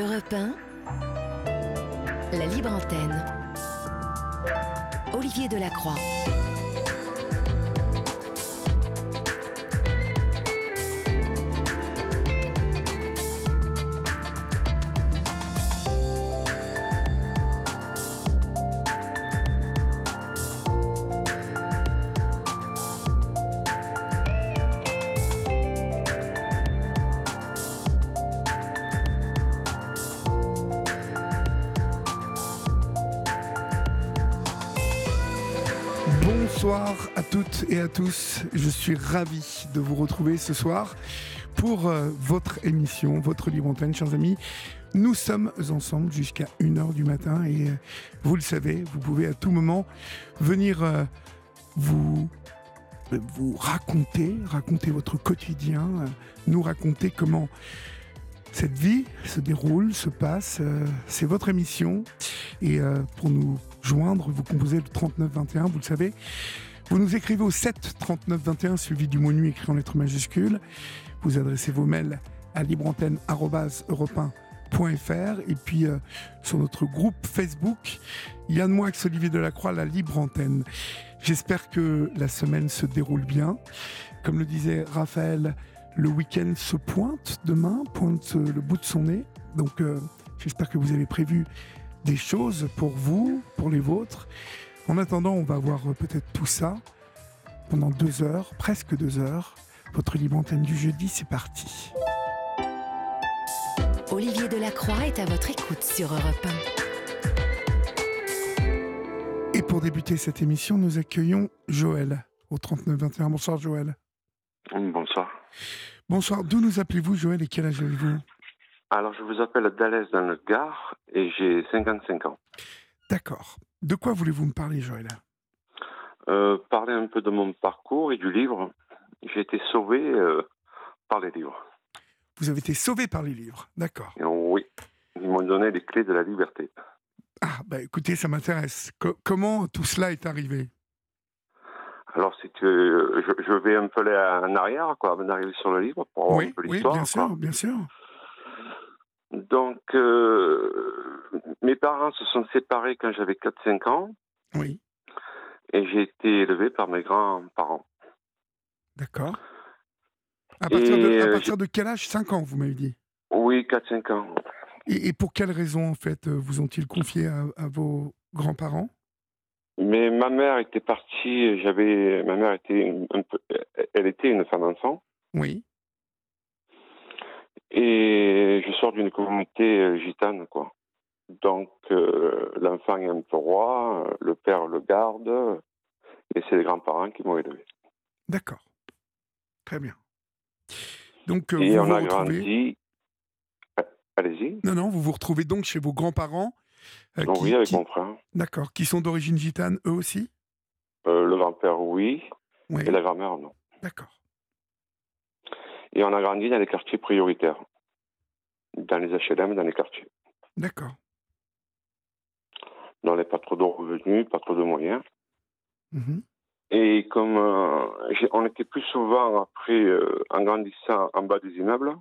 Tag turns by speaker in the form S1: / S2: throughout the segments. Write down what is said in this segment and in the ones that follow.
S1: Europe 1, la libre antenne. Olivier Delacroix.
S2: Et à tous. Je suis ravi de vous retrouver ce soir pour euh, votre émission, votre libre antenne, chers amis. Nous sommes ensemble jusqu'à 1h du matin et euh, vous le savez, vous pouvez à tout moment venir euh, vous vous raconter, raconter votre quotidien, nous raconter comment cette vie se déroule, se passe. C'est votre émission. Et pour nous joindre, vous composez le 3921, vous le savez. Vous nous écrivez au 7 39 21, suivi du mot nuit écrit en lettres majuscules. Vous adressez vos mails à libreantenne.europe1.fr et puis euh, sur notre groupe Facebook, Yann Moix, Olivier Delacroix, la Libre Antenne. J'espère que la semaine se déroule bien. Comme le disait Raphaël, le week-end se pointe demain, pointe euh, le bout de son nez. Donc euh, j'espère que vous avez prévu des choses pour vous, pour les vôtres. En attendant, on va voir euh, peut-être tout ça pendant deux heures, presque deux heures. Votre libre antenne du jeudi, c'est parti.
S1: Olivier Delacroix est à votre écoute sur Europe
S2: Et pour débuter cette émission, nous accueillons Joël au 3921. Bonsoir Joël.
S3: Bonsoir.
S2: Bonsoir, d'où nous appelez-vous Joël et quel âge avez-vous?
S3: Alors, je vous appelle Dalès dans le Gard et j'ai 55 ans.
S2: D'accord. De quoi voulez-vous me parler Joël?
S3: Euh, parler un peu de mon parcours et du livre. J'ai été sauvé euh, par les livres.
S2: Vous avez été sauvé par les livres. D'accord.
S3: Oui, ils m'ont donné les clés de la liberté.
S2: Ah, bah écoutez, ça m'intéresse. Co- comment tout cela est arrivé?
S3: Alors, que euh, je, je vais un peu en arrière, quoi, avant d'arriver sur le livre, pour avoir
S2: Oui,
S3: un peu
S2: oui,
S3: l'histoire.
S2: bien
S3: quoi.
S2: sûr, bien sûr.
S3: Donc, euh, mes parents se sont séparés quand j'avais 4-5 ans
S2: Oui,
S3: et j'ai été élevé par mes grands-parents.
S2: d'accord. À partir, de, à partir de quel âge? 5 ans, vous m'avez dit.
S3: Oui, 4-5 ans.
S2: Et, et pour quelles raisons, en fait, euh, vous ont-ils confié à, à vos grands-parents?
S3: Mais ma mère était partie, j'avais, ma mère était une- un peu, elle était une femme enfant,
S2: Oui,
S3: et je sors d'une communauté euh, gitane, quoi. Donc, euh, l'enfant est un peu roi, euh, le père le garde, et c'est les grands-parents qui m'ont élevé.
S2: d'accord. Très bien. Donc, euh,
S3: et
S2: vous
S3: on
S2: vous
S3: a
S2: retrouvez...
S3: grandi. Euh, Allez-y.
S2: Non, non, vous vous retrouvez donc chez vos grands-parents. euh, qui-
S3: oui, avec
S2: qui-
S3: mon frère.
S2: D'accord, qui sont d'origine gitane, eux aussi?
S3: Euh, le grand-père, oui,
S2: Oui,
S3: et la grand-mère, non.
S2: d'accord.
S3: Et on a grandi dans les quartiers prioritaires, dans les HLM, dans les quartiers.
S2: D'accord.
S3: Dans les pas trop de revenus, pas trop de moyens.
S2: Mhm.
S3: Et comme euh, on était plus souvent après, euh, en grandissant en bas des immeubles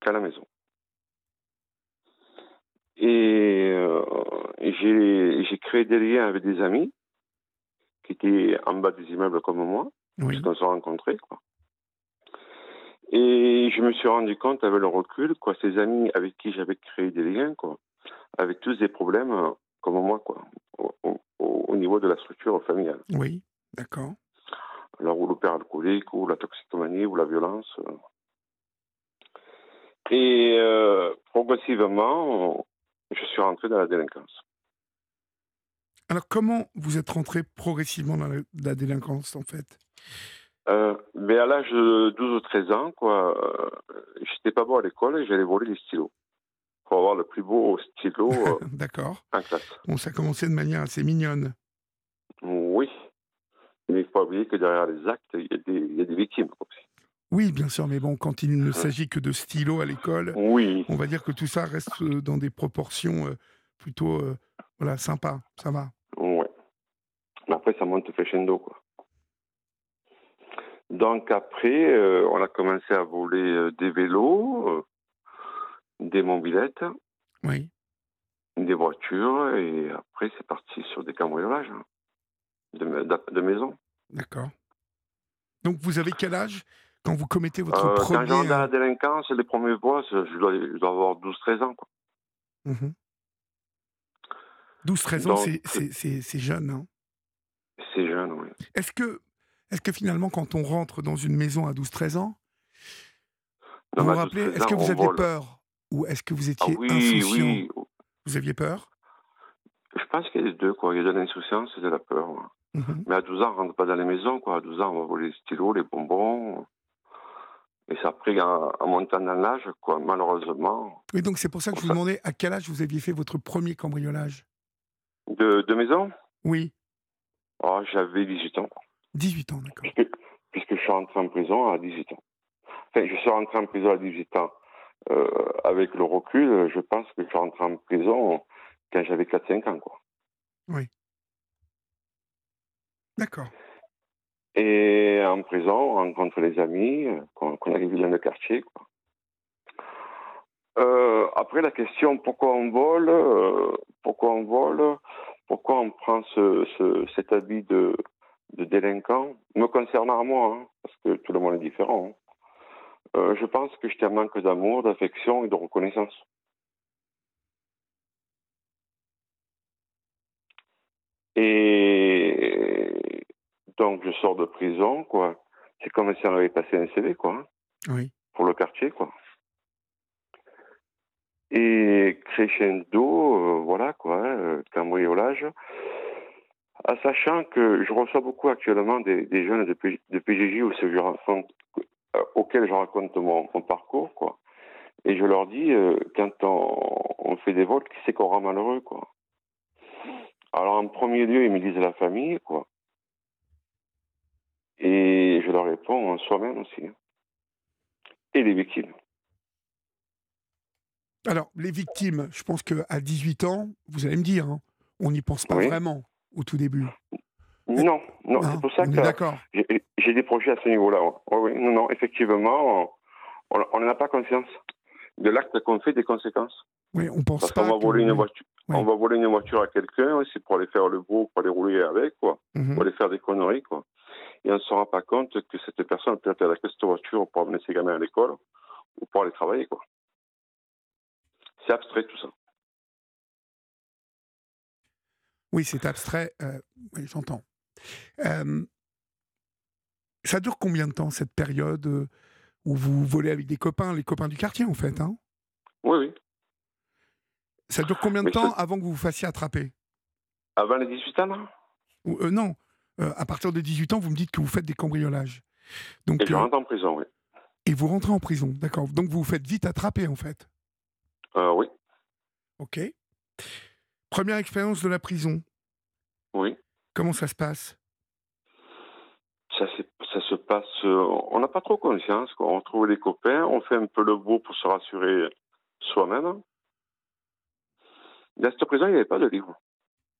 S3: qu'à la maison. Et euh, j'ai j'ai créé des liens avec des amis qui étaient en bas des immeubles comme moi,
S2: Oui,
S3: puisqu'on se rencontrait. Quoi. Et je me suis rendu compte avec le recul, quoi, ces amis avec qui j'avais créé des liens, quoi, avec tous des problèmes euh, comme moi, quoi, au, au- au niveau de la structure familiale.
S2: oui, d'accord.
S3: Alors, ou le père alcoolique, ou la toxicomanie, ou la violence. euh. Et euh, progressivement, je suis rentré dans la délinquance.
S2: Alors, comment vous êtes rentré progressivement dans la, la délinquance, en fait?
S3: Euh, mais à l'âge de 12 ou 13 ans, quoi, euh, j'étais pas bon à l'école et j'allais voler les stylos. Pour avoir le plus beau stylo euh,
S2: D'accord.
S3: en classe.
S2: Bon, ça a commencé de manière assez mignonne.
S3: Oui. Mais il faut pas oublier que derrière les actes, il y a des, il y a des victimes aussi.
S2: Oui, bien sûr, mais bon, quand il ne s'agit que de stylo à l'école,
S3: Oui.
S2: on va dire que tout ça reste euh, dans des proportions plutôt voilà, sympas. Ça va.
S3: Ouais. Mais après, ça monte crescendo, quoi. Donc après, euh, on a commencé à voler euh, des vélos. euh, des mobilettes,
S2: Oui.
S3: des voitures, et après, c'est parti sur des cambriolages hein, de, de maison.
S2: D'accord. Donc vous avez quel âge quand vous commettez votre
S3: quand
S2: premier...
S3: ai
S2: euh,
S3: la délinquance, les premiers fois, je dois, je dois avoir 12-13 ans. quoi.
S2: mhm. 12-13 ans, c'est jeune. hein.
S3: C'est jeune, oui.
S2: Est-ce que, est que finalement, quand on rentre dans une maison à 12-13 ans,
S3: Non,
S2: vous vous rappelez,
S3: 12-13
S2: est-ce que vous aviez
S3: vole.
S2: peur Ou est-ce que vous
S3: Ah
S2: étiez
S3: oui,
S2: insouciant
S3: oui.
S2: Vous aviez peur?
S3: Je pense qu'il y a les deux, quoi. Il y a de l'insouciance et de la peur.
S2: Mhm.
S3: Mais à 12 ans, on rentre pas dans les maisons, quoi. À 12 ans, on va voler les stylos, les bonbons. Et ça après, en, en montant dans l'âge, quoi, malheureusement.
S2: Et donc c'est pour ça que je vous demandais à quel âge vous aviez fait votre premier cambriolage?
S3: De, de maison?
S2: Oui,
S3: Ah, J'avais 18 ans.
S2: 18 ans, d'accord.
S3: Puisque, puisque je suis rentré en prison à 18 ans. Enfin, je suis rentré en prison à 18 ans. Euh, avec le recul, je pense que je suis rentré en prison quand j'avais 4-5 ans, quoi.
S2: D'accord.
S3: Et en prison, on rencontre les amis euh, qu'on vus dans le quartier. Quoi. Euh, après, la question pourquoi on vole, euh, pourquoi on vole, pourquoi on prend ce, ce- cet habit de, de délinquant, me concernant à moi, hein, parce que tout le monde est différent. hein. Euh, je pense que j'étais en manque d'amour, d'affection et de reconnaissance. Et donc, je sors de prison, quoi. C'est comme si on avait passé un CV, quoi, hein,
S2: Oui.
S3: pour le quartier, quoi. Et crescendo, euh, voilà, quoi, euh, cambriolage. En sachant que je reçois beaucoup actuellement des, des jeunes de, P- de PJJ où je raconte, euh, auxquels je raconte mon, mon parcours, quoi. Et je leur dis, euh, quand on, on fait des vols, qui c'est qu'on rend malheureux, quoi. Alors, en premier lieu, ils me disent la famille, quoi. Et je leur réponds soi-même aussi. hein. Et les victimes.
S2: Alors, les victimes, je pense qu'à 18 ans, vous allez me dire, hein, on n'y pense pas
S3: Oui.
S2: vraiment au tout début.
S3: Non, non, c'est pour ça
S2: est
S3: que j'ai des projets à ce niveau-là. ouais. Non, non, effectivement, on n'a pas conscience de l'acte qu'on fait, des conséquences.
S2: Oui, on pense
S3: Parce
S2: pas.
S3: qu'on va
S2: que-
S3: voler une voiture,
S2: Oui.
S3: on va voler une voiture à quelqu'un, c'est pour aller faire le beau, pour aller rouler avec, quoi,
S2: Mhm.
S3: pour aller faire des conneries, quoi. Et on ne se rend pas compte que cette personne peut être la cette voiture pour amener ses gamins à l'école ou pour aller travailler, quoi. C'est abstrait tout ça.
S2: Oui, c'est abstrait. euh, oui, j'entends. Euh, ça dure combien de temps, cette période euh, où vous volez avec des copains, les copains du quartier, en fait hein?
S3: Oui, oui.
S2: Ça dure combien de
S3: Mais
S2: temps
S3: ça-
S2: avant que vous vous fassiez attraper?
S3: Avant les 18 ans, là?
S2: Ou, euh, Non, euh, à partir de 18 ans, vous me dites que vous faites des cambriolages. Donc,
S3: Et je rentre en prison, oui.
S2: et vous rentrez en prison, d'accord. Donc vous vous faites vite attraper, en fait?
S3: Oui,
S2: Ok. Première expérience de la prison,
S3: oui.
S2: comment ça se passe?
S3: Ça, se passe. euh, on n'a pas trop conscience. Quoi. On trouve les copains, on fait un peu le beau pour se rassurer soi-même. Dans cette prison, il n'y avait pas de livre.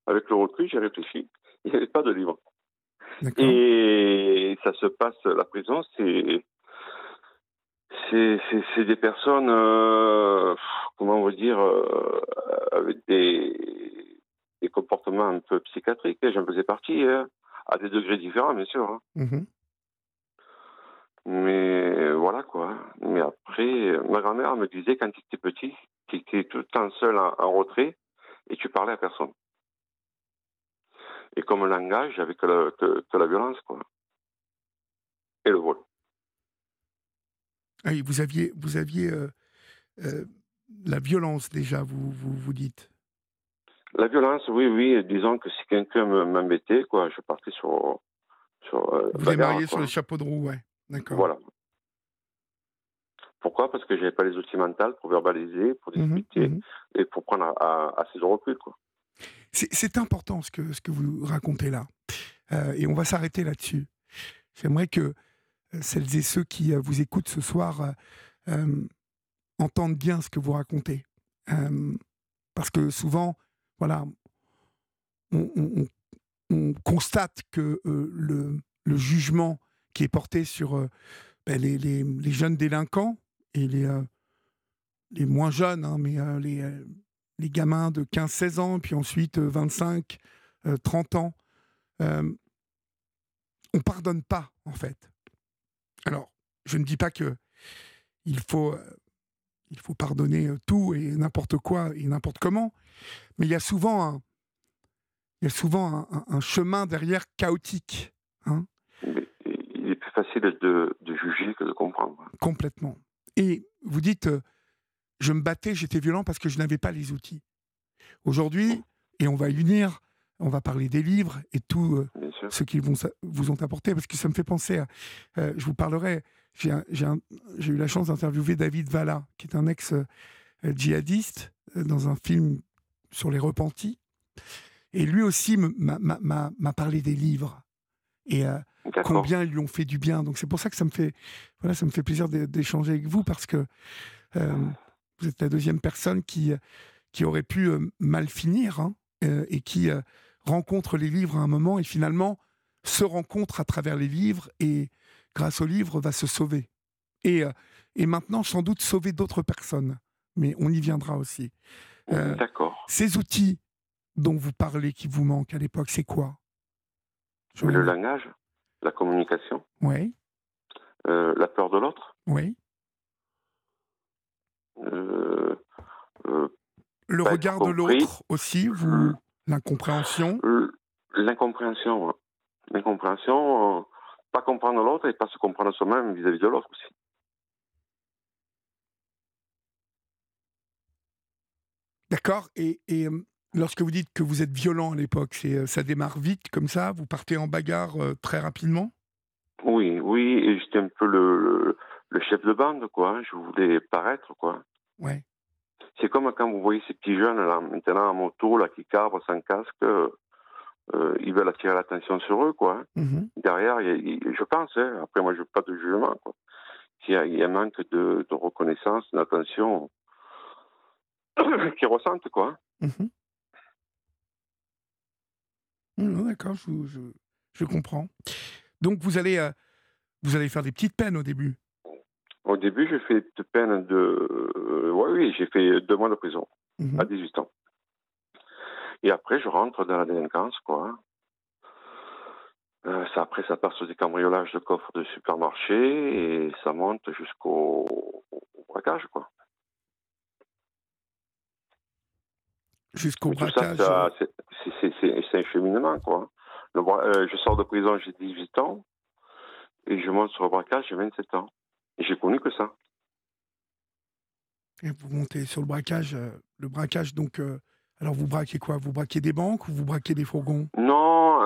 S3: Avec le recul, j'ai réfléchi. Il n'y avait pas de livre. Et ça se passe, la prison, c'est. C'est, c'est, c'est des personnes, euh, comment on va dire, euh, avec des, des comportements un peu psychiatriques. J'en faisais partie, hein, à des degrés différents, bien sûr. hein.
S2: Mhm.
S3: Mais voilà quoi. Mais après, ma grand-mère me disait quand tu étais petit, tu étais tout le temps seul en, en retrait et tu parlais à personne. Et comme langage, j'avais que, la- que, que la violence, quoi. Et le vol.
S2: Ah oui, vous aviez, vous aviez euh, euh, la violence déjà, vous, vous, vous dites.
S3: La violence, oui, oui. Disons que si quelqu'un me- m'embêtait, quoi, je partais sur. sur euh,
S2: Vous
S3: bagarre,
S2: démarriez sur les chapeaux de roue, ouais. D'accord.
S3: Voilà. Pourquoi? Parce que j'avais pas les outils mentaux pour verbaliser, pour
S2: Mhm,
S3: discuter
S2: mhm.
S3: et pour prendre à- à- assez de recul, quoi.
S2: C'est important ce que, ce que vous racontez là. Euh, et on va s'arrêter là-dessus. J'aimerais que celles et ceux qui euh, vous écoutent ce soir euh, euh, entendent bien ce que vous racontez. Euh, parce que souvent, voilà, on, on- on- on constate que euh, le, jugement qui est porté sur euh, ben, les, jeunes délinquants et les, euh, moins jeunes, hein, mais les, gamins de 15-16 ans, puis ensuite 25, 30 ans, on pardonne pas, en fait. Alors, je ne dis pas que il faut, il faut pardonner tout et n'importe quoi et n'importe comment, mais il y a souvent un, il y a souvent un, chemin derrière chaotique. Hein.
S3: il est plus facile de, de, juger que de comprendre.
S2: Complètement. Et vous dites, je me battais, j'étais violent parce que je n'avais pas les outils. Aujourd'hui, et on va y venir, on va parler des livres et tout euh, ce qu'ils vous ont apporté, parce que ça me fait penser à. Euh, je vous parlerai. J'ai eu la chance d'interviewer David Valla, qui est un ex-djihadiste, euh, dans un film sur les repentis. Et lui aussi m'a parlé des livres. Et combien ils lui ont fait du bien. Donc c'est pour ça que ça me fait, voilà, ça me fait plaisir d'échanger avec vous, parce que vous êtes la deuxième personne qui, qui aurait pu mal finir hein, et qui rencontre les livres à un moment et finalement se rencontre à travers les livres et grâce aux livres va se sauver. Et, euh, et maintenant, sans doute, sauver d'autres personnes. Mais on y viendra aussi.
S3: Euh, D'accord.
S2: Ces outils dont vous parlez qui vous manquent à l'époque, c'est quoi?
S3: Le langage, la communication.
S2: Oui.
S3: Euh, la peur de l'autre.
S2: Oui. le regard de l'autre aussi, vous, L'incompréhension
S3: euh, L'incompréhension. L'incompréhension, euh, pas comprendre l'autre et pas se comprendre soi-même vis-à-vis de l'autre aussi.
S2: D'accord. Et, euh, lorsque vous dites que vous êtes violent à l'époque, ça démarre vite comme ça? Vous partez en bagarre très rapidement?
S3: Oui, oui. Et j'étais un peu le, le, chef de bande, quoi. Je voulais paraître, quoi.
S2: Ouais.
S3: C'est comme quand vous voyez ces petits jeunes là, maintenant en moto là, qui cabrent sans casque, euh, ils veulent attirer l'attention sur eux. quoi. Mhm. Derrière, je pense, hein, après moi je veux pas de jugement, quoi. Il y, a, il y a un manque de, de reconnaissance, d'attention qu'ils ressentent. quoi.
S2: Mhm. D'accord, je, je, je, comprends. Donc vous allez, euh, vous allez faire des petites peines au début?
S3: Au début, j'ai fait de peine de. Euh, oui, j'ai fait deux mois de prison mhm. à 18 ans. Et après, je rentre dans la délinquance, quoi. Euh, ça, après, ça passe sur des cambriolages de coffres de supermarché et ça monte jusqu'au braquage, quoi.
S2: Jusqu'au braquage
S3: C'est un cheminement, quoi. Euh, je sors de prison, j'ai 18 ans et je monte sur le braquage, j'ai 27 ans. J'ai connu que ça.
S2: Et vous montez sur le braquage. Euh, le braquage, donc, euh, alors vous braquez quoi? Vous braquez des banques ou vous braquez des fourgons?
S3: Non,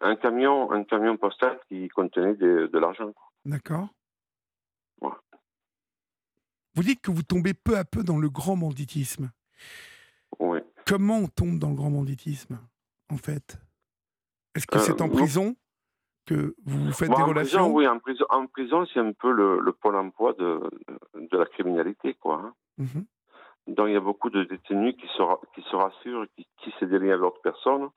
S3: un, camion, un camion postal qui contenait de, l'argent.
S2: D'accord. Vous dites que vous tombez peu à peu dans le grand banditisme.
S3: Oui.
S2: Comment on tombe dans le grand banditisme, en fait? Est-ce que euh, c'est en prison? Que vous faites des relations?
S3: Oui, en prison, en prison c'est un peu le, le pôle emploi de, de, la criminalité. Quoi, hein. mhm. Donc il y a beaucoup de détenus qui se, qui se rassurent, qui, qui se délient à l'autre personne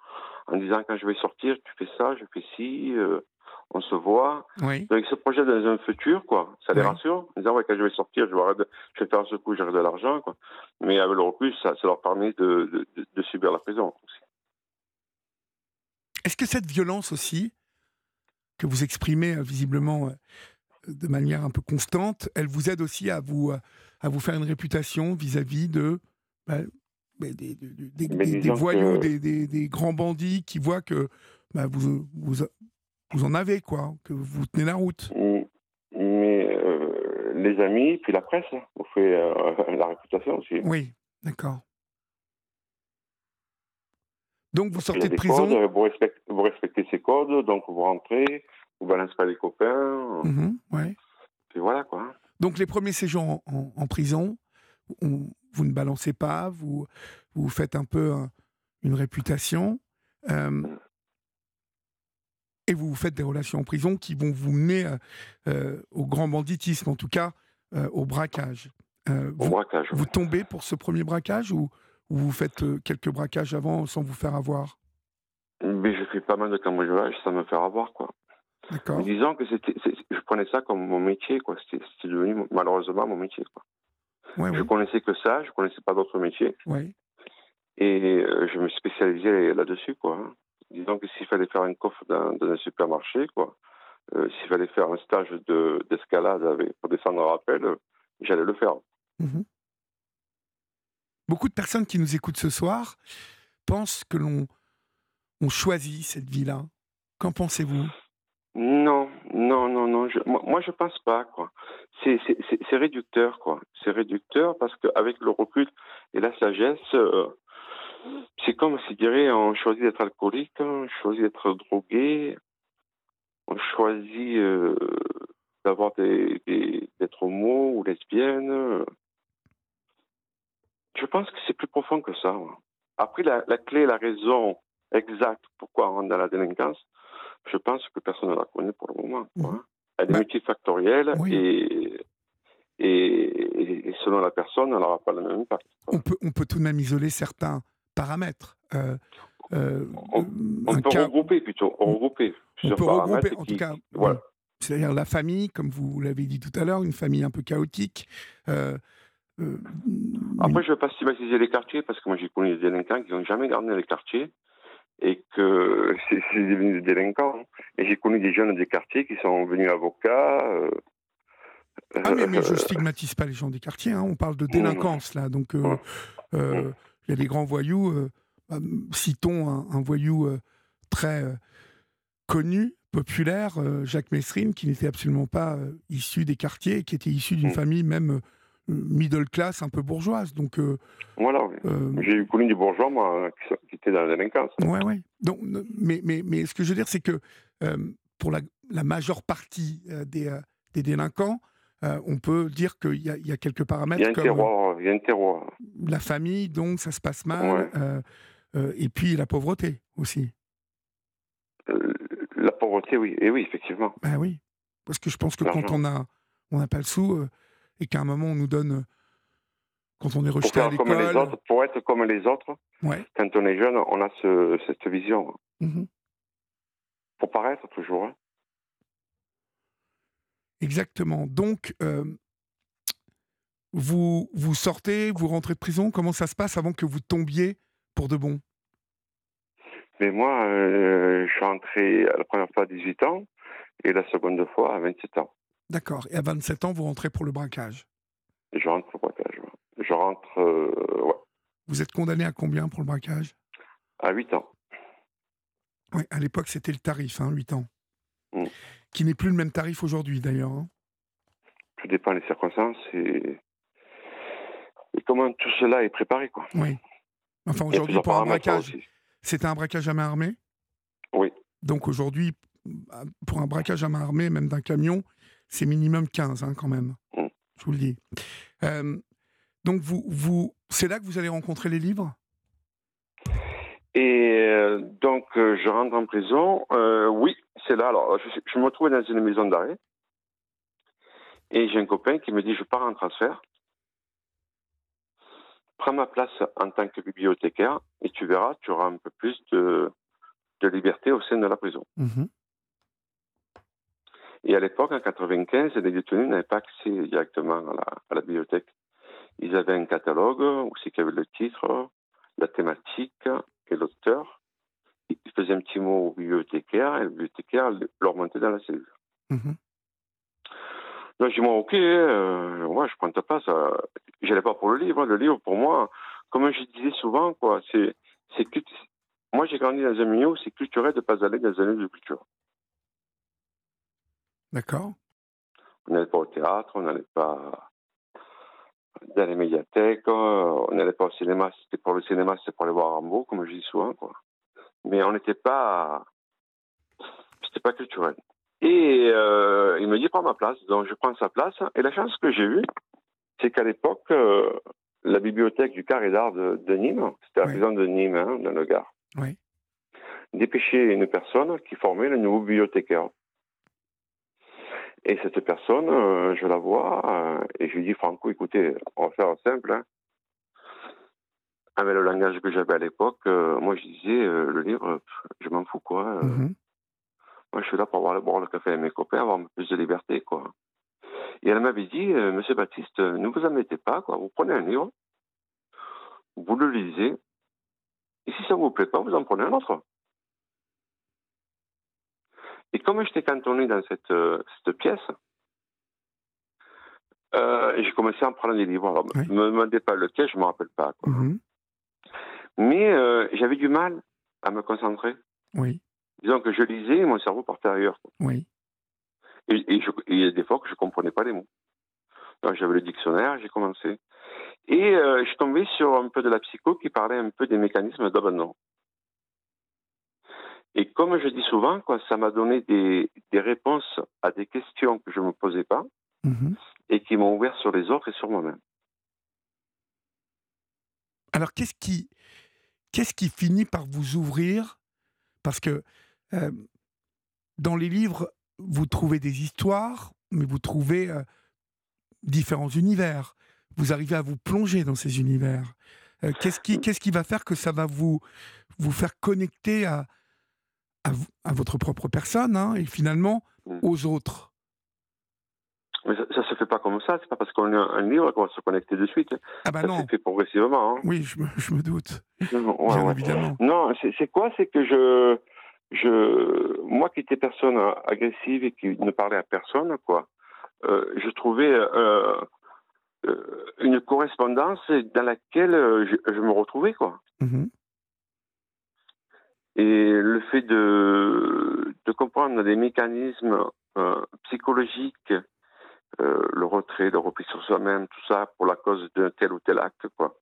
S3: en disant quand je vais sortir, tu fais ça, je fais ci, euh, on se voit.
S2: Oui.
S3: Donc ils se projettent dans un futur, quoi. Ça les rassure, en disant ouais, quand je vais sortir, je vais, arrêter, je vais faire ce coup, j'aurai de l'argent. Quoi. Mais avec le recul, ça, ça leur permet de, de, de subir la prison aussi.
S2: Est-ce que cette violence aussi, que vous exprimez euh, visiblement euh, de manière un peu constante, elle vous aide aussi à vous, euh, à vous faire une réputation vis-à-vis de bah, bah, des, des, voyous, des, grands bandits qui voient que bah, vous, vous, vous, en avez, quoi, que vous tenez la route.
S3: Mais les amis, puis la presse, vous fait la réputation aussi.
S2: Oui, d'accord. Donc vous sortez de prison.
S3: vous, respectez, ces codes, donc vous rentrez, vous balancez pas les copains.
S2: Ouais.
S3: Et voilà quoi.
S2: Donc les premiers séjours en, prison, vous ne balancez pas, vous, vous faites un peu une réputation. Euh, mm. et vous faites des relations en prison qui vont vous mener euh, euh, au grand banditisme, en tout cas au braquage.
S3: au
S2: vous,
S3: braquage.
S2: Vous tombez pour ce premier braquage ou ou vous faites euh, quelques braquages avant sans vous faire avoir?
S3: Mais je fais pas mal de cambriolage sans me faire avoir, quoi.
S2: D'accord.
S3: Disons que c'était, je prenais ça comme mon métier, quoi. C'était devenu malheureusement mon métier, quoi.
S2: Ouais,
S3: Je
S2: ouais,
S3: connaissais que ça, je connaissais pas d'autres métiers.
S2: ouais.
S3: Et euh, je me spécialisais là-dessus, quoi. hein. Disons que s'il fallait faire un coffre dans, dans un supermarché, quoi, euh, s'il fallait faire un stage de- d'escalade avec pour descendre un rappel, j'allais le faire.
S2: Mhm. Beaucoup de personnes qui nous écoutent ce soir pensent que l'on on choisit cette vie-là. Qu'en pensez-vous?
S3: Non, non, non, non. Moi, je pense pas, quoi. C'est, réducteur, quoi. C'est réducteur parce qu'avec le recul et la sagesse, euh, c'est comme si, on choisit d'être alcoolique, on choisit d'être drogué, on choisit euh, d'avoir des, des, d'être homo ou lesbienne. Je pense que c'est plus profond que ça. Après, la, la clé, la raison exacte pourquoi on rentre dans la délinquance, je pense que personne ne la connaît pour le moment.
S2: Mhm.
S3: Elle est
S2: Bah,
S3: multifactorielle
S2: oui.
S3: et, et, et selon la personne, elle n'aura pas le même impact.
S2: on peut, on peut tout de même isoler certains paramètres. Euh, euh,
S3: On- peut
S2: cas-
S3: regrouper plutôt, regrouper.
S2: on peut regrouper, en
S3: qui-
S2: tout cas,
S3: voilà.
S2: c'est-à-dire la famille, comme vous l'avez dit tout à l'heure, une famille un peu chaotique. euh,
S3: Après, je ne vais pas stigmatiser les quartiers parce que moi, j'ai connu des délinquants qui n'ont jamais gardé les quartiers et que c'est devenu des délinquants. Et j'ai connu des jeunes des quartiers qui sont venus avocats. euh,
S2: Ah mais, mais je
S3: euh,
S2: stigmatise pas les gens des quartiers, hein, on parle de délinquance là, donc euh, euh, il y a des grands voyous, euh, bah, citons un, un voyou euh, très euh, connu, populaire, euh, Jacques Messrine, qui n'était absolument pas euh, issu des quartiers, qui était issu d'une
S3: Mm.
S2: famille même euh, middle class, un peu bourgeoise, donc euh,
S3: Voilà, oui.
S2: euh,
S3: J'ai connu des bourgeois, moi, qui, étaient dans la délinquance.
S2: Donc, ne- mais, mais, mais ce que je veux dire, c'est que euh, pour la, la majeure partie euh, des, euh, des délinquants, on peut dire qu'il y, a- il y a quelques
S3: Il y a
S2: paramètres
S3: un
S2: comme
S3: terroir, il y a un terroir.
S2: la famille, donc ça se passe mal,
S3: Ouais.
S2: et puis la pauvreté aussi.
S3: La pauvreté, oui. Et oui, effectivement.
S2: Ben oui, parce que je pense que quand on a on n'a pas le sou et qu'à un moment on nous donne, euh, quand on est
S3: Pour
S2: rejeté à
S3: comme les
S2: l'école,
S3: autres, pour être comme les autres,
S2: ouais,
S3: quand on est jeune, on a ce, cette vision.
S2: mhm,
S3: Pour paraître toujours. hein.
S2: exactement. Donc euh, vous vous sortez, vous rentrez de prison. Comment ça se passe avant que vous tombiez pour de bon?
S3: Mais moi, euh, je suis rentré la première fois à 18 ans et la seconde fois à 27 ans.
S2: D'accord. Et à 27 ans, vous rentrez pour le braquage?
S3: Je rentre au braquage. ouais. Je rentre euh, ouais,
S2: Vous êtes condamné à combien pour le braquage?
S3: À 8 ans.
S2: Oui, à l'époque, c'était le tarif, hein, 8 ans.
S3: Mm.
S2: Qui n'est plus le même tarif aujourd'hui, d'ailleurs. hein.
S3: Tout dépend des circonstances et, et comment tout cela est préparé. Quoi.
S2: Oui. Enfin, aujourd'hui, pour un braquage, c'était un braquage à main armée?
S3: Oui.
S2: Donc aujourd'hui, pour un braquage à main armée, même d'un camion, c'est minimum 15 hein, quand même.
S3: Mm.
S2: Je vous le dis. Euh, donc vous, vous, c'est là que vous allez rencontrer les livres?
S3: Et euh, donc, euh, je rentre en prison. Euh, oui, c'est là. Alors, je, je me retrouve dans une maison d'arrêt. Et j'ai un copain qui me dit Je pars en transfert. Prends ma place en tant que bibliothécaire et tu verras, tu auras un peu plus de, de liberté au sein de la prison.
S2: Mhm.
S3: Et à l'époque, en 95, les détenus n'avaient pas accès directement à la, à la bibliothèque. Ils avaient un catalogue où c'est qu'il y avait le titre, la thématique et l'auteur. Ils faisaient un petit mot au bibliothécaire et le bibliothécaire leur montait dans la cellule.
S2: Mhm.
S3: Donc j'ai dit, moi, ok, euh, moi, je prends ta place. Euh, J'allais pas pour le livre. Le livre, pour moi, comme je disais souvent, quoi, c'est, c'est Moi, j'ai grandi dans un milieu où c'est culturel de ne pas aller dans un lieu de culture.
S2: D'accord.
S3: On n'allait pas au théâtre, on n'allait pas dans les médiathèques, euh, on n'allait pas au cinéma. C'était pour le cinéma, c'était pour aller voir Rambo, comme je dis souvent, quoi. Mais on n'était pas, c'était pas culturel. Et euh, il me dit prends ma place, donc je prends sa place. Et la chance que j'ai eue, c'est qu'à l'époque, euh, la bibliothèque du Carré d'Art de, de Nîmes, c'était la
S2: Oui.
S3: prison de Nîmes, hein, dans le Gard,
S2: Oui.
S3: dépêchait une personne qui formait le nouveau bibliothécaire. Et cette personne, euh, je la vois euh, et je lui dis Franco, écoutez, on va faire simple. Hein. Avec le langage que j'avais à l'époque, euh, moi je disais le livre, je m'en fous quoi.
S2: Mhm.
S3: Moi je suis là pour avoir, boire le café avec mes copains, avoir plus de liberté quoi. Et elle m'avait dit, Monsieur Baptiste, ne vous embêtez pas, quoi. Vous prenez un livre, vous le lisez, et si ça ne vous plaît pas, vous en prenez un autre. Et comme j'étais cantonné dans cette, cette pièce, euh, j'ai commencé à en prendre des livres. Ne me demandez pas lequel, je ne me rappelle pas. Mhm. Mais euh, j'avais du mal à me concentrer.
S2: Oui.
S3: Disons que je lisais et mon cerveau partait ailleurs.
S2: Oui.
S3: Et, il y a des fois que je ne comprenais pas les mots. Donc j'avais le dictionnaire, j'ai commencé. Et euh, je suis tombé sur un peu de la psycho qui parlait un peu des mécanismes d'abandon. Et comme je dis souvent, quoi, ça m'a donné des, des, réponses à des questions que je ne me posais pas mhm. et qui m'ont ouvert sur les autres et sur moi-même.
S2: Alors qu'est-ce qui, qu'est-ce qui finit par vous ouvrir? Parce que euh, dans les livres, vous trouvez des histoires, mais vous trouvez euh, différents univers. Vous arrivez à vous plonger dans ces univers. Euh, qu'est-ce qui, qu'est-ce qui va faire que ça va vous, vous faire connecter à, à, votre propre personne hein, et finalement mm. aux autres
S3: mais ça, ne se fait pas comme ça, c'est pas parce qu'on a un livre qu'on va se connecter de suite.
S2: Ah bah ça
S3: se fait progressivement. Hein.
S2: Oui, je me, je me doute. Bien évidemment.
S3: Non, c'est quoi? C'est que je, je, moi qui étais personne agressive et qui ne parlait à personne, quoi, euh, je trouvais euh, euh, une correspondance dans laquelle je, me retrouvais, quoi. Mm-hmm. Et le fait de, de comprendre des mécanismes euh, psychologiques, euh, le retrait, le repli sur soi-même, tout ça pour la cause d'un tel ou tel acte, quoi,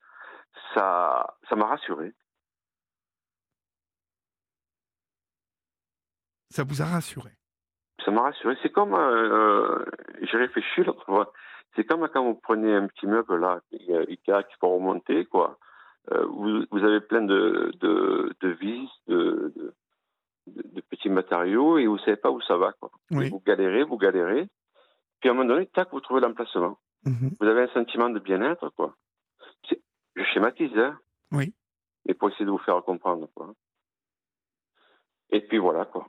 S3: ça, ça m'a rassuré.
S2: Ça vous a rassuré?
S3: Ça m'a rassuré. C'est comme, euh, j'ai réfléchi l'autre fois, c'est comme quand vous prenez un petit meuble là, Ikea qu'il faut remonter, quoi. Euh, vous, avez plein de, de, de vis, de, de, petits matériaux, et vous ne savez pas où ça va. Quoi. Vous galérez, vous galérez, puis à un moment donné, tac, vous trouvez l'emplacement. Mhm. Vous avez un sentiment de bien-être, quoi. Je schématise, hein.
S2: Oui.
S3: Et pour essayer de vous faire comprendre, quoi. Et puis voilà, quoi.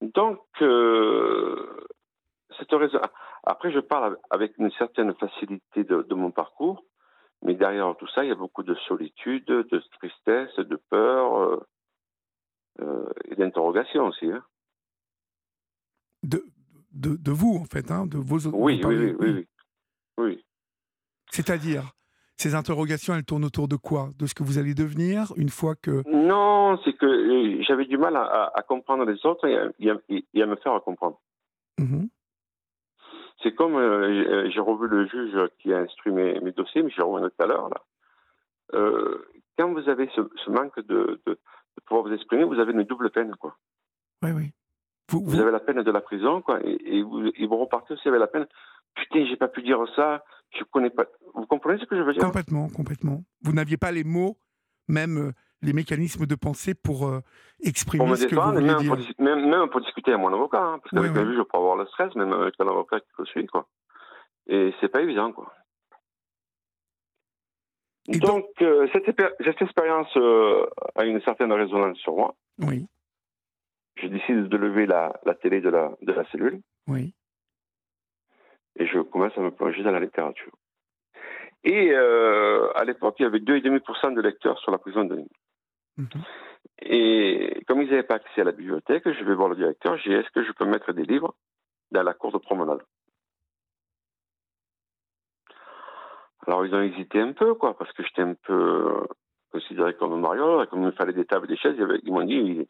S3: Donc, euh, cette raison. Après, je parle avec une certaine facilité de, de mon parcours, mais derrière tout ça, il y a beaucoup de solitude, de tristesse, de peur euh, euh, et d'interrogation aussi. Hein.
S2: De, de, de, vous, en fait, hein, de vos
S3: Oui, oui, oui, oui, oui.
S2: C'est-à-dire ces interrogations, elles tournent autour de quoi? De ce que vous allez devenir une fois que...
S3: Non, c'est que euh, j'avais du mal à, à, comprendre les autres et à, et à, me faire comprendre. Mmh c'est comme, euh, j'ai revu le juge qui a instruit mes, dossiers, mais j'ai revu tout à l'heure. Euh, quand vous avez ce, manque de, de, pouvoir vous exprimer, vous avez une double peine, quoi.
S2: Oui, oui.
S3: Vous, avez la peine de la prison, quoi, et, vous, vous, repartez aussi avec la peine. Putain, j'ai pas pu dire ça, je connais pas. Vous comprenez ce que je veux dire?
S2: Complètement, complètement. Vous n'aviez pas les mots, même euh, les mécanismes de pensée pour exprimer ce que vous
S3: même dire. Pour, même, pour discuter à mon avocat, hein, parce qu'avec oui, oui. je peux avoir le stress, même avec un avocat qui le suit, quoi. Et c'est pas évident, quoi. donc, euh, cette, cette, expérience euh, a une certaine résonance sur moi.
S2: Oui.
S3: Je décide de lever la, la télé de la, de la cellule.
S2: Oui.
S3: Et je commence à me plonger dans la littérature. Et euh, à l'époque, il y avait 2,5% de lecteurs sur la prison de Nîmes. Mhm. Et comme ils n'avaient pas accès à la bibliothèque, je vais voir le directeur, j'ai dit est-ce que je peux mettre des livres dans la cour de promenade? Alors ils ont hésité un peu, quoi, parce que j'étais un peu considéré comme un mariole, comme il me fallait des tables et des chaises, ils m'ont dit,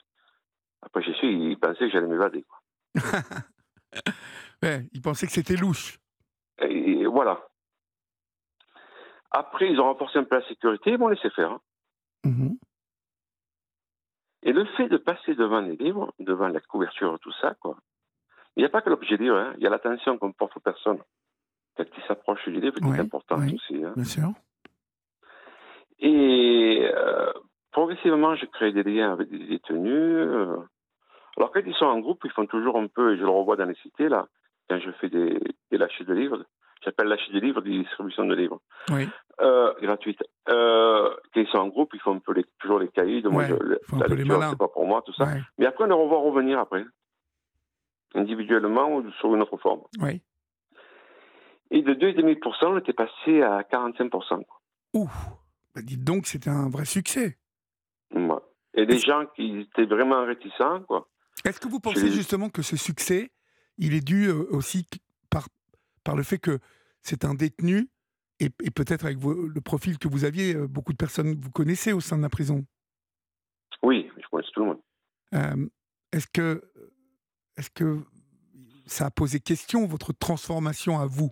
S3: après j'ai su, ils pensaient que j'allais m'évader.
S2: ouais, ils pensaient que c'était louche.
S3: Et voilà. Après, ils ont renforcé un peu la sécurité, ils m'ont laissé faire. Hein. Et le fait de passer devant les livres, devant la couverture, tout ça, quoi. Il n'y a pas que l'objet livre, hein. il y a l'attention qu'on porte aux personnes quand ils s'approchent du livre, qui est important aussi. Hein.
S2: Bien sûr.
S3: Et euh, progressivement, je crée des liens avec des détenus. Euh. alors quand ils sont en groupe, ils font toujours un peu, et je le revois dans les cités, là, quand je fais des, des lâchers de livres, j'appelle lâcher des livres, des distributions de livres.
S2: Oui.
S3: Euh, gratuites. Euh, quand ils sont en groupe, ils font un peu les, toujours les cahiers. De
S2: ouais, moi, la lecture,
S3: c'est pas pour moi, tout ça. Mais après, on va revenir après. Individuellement ou sous une autre forme.
S2: Oui.
S3: Et de 2,5%, on était passé à 45%.
S2: Ouh, bah dites donc, c'était un vrai succès.
S3: Ouais. Et des gens qui étaient vraiment réticents, quoi.
S2: Est-ce que vous pensez justement que ce succès, il est dû euh, aussi par, par le fait que c'est un détenu et, peut-être avec le profil que vous aviez, euh, beaucoup de personnes vous connaissez au sein de la prison.
S3: Oui, je connais tout le monde.
S2: Euh, est-ce que, est que ça a posé question, votre transformation à vous?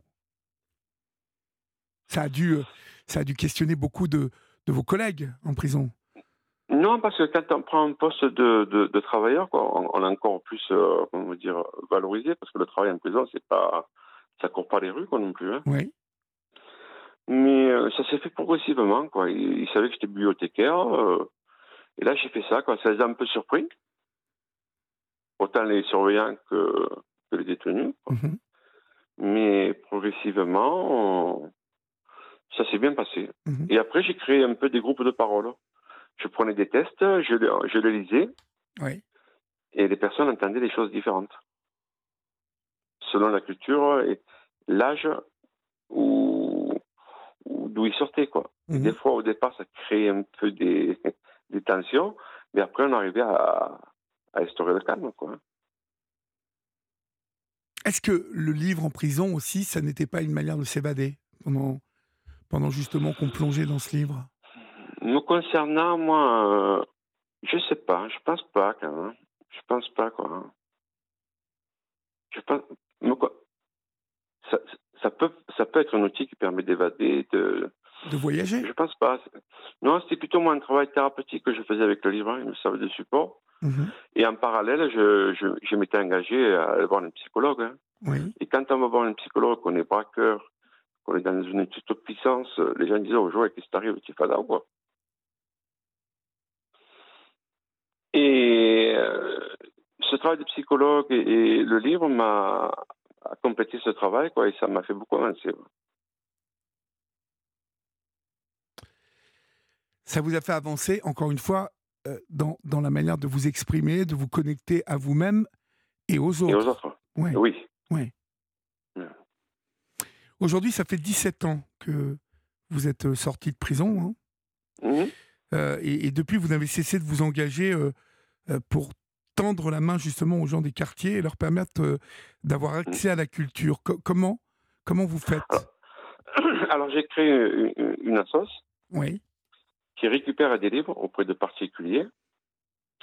S2: Ça a, dû, ça a dû questionner beaucoup de, de vos collègues en prison.
S3: Non, parce que quand on prend un poste de, de, travailleur, quoi, on, est encore plus, euh, comment dire, valorisé, parce que le travail en prison, c'est pas, ça court pas les rues, quoi, non plus. Hein.
S2: Oui.
S3: Mais euh, ça s'est fait progressivement, quoi. Ils, savaient que j'étais bibliothécaire, euh, et là, j'ai fait ça, quoi. Ça les a un peu surpris. Autant les surveillants que, que les détenus. Mhm. Mais progressivement, ça s'est bien passé. Mhm. Et après, j'ai créé un peu des groupes de parole je prenais des tests, je, je les lisais.
S2: Oui.
S3: Et les personnes entendaient des choses différentes. Selon la culture et l'âge où, d'où ils sortaient, quoi. Mhm. Des fois, au départ, ça créait un peu des, des tensions, mais après, on arrivait à, à instaurer le calme, quoi.
S2: Est-ce que le livre en prison aussi, ça n'était pas une manière de s'évader pendant, pendant justement qu'on plongeait dans ce livre?
S3: Me concernant, moi, euh, je sais pas. Je pense pas, quand même. Je pense pas, quoi. Je pense. Ça, ça, peut, ça peut être un outil qui permet d'évader, de.
S2: De voyager
S3: Je pense pas. Non, c'était plutôt moi un travail thérapeutique que je faisais avec le livre. Il me servait de support. Mhm. Et en parallèle, je, je, je m'étais engagé à aller voir un psychologue. Hein.
S2: Oui.
S3: Et quand on va voir un psychologue, qu'on est braqueur, qu'on est dans une étude de puissance, les gens disent Oh, joueur, qu'est-ce qui t'arrive Tu fais quoi Et euh, ce travail de psychologue et, le livre m'a complété ce travail, quoi, et ça m'a fait beaucoup avancer.
S2: Ça vous a fait avancer, encore une fois, euh, dans, dans, la manière de vous exprimer, de vous connecter à vous-même et aux autres.
S3: Et aux autres. Oui.
S2: oui. Aujourd'hui, ça fait 17 ans que vous êtes euh, sorti de prison. Hein. Mhm. et, depuis, vous n'avez cessé de vous engager euh, pour tendre la main justement aux gens des quartiers et leur permettre euh, d'avoir accès à la culture. comment, comment vous faites?
S3: Alors, j'ai créé une, une
S2: oui.
S3: qui récupère des livres auprès de particuliers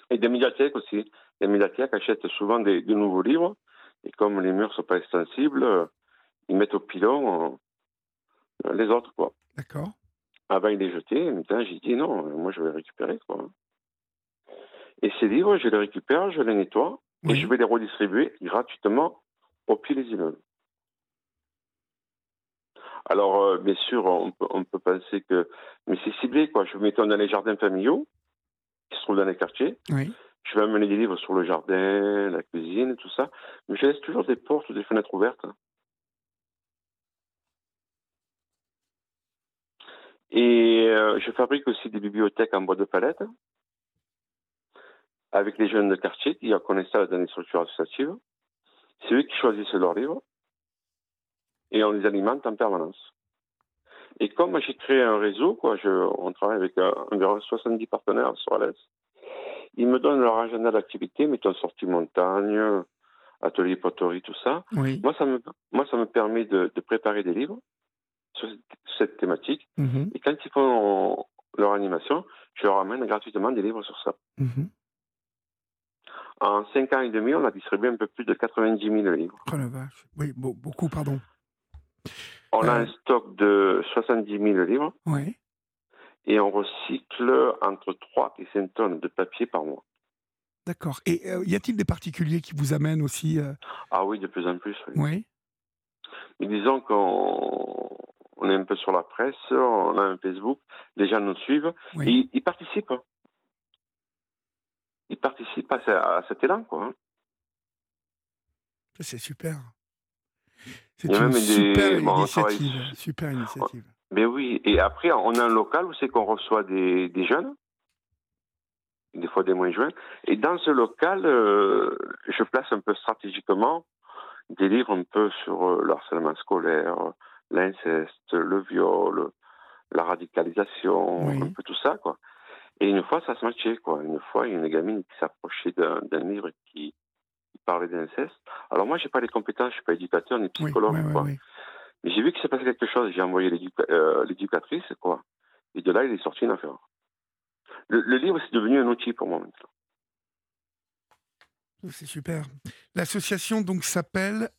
S3: et des médiathèques aussi. Les médiathèques achètent souvent des, de nouveaux livres et comme les murs ne sont pas extensibles, euh, ils mettent au pilon les autres. quoi.
S2: D'accord.
S3: Avant, ils les jetaient. maintenant, j'ai dit non, moi, je vais récupérer. Quoi. Et ces livres, je les récupère, je les nettoie et je vais les redistribuer gratuitement au pied des immeubles. Alors, euh, bien sûr, on peut, penser que. Mais c'est ciblé, quoi. Je mets dans les jardins familiaux, qui se trouvent dans les quartiers. Je vais amener des livres sur le jardin, la cuisine, tout ça. Mais je laisse toujours des portes ou des fenêtres ouvertes. Et euh, je fabrique aussi des bibliothèques en bois de palette avec les jeunes de quartier qui connaissent ça dans les structures associatives. C'est eux qui choisissent leurs livres et on les alimente en permanence. Et comme j'ai créé un réseau, quoi, je, on travaille avec euh, environ 70 partenaires sur l'Est, ils me donnent leur agenda d'activité, mettons sortie montagne, atelier poterie, tout ça. Moi, ça me, moi, ça me permet de, préparer des livres sur cette thématique. Mm-hmm. Et quand ils font leur animation, je leur amène gratuitement des livres sur ça. Mm-hmm. En 5 ans et demi, on a distribué un peu plus de 90 000 livres.
S2: Oh la vache. Oui, beaucoup, pardon.
S3: On a euh. un stock de 70 000 livres.
S2: Oui.
S3: Et on recycle entre 3 et 5 tonnes de papier par mois.
S2: D'accord. Et euh, y a-t-il des particuliers qui vous amènent aussi euh?
S3: Ah oui, de plus en plus.
S2: Oui.
S3: Mais disons qu'on est un peu sur la presse, on a un Facebook, les gens nous suivent, et ils participent ils participent à, cet élan, quoi. Hein.
S2: C'est super. C'est une super, initiative, super initiative.
S3: Mais oui, et après, on a un local où c'est qu'on reçoit des, jeunes, des fois des moins jeunes, et dans ce local, euh, je place un peu stratégiquement des livres un peu sur euh, le harcèlement scolaire, l'inceste, le viol, la radicalisation, un peu tout ça, quoi. Et une fois, ça se matchait, quoi. Une fois, il y a une gamine qui s'approchait d'un livre qui, parlait d'inceste. Alors moi, j'ai pas les compétences, je suis pas éducateur ni psychologue, quoi. Mais j'ai vu qu'il s'est passé quelque chose. J'ai envoyé euh, l'éducatrice, quoi. Et de là, il est sorti une affaire. Le, le livre, c'est devenu un outil pour moi maintenant.
S2: C'est super. L'association donc s'appelle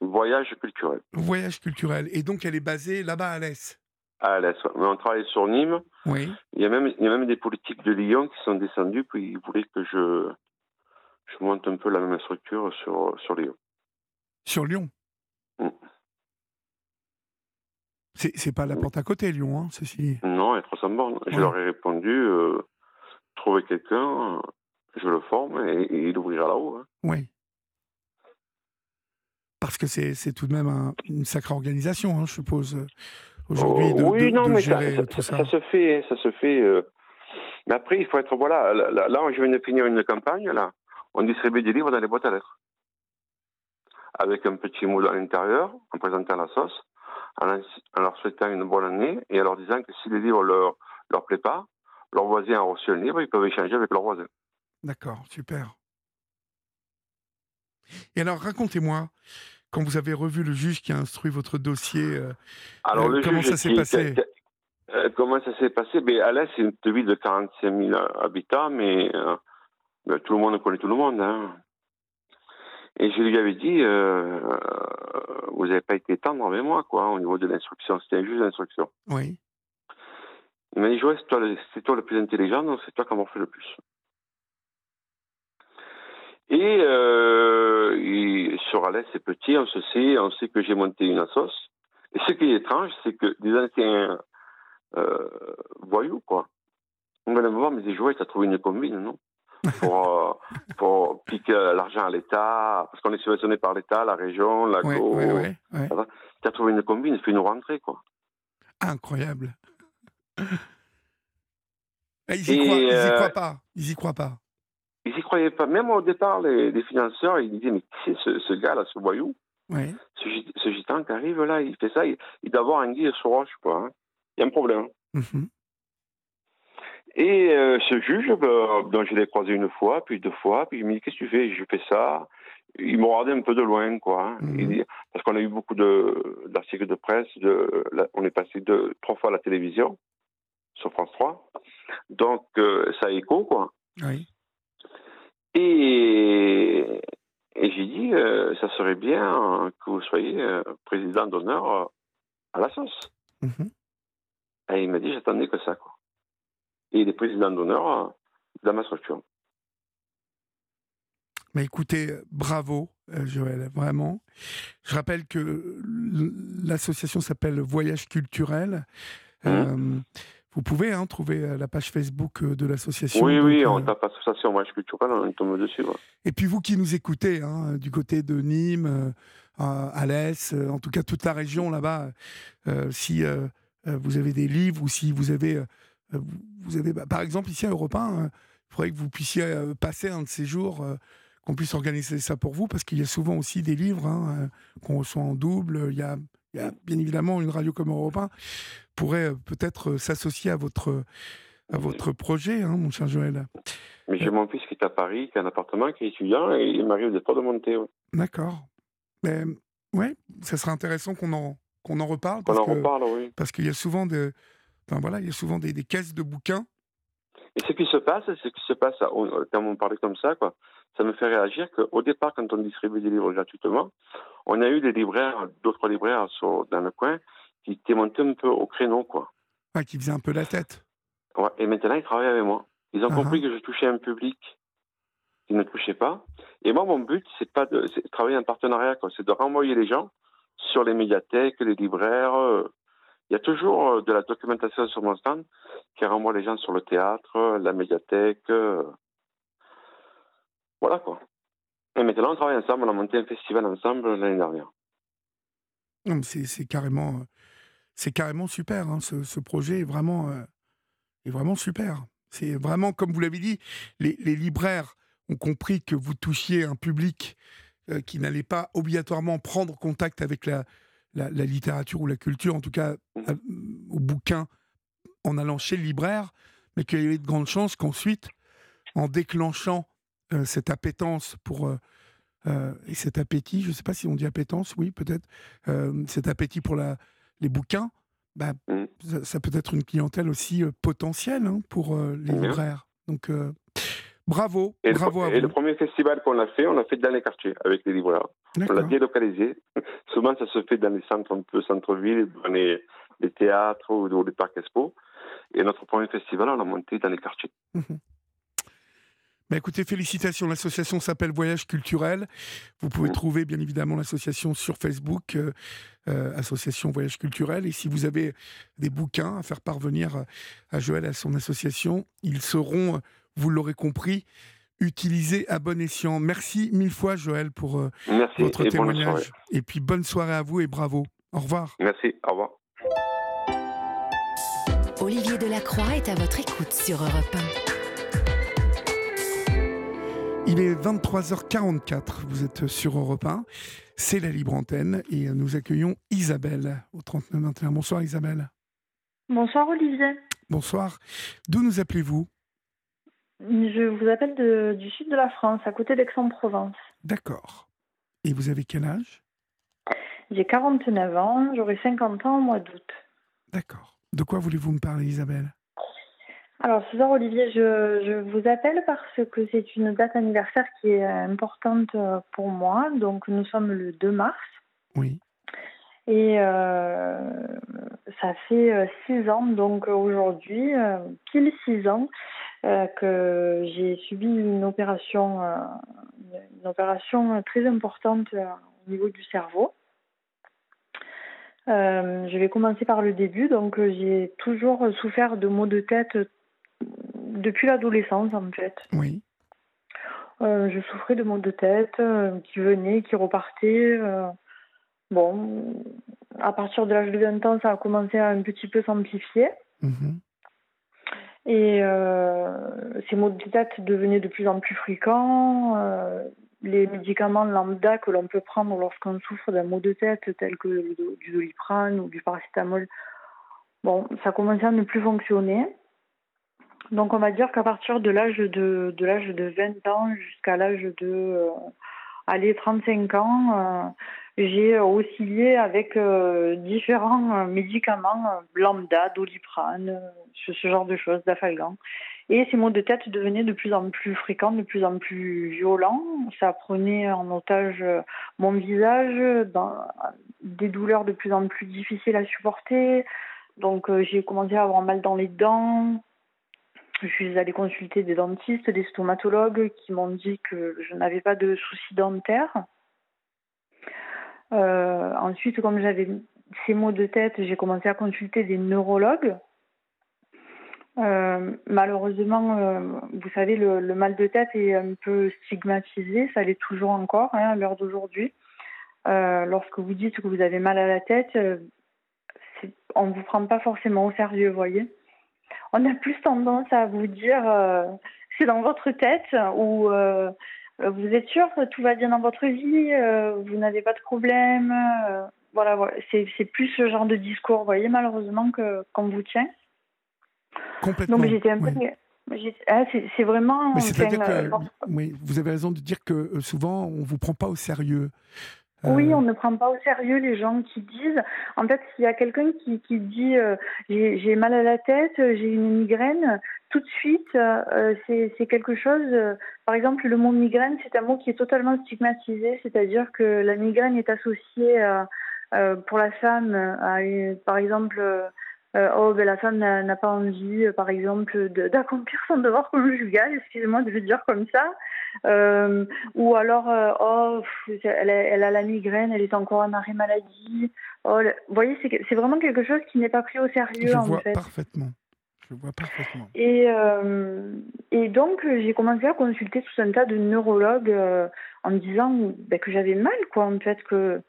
S3: Voyage culturel.
S2: Voyage culturel. Et donc elle est basée là-bas à l'Est.
S3: À l'Est. Mais on travaille sur Nîmes.
S2: Oui.
S3: Il y a même, il y a même des politiques de Lyon qui sont descendus, puis ils voulaient que je, je monte un peu la même structure sur, sur Lyon.
S2: Sur Lyon mm. C'est pas la porte à côté, Lyon, hein, ceci
S3: Non, elle est 300 bornes. Je leur ai répondu euh, trouver quelqu'un, je le forme et, il ouvrira là-haut. Hein.
S2: Oui. Parce que c'est tout de même une sacrée organisation, hein, je suppose, aujourd'hui, de,
S3: oui, non, mais
S2: gérer
S3: ça,
S2: tout ça.
S3: Ça se fait, ça se fait. Euh, mais après, il faut être, voilà, là, là je viens de finir une campagne, là. On distribue des livres dans les boîtes à lettres. Avec un petit mot à l'intérieur, en présentant la sauce, en, leur souhaitant une bonne année et en leur disant que si les livres leur, leur plaît pas, leurs voisins ont reçu un livre, ils peuvent échanger avec leurs voisins.
S2: D'accord, super. Et alors, racontez-moi, quand vous avez revu le juge qui a instruit votre dossier, euh,
S3: alors,
S2: euh, comment ça s'est passé
S3: euh, Comment ça s'est passé? Alès, c'est une ville de 45 000 habitants, mais ben, tout le monde connaît tout le monde. Hein. Et je lui avais dit, vous n'avez pas été tendre avec moi, quoi, au niveau de l'instruction. C'était un juge d'instruction.
S2: Oui.
S3: Il m'a dit, Joël, c'est toi, toi, le plus intelligent, donc c'est toi qui m'en fait le plus. Et, euh, sur Alès, c'est petit, on se sait, on sait que j'ai monté une assos. Et ce qui est étrange, c'est que des anciens euh, voyous, quoi, on va me voir, mais des jouets, tu as trouvé une combine, non? Pour, euh, pour piquer l'argent à l'État, parce qu'on est subventionné par l'État, la région, la
S2: ouais, ouais,
S3: Tu as trouvé une combine, fais une rentrée, quoi.
S2: Incroyable. Ils y, croient, euh, croient pas. Ils y croient pas.
S3: Ils n'y croyaient pas. Même au départ, les, financeurs, ils disaient, mais qui c'est ce, gars-là, ce voyou? Ce, gitan qui arrive là, il fait ça, il, doit avoir un guide sur roche, quoi. Hein. Il y a un problème. Mhm. Et euh, ce juge, ben, dont je l'ai croisé une fois, puis deux fois, puis il me dit, qu'est-ce que tu fais? Je fais ça. Il me regardait un peu de loin, quoi. Hein. Mhm. parce qu'on a eu beaucoup d'articles de, presse, de, on est passé trois fois à la télévision, sur France 3. Donc, euh, ça écho, quoi.
S2: Oui.
S3: Et, j'ai dit, euh, ça serait bien que vous soyez euh, président d'honneur euh, à la sauce. Mhm. Et il m'a dit, j'attendais que ça. Quoi. Et il est président d'honneur dans ma structure.
S2: Mais écoutez, bravo, Joël, vraiment. Je rappelle que l'association s'appelle Voyage culturel. Mmh. Vous pouvez hein, trouver euh, la page Facebook euh, de l'association.
S3: Oui, oui, on euh, tape association Moi, je culturelle, on tombe dessus.
S2: Et puis vous qui nous écoutez, hein, du côté de Nîmes, à l'Est, en tout cas toute la région là-bas, si vous avez des livres ou si vous avez, vous avez bah, par exemple ici à Europe 1, il faudrait que vous puissiez passer un de ces jours qu'on puisse organiser ça pour vous, parce qu'il y a souvent aussi des livres hein, qu'on reçoit en double. Il y a bien évidemment une radio comme Europe 1 pourrait euh, peut-être euh, s'associer à votre, à votre projet, hein, mon cher Joël.
S3: Mais j'ai mon fils qui est à Paris, qui a un appartement, qui est étudiant, et il m'arrive de pas de monter.
S2: D'accord. Mais ouais, ça serait intéressant qu'on en, qu'on en reparle.
S3: Qu'on en reparle, oui.
S2: Parce qu'il y a souvent, de, enfin, voilà, il y a souvent des, des caisses de bouquins.
S3: Et ce qui se passe, ce qui se passe, quand on parlait comme ça, quoi, ça me fait réagir qu'au départ, quand on distribuait des livres gratuitement, on a eu des libraires, d'autres libraires dans le coin, qui étaient montés un peu au créneau, quoi.
S2: qui faisaient un peu la tête.
S3: Ouais, et maintenant, ils travaillent avec moi. Ils ont uh-huh. compris que je touchais un public qui ne touchait pas. Et moi, mon but, c'est pas de, travailler en partenariat. C'est de renvoyer les gens sur les médiathèques, les libraires. Euh. Il y a toujours euh, de la documentation sur mon stand qui renvoie les gens sur le théâtre, la médiathèque. Euh. Voilà quoi. Et maintenant, on travaille ensemble, on a monté un festival ensemble l'année dernière.
S2: C'est carrément, c'est carrément super. Hein, ce, projet est vraiment, euh, est vraiment super. C'est vraiment, comme vous l'avez dit, les, libraires ont compris que vous touchiez un public qui n'allait pas obligatoirement prendre contact avec la, la, littérature ou la culture, en tout cas mmh. au bouquin, en allant chez le libraire, mais qu'il y avait de grandes chances qu'ensuite, en déclenchant cette appétence pour et cet appétit, je ne sais pas si on dit appétence, oui peut-être, cet appétit pour la, les bouquins, bah, mmh. ça, peut être une clientèle aussi potentielle hein, pour les libraires. Donc Bravo,
S3: et
S2: bravo
S3: le,
S2: à
S3: Et le premier festival qu'on a fait, on l'a fait dans les quartiers avec les libraires. On l'a délocalisé. Souvent, ça se fait dans les centres un peu centre-ville, dans les, théâtres ou dans les parcs expo. Et notre premier festival, on l'a monté dans les quartiers. Mhm.
S2: Bah, écoutez, félicitations. L'association s'appelle Voyage Culturel. Vous pouvez trouver bien évidemment l'association sur Facebook, euh, euh, Association Voyage Culturel. Et si vous avez des bouquins à faire parvenir à Joël et à son association, ils seront vous l'aurez compris, utilisé à bon escient. Merci mille fois, Joël, pour euh, votre témoignage. Et puis bonne soirée à vous et bravo. Au revoir.
S3: Merci, au revoir.
S1: Olivier Delacroix est à votre écoute sur Europe
S2: 1. Il est 23h44, vous êtes sur Europe 1, c'est la libre antenne et nous accueillons Isabelle au 3921. Bonsoir Isabelle.
S4: Bonsoir Olivier.
S2: Bonsoir. D'où nous appelez-vous?
S4: Je vous appelle du sud de la France, à côté d'Aix-en-Provence.
S2: D'accord. Et vous avez quel âge?
S4: J'ai 49 ans, j'aurai 50 ans au mois d'août.
S2: D'accord. De quoi voulez-vous me parler, Isabelle?
S4: Alors, ce soir, Olivier, je, je, vous appelle parce que c'est une date anniversaire qui est importante euh, pour moi. Donc, nous sommes le 2 mars.
S2: Oui.
S4: Et euh, ça fait euh, six ans, donc aujourd'hui, pile six ans, euh, que j'ai subi une opération, euh, une opération très importante au niveau du cerveau. je vais commencer par le début. Donc, j'ai toujours souffert de maux de tête depuis l'adolescence, en fait.
S2: Oui.
S4: je souffrais de maux de tête qui venaient, qui repartaient. bon, à partir de l'âge de 20 ans, ça a commencé à un petit peu s'amplifier. Mhm. Et euh, ces maux de tête devenaient de plus en plus fréquents. Euh, les médicaments lambda que l'on peut prendre lorsqu'on souffre d'un maux de tête, tels que du doliprane ou du paracétamol, bon, ça commençait à ne plus fonctionner. Donc on va dire qu'à partir de l'âge de, de l'âge de 20 ans jusqu'à l'âge de euh, allez, 35 ans, j'ai oscillé avec euh, différents euh, médicaments, euh, lambda, doliprane, ce, genre de choses, d'afalgan. Et ces maux de tête devenaient de plus en plus fréquents, de plus en plus violents. Ça prenait en otage mon visage, dans, des douleurs de plus en plus difficiles à supporter. Donc j'ai commencé à avoir mal dans les dents. Je suis allée consulter des dentistes, des stomatologues qui m'ont dit que je n'avais pas de soucis dentaires. Euh, ensuite, comme j'avais ces maux de tête, j'ai commencé à consulter des neurologues. Euh, malheureusement, euh, vous savez, le, mal de tête est un peu stigmatisé, ça l'est toujours encore hein, à l'heure d'aujourd'hui. lorsque vous dites que vous avez mal à la tête, on ne vous prend pas forcément au sérieux, voyez. On a plus tendance à vous dire c'est dans votre tête ou euh, vous êtes sûr que tout va bien dans votre vie, euh, vous n'avez pas de problème. Euh, voilà, c'est plus ce genre de discours, vous voyez, malheureusement, qu'on vous tient.
S2: Complètement.
S4: Donc j'étais un peu. Ah, c'est vraiment.
S2: que, oui, vous avez raison de dire que souvent on ne vous prend pas au sérieux.
S4: Oui, on ne prend pas au sérieux les gens qui disent. En fait, s'il y a quelqu'un qui, dit j'ai mal à la tête, j'ai une migraine, tout de suite, euh, c'est quelque chose. Euh, par exemple, le mot migraine, c'est un mot qui est totalement stigmatisé, c'est-à-dire que la migraine est associée euh, pour la femme à, par exemple, oh, ben, la femme n'a pas envie, par exemple, d'accomplir son devoir conjugal, excusez-moi de le dire comme ça, ou alors, oh, elle a, elle a, la migraine, elle est encore en arrêt maladie. Oh, vous voyez, c'est vraiment quelque chose qui n'est pas pris au sérieux
S2: Je
S4: en
S2: vois
S4: fait.
S2: Parfaitement. Je vois parfaitement.
S4: Et, euh, et donc, j'ai commencé à consulter tout un tas de neurologues euh, en me disant ben, que j'avais mal, quoi, en fait. Que...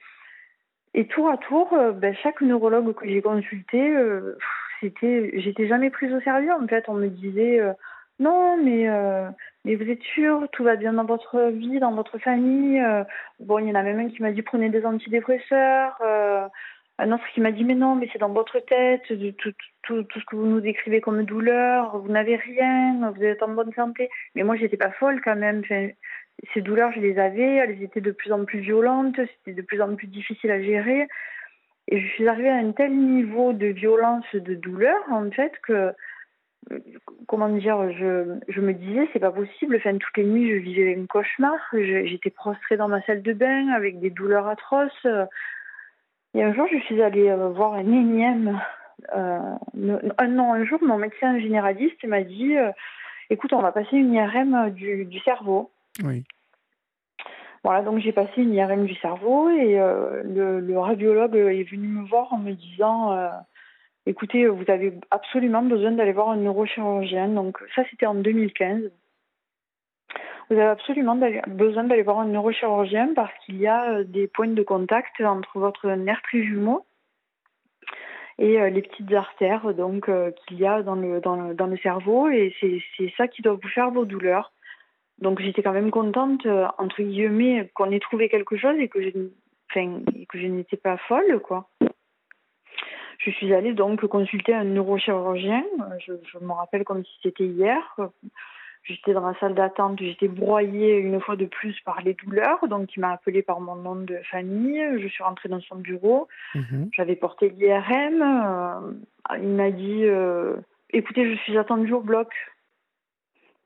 S4: Et tour à tour, euh, ben, chaque neurologue que j'ai consulté, c'était, j'étais jamais prise au sérieux, en fait. On me disait non, mais, mais vous êtes sûr, tout va bien dans votre vie, dans votre famille. bon, il y en a même un qui m'a dit prenez des antidépresseurs. un autre qui m'a dit mais non, mais c'est dans votre tête, tout, tout, tout, ce que vous nous décrivez comme douleur, vous n'avez rien, vous êtes en bonne santé. Mais moi, j'étais pas folle quand même. ces douleurs, je les avais, elles étaient de plus en plus violentes, c'était de plus en plus difficile à gérer. Et je suis arrivée à un tel niveau de violence, de douleur, en fait, que, comment dire, je, je me disais, c'est pas possible. Enfin, toutes les nuits, je vivais un cauchemar. J'étais prostrée dans ma salle de bain avec des douleurs atroces. Et un jour, je suis allée euh, voir un énième. Euh, non, un jour, mon médecin généraliste m'a dit euh, écoute, on va passer une IRM du, du cerveau.
S2: Oui.
S4: Voilà, donc j'ai passé une IRM du cerveau et euh, le, radiologue est venu me voir en me disant écoutez, vous avez absolument besoin d'aller voir un neurochirurgien. Donc ça, c'était en 2015. Vous avez absolument besoin d'aller voir un neurochirurgien parce qu'il y a euh, des points de contact entre votre nerf trijumeau et les petites artères donc qu'il y a dans le, dans le, dans le cerveau et c'est ça qui doit vous faire vos douleurs. Donc j'étais quand même contente, euh, entre guillemets, qu'on ait trouvé quelque chose et que je, que je n'étais pas folle, quoi. Je suis allée donc consulter un neurochirurgien. Je, je me rappelle comme si c'était hier. J'étais dans la salle d'attente, j'étais broyée une fois de plus par les douleurs, donc il m'a appelé par mon nom de famille. Je suis rentrée dans son bureau, mhm. j'avais porté l'IRM. Euh, il m'a dit euh, "Écoutez, je suis attendue au bloc.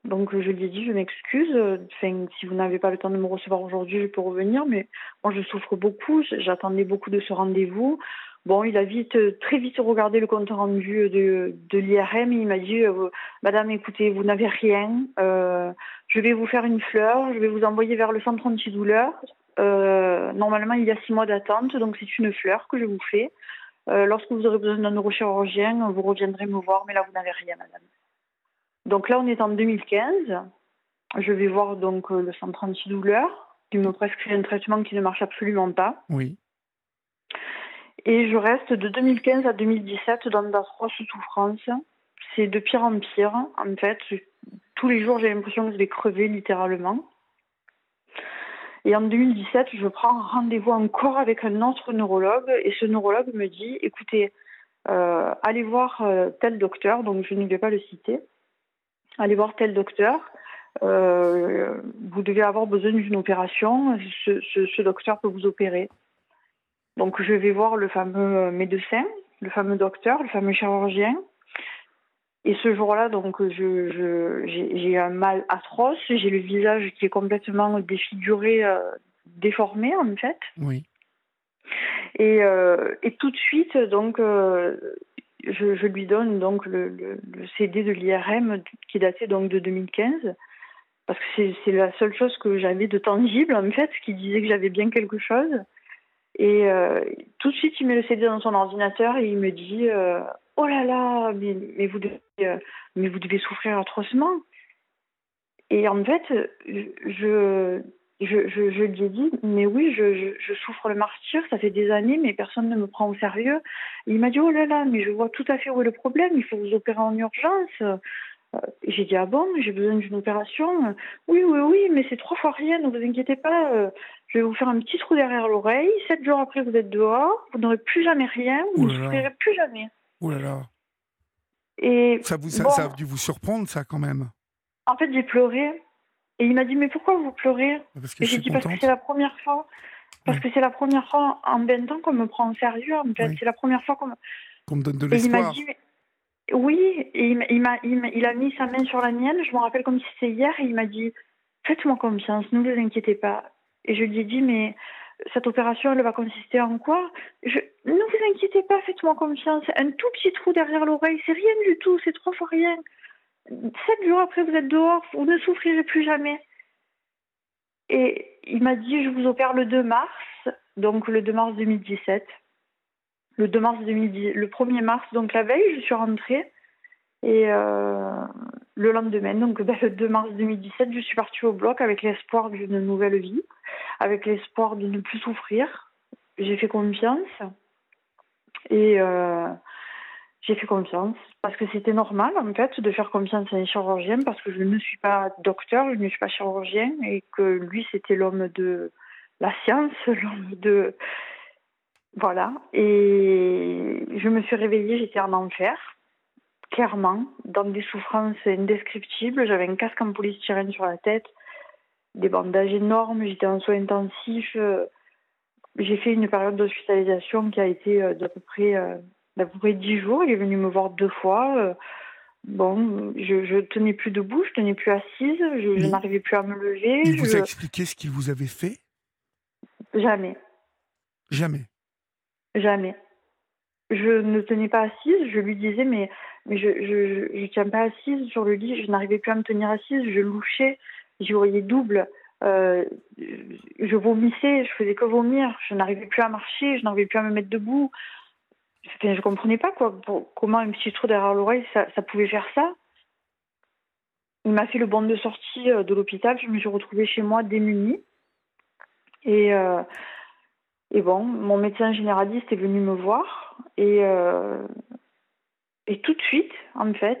S4: Donc je lui ai dit, je m'excuse, enfin, si vous n'avez pas le temps de me recevoir aujourd'hui, je peux revenir, mais moi je souffre beaucoup, j'attendais beaucoup de ce rendez-vous. Bon, il a vite, très vite regardé le compte rendu de, l'IRM et il m'a dit, euh, Madame, écoutez, vous n'avez rien, euh, je vais vous faire une fleur, je vais vous envoyer vers le centre antidouleur. Euh, normalement, il y a six mois d'attente, donc c'est une fleur que je vous fais. Euh, lorsque vous aurez besoin d'un neurochirurgien, vous reviendrez me voir, mais là, vous n'avez rien, Madame. Donc là, on est en 2015. Je vais voir donc euh, le centre antidouleur qui me prescrit un traitement qui ne marche absolument pas.
S2: Oui.
S4: Et je reste de 2015 à 2017 dans d'atroces souffrances. C'est de pire en pire. En fait, tous les jours, j'ai l'impression que je vais crever littéralement. Et en 2017, je prends rendez-vous encore avec un autre neurologue et ce neurologue me dit, écoutez, euh, allez voir euh, tel docteur, donc je ne vais pas le citer, allez voir tel docteur. Euh, vous devez avoir besoin d'une opération. Ce, docteur peut vous opérer. Donc je vais voir le fameux médecin, le fameux docteur, le fameux chirurgien. Et ce jour-là, donc, je, j'ai un mal atroce. J'ai le visage qui est complètement défiguré, euh, déformé, en fait.
S2: Oui.
S4: Et, euh, et tout de suite, donc, je, lui donne donc le, CD de l'IRM qui datait donc de 2015 parce que c'est la seule chose que j'avais de tangible en fait, qui disait que j'avais bien quelque chose. Et euh, tout de suite, il met le CD dans son ordinateur et il me dit euh, Oh là là, mais, mais, vous devez, euh, mais vous devez souffrir atrocement. Et en fait, je, lui ai dit, mais oui, je, souffre le martyr, ça fait des années, mais personne ne me prend au sérieux. il m'a dit, oh là là, mais je vois tout à fait où est le problème, il faut vous opérer en urgence. J'ai dit, ah bon, j'ai besoin d'une opération. Oui, oui, oui, mais c'est trois fois rien, ne vous inquiétez pas. Je vais vous faire un petit trou derrière l'oreille. Sept jours après, vous êtes dehors, vous n'aurez plus jamais rien, vous ne souffrirez plus jamais.
S2: Là là. Et ça, vous, ça, ça a dû vous surprendre, ça, quand même.
S4: En fait, j'ai pleuré et il m'a dit, mais pourquoi vous pleurez? Et j'ai dit, parce que c'est la première fois. Parce que c'est la première fois en 20 ans qu'on me prend au sérieux. En fait, c'est la première fois qu'on
S2: me... donne de l'espoir.
S4: Oui, et il, il, m'a, il, a mis sa main sur la mienne. Je me rappelle comme si c'était hier. Et il m'a dit, faites-moi confiance, ne vous inquiétez pas. Et je lui ai dit, mais cette opération, elle va consister en quoi? Je, Ne vous inquiétez pas, faites-moi confiance. Un tout petit trou derrière l'oreille, c'est rien du tout, c'est trois fois rien sept jours après, vous êtes dehors, vous ne souffrirez plus jamais. Et il m'a dit, je vous opère le 2 mars, donc le 2 mars 2017. Le 2 mars 2010, le 1er mars, donc la veille, je suis rentrée. Et euh, le lendemain, donc ben, le 2 mars 2017, je suis partie au bloc avec l'espoir d'une nouvelle vie, avec l'espoir de ne plus souffrir. J'ai fait confiance. Et euh, j'ai fait confiance parce que c'était normal en fait de faire confiance à un chirurgien parce que je ne suis pas docteur, je ne suis pas chirurgien et que lui c'était l'homme de la science, l'homme de voilà. Et je me suis réveillée, j'étais en enfer, clairement, dans des souffrances indescriptibles. J'avais un casque en polystyrène sur la tête, des bandages énormes, j'étais en soins intensifs. J'ai fait une période d'hospitalisation qui a été euh, d'à peu près euh, d'à peu près dix jours. Il est venu me voir deux fois. Euh, bon, je, je tenais plus debout, je tenais plus assise, je, n'arrivais plus à me lever.
S2: Il vous a expliqué ce qu'il vous avait fait?
S4: Jamais.
S2: Jamais.
S4: Jamais. Je ne tenais pas assise, je lui disais, mais, mais je ne tiens pas assise sur le lit, je n'arrivais plus à me tenir assise, je louchais, j'y voyais double. Euh, je vomissais, je faisais que vomir, je n'arrivais plus à marcher, je n'arrivais plus à me mettre debout. je ne comprenais pas quoi, comment un petit trou derrière l'oreille, ça, pouvait faire ça. Il m'a fait le bon de sortie euh, de l'hôpital, je me suis retrouvée chez moi démunie. Et, euh, et bon, mon médecin généraliste est venu me voir et, euh, tout de suite, en fait,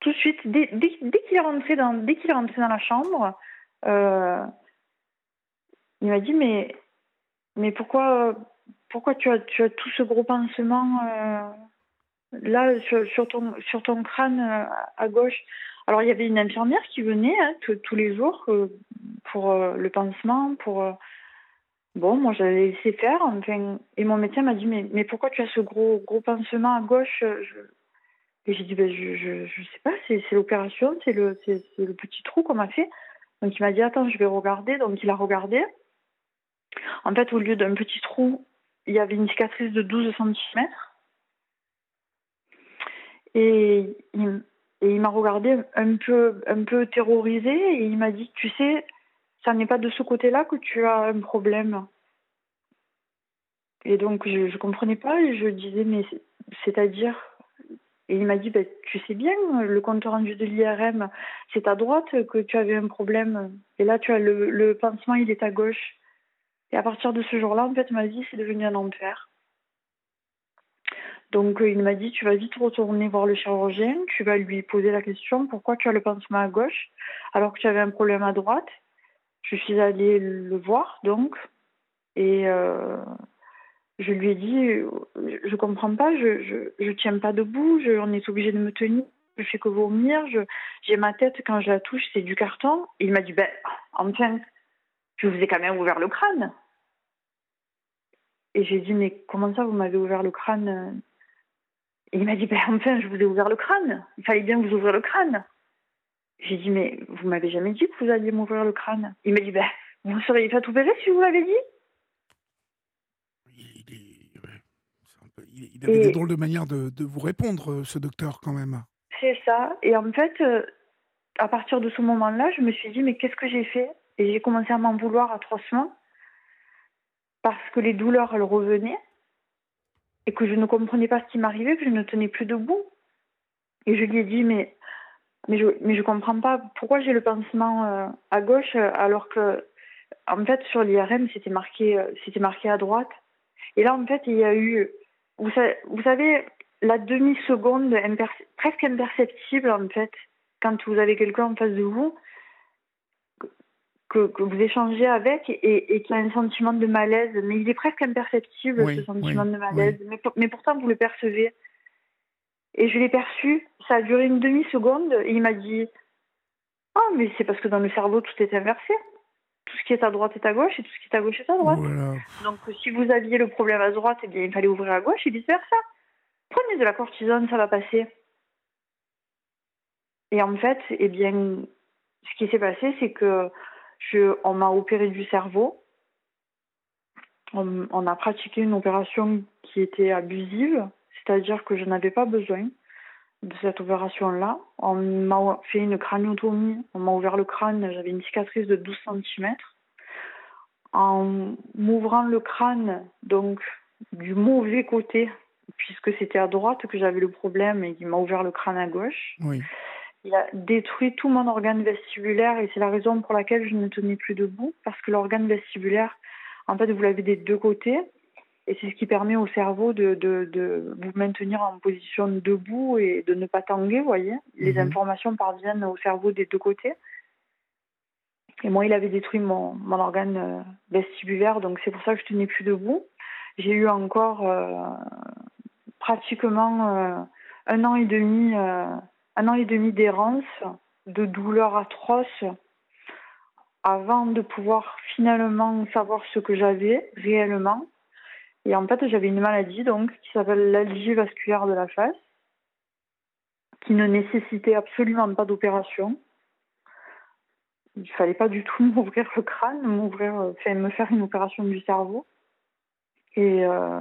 S4: tout de suite, dès, dès, qu'il est rentré dans, dès qu'il est rentré dans la chambre, euh, il m'a dit mais pourquoi pourquoi tu as tu as tout ce gros pansement euh, là sur, ton sur ton crâne à gauche? Alors il y avait une infirmière qui venait hein, tous les jours pour le pansement pour Bon, moi, j'avais laissé faire. Enfin, et mon médecin m'a dit mais, mais pourquoi tu as ce gros, gros pansement à gauche Et j'ai dit ben, je, je, je sais pas, c'est l'opération, c'est le, le petit trou qu'on m'a fait. Donc il m'a dit attends, je vais regarder. Donc il a regardé. En fait, au lieu d'un petit trou, il y avait une cicatrice de 12 cm. Et il, et il m'a regardé un peu, un peu terrorisé et il m'a dit tu sais, ça n'est pas de ce côté-là que tu as un problème. Et donc, je ne comprenais pas et je disais, mais c'est-à-dire Et il m'a dit, bah, tu sais bien, le compte rendu de l'IRM, c'est à droite que tu avais un problème. Et là, tu as le, le pansement, il est à gauche. Et à partir de ce jour-là, en fait, ma vie, c'est devenu un enfer. Donc, il m'a dit, tu vas vite retourner voir le chirurgien, tu vas lui poser la question, pourquoi tu as le pansement à gauche alors que tu avais un problème à droite je suis allée le voir, donc, et euh, je lui ai dit Je comprends pas, je, je, tiens pas debout, je, on est obligé de me tenir, je fais que vomir, j'ai ma tête, quand je la touche, c'est du carton. Il m'a dit Ben, enfin, je vous ai quand même ouvert le crâne. Et j'ai dit Mais comment ça, vous m'avez ouvert le crâne? Et il m'a dit Ben, enfin, je vous ai ouvert le crâne, il fallait bien vous ouvrir le crâne. J'ai dit, mais vous m'avez jamais dit que vous alliez m'ouvrir le crâne. Il m'a dit, ben, vous seriez fait opérer si vous l'avez dit.
S2: Il, avait des drôles de manière de, vous répondre, euh, ce docteur, quand même.
S4: C'est ça. Et en fait, euh, à partir de ce moment-là, je me suis dit, mais qu'est-ce que j'ai fait? Et j'ai commencé à m'en vouloir atrocement parce que les douleurs, elles revenaient et que je ne comprenais pas ce qui m'arrivait, que je ne tenais plus debout. Et je lui ai dit, mais mais je mais je comprends pas pourquoi j'ai le pansement euh, à gauche alors que en fait sur l'IRM c'était marqué euh, c'était marqué à droite. Et là en fait il y a eu vous savez, vous savez la demi seconde presque imperceptible en fait quand vous avez quelqu'un en face de vous que, que vous échangez avec et, et qui a un sentiment de malaise. Mais il est presque imperceptible ce sentiment de malaise. Mais, mais pourtant vous le percevez et je l'ai perçu, ça a duré une demi-seconde, et il m'a dit Ah, mais c'est parce que dans le cerveau, tout est inversé. Tout ce qui est à droite est à gauche, et tout ce qui est à gauche est à droite. Donc, si vous aviez le problème à droite, eh bien, il fallait ouvrir à gauche, et vice-versa. Prenez de la cortisone, ça va passer. Et en fait, eh bien, ce qui s'est passé, c'est que je, on m'a opéré du cerveau. on a pratiqué une opération qui était abusive c'est-à-dire que je n'avais pas besoin de cette opération-là. On m'a fait une craniotomie, on m'a ouvert le crâne, j'avais une cicatrice de 12 cm. En m'ouvrant le crâne, donc du mauvais côté, puisque c'était à droite que j'avais le problème et qu'il m'a ouvert le crâne à gauche. Il a détruit tout mon organe vestibulaire et c'est la raison pour laquelle je ne tenais plus debout, parce que l'organe vestibulaire, en fait, vous l'avez des deux côtés Et c'est ce qui permet au cerveau de, de, vous maintenir en position debout et de ne pas tanguer, vous voyez. Les mhm. informations parviennent au cerveau des deux côtés. Et moi, il avait détruit mon, mon organe euh, vestibulaire, donc c'est pour ça que je tenais plus debout. J'ai eu encore euh, pratiquement euh, un an et demi, un an et demi d'errance, de douleurs atroces, avant de pouvoir finalement savoir ce que j'avais réellement. Et en fait, j'avais une maladie donc qui s'appelle l'algie vasculaire de la face, qui ne nécessitait absolument pas d'opération. Il fallait pas du tout m'ouvrir le crâne, m'ouvrir, enfin, me faire une opération du cerveau. Et, euh,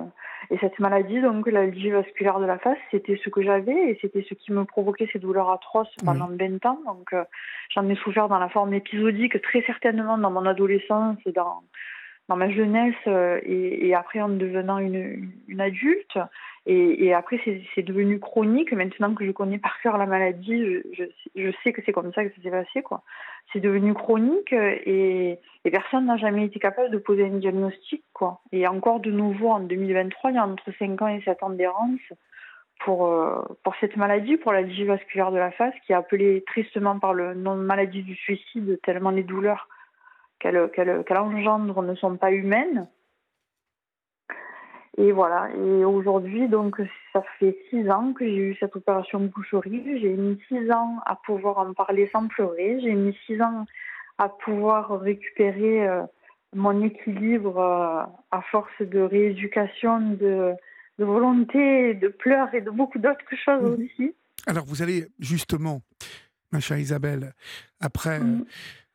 S4: et cette maladie, donc l'algie vasculaire de la face, c'était ce que j'avais et c'était ce qui me provoquait ces douleurs atroces pendant 20 ans. Donc euh, j'en ai souffert dans la forme épisodique, très certainement dans mon adolescence et dans, dans ma jeunesse euh, et, après en devenant une, adulte. Et, après, c'est devenu chronique. Maintenant que je connais par cœur la maladie, je, sais que c'est comme ça que ça s'est passé. C'est devenu chronique et, personne n'a jamais été capable de poser un diagnostic. quoi. Et encore de nouveau, en 2023, il y a entre 5 ans et 7 ans d'errance pour, euh, pour cette maladie, pour la vasculaire de la face, qui est appelée tristement par le nom de maladie du suicide, tellement les douleurs qu'elle engendre ne sont pas humaines. Et voilà. Et aujourd'hui, donc, ça fait six ans que j'ai eu cette opération de boucherie. J'ai mis six ans à pouvoir en parler sans pleurer. J'ai mis six ans à pouvoir récupérer euh, mon équilibre euh, à force de rééducation, de, de, volonté, de pleurs et de beaucoup d'autres choses mhm. aussi.
S2: Alors, vous allez justement, ma chère Isabelle, après. Mhm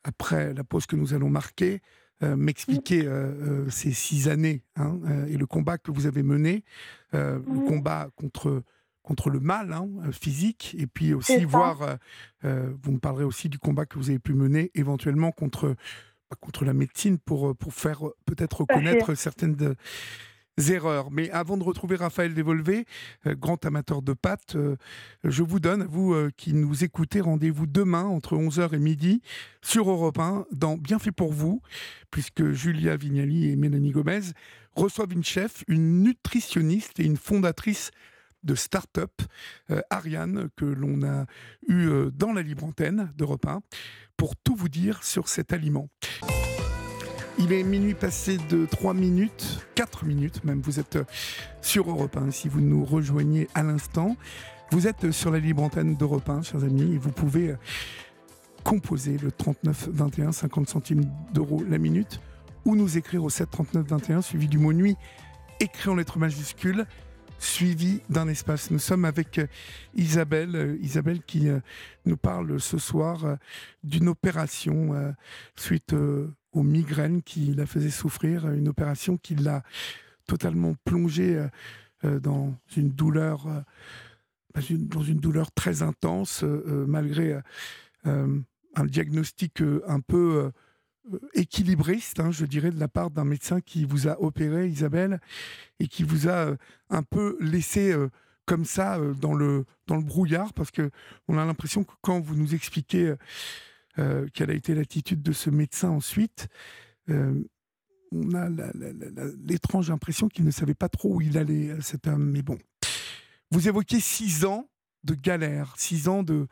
S2: après la pause que nous allons marquer, euh, m'expliquer euh, euh, ces six années hein, et le combat que vous avez mené, le combat contre contre le mal hein, physique, et puis aussi voir, vous me parlerez aussi du combat que vous avez pu mener éventuellement contre, bah, contre la médecine pour, pour faire peut-être reconnaître certaines de, erreurs. Mais avant de retrouver Raphaël Dévolvé, euh, grand amateur de pâtes, euh, je vous donne, vous euh, qui nous écoutez, rendez-vous demain entre 11h et midi sur Europe 1 dans Bien fait pour vous, puisque Julia Vignali et Mélanie Gomez reçoivent une chef, une nutritionniste et une fondatrice de start-up, Ariane, que l'on a eu dans la libre antenne d'Europe 1, pour tout vous dire sur cet aliment. Il est minuit passé de 3 minutes, 4 minutes même. Vous êtes sur Europe 1 si vous nous rejoignez à l'instant. Vous êtes sur la libre antenne d'Europe 1, chers amis, et vous pouvez composer le 39 21, 50 centimes d'euros la minute, ou nous écrire au 7 39 21, suivi du mot nuit, écrit en lettres majuscules, suivi d'un espace. Nous sommes avec Isabelle, Isabelle qui euh, nous parle ce soir euh, d'une opération euh, suite aux migraines qui la faisaient souffrir, une opération qui l'a totalement plongée euh, euh, dans une douleur, euh, dans une douleur très intense, malgré un diagnostic un peu équilibriste, hein, je dirais, de la part d'un médecin qui vous a opéré, Isabelle, et qui vous a un peu laissé comme ça dans le dans le brouillard, parce que on a l'impression que quand vous nous expliquez euh, quelle a été l'attitude de ce médecin ensuite, euh, on a l'étrange impression qu'il ne savait pas trop où il allait, euh, cet homme. Mais bon, vous évoquez six ans de galère, six ans de,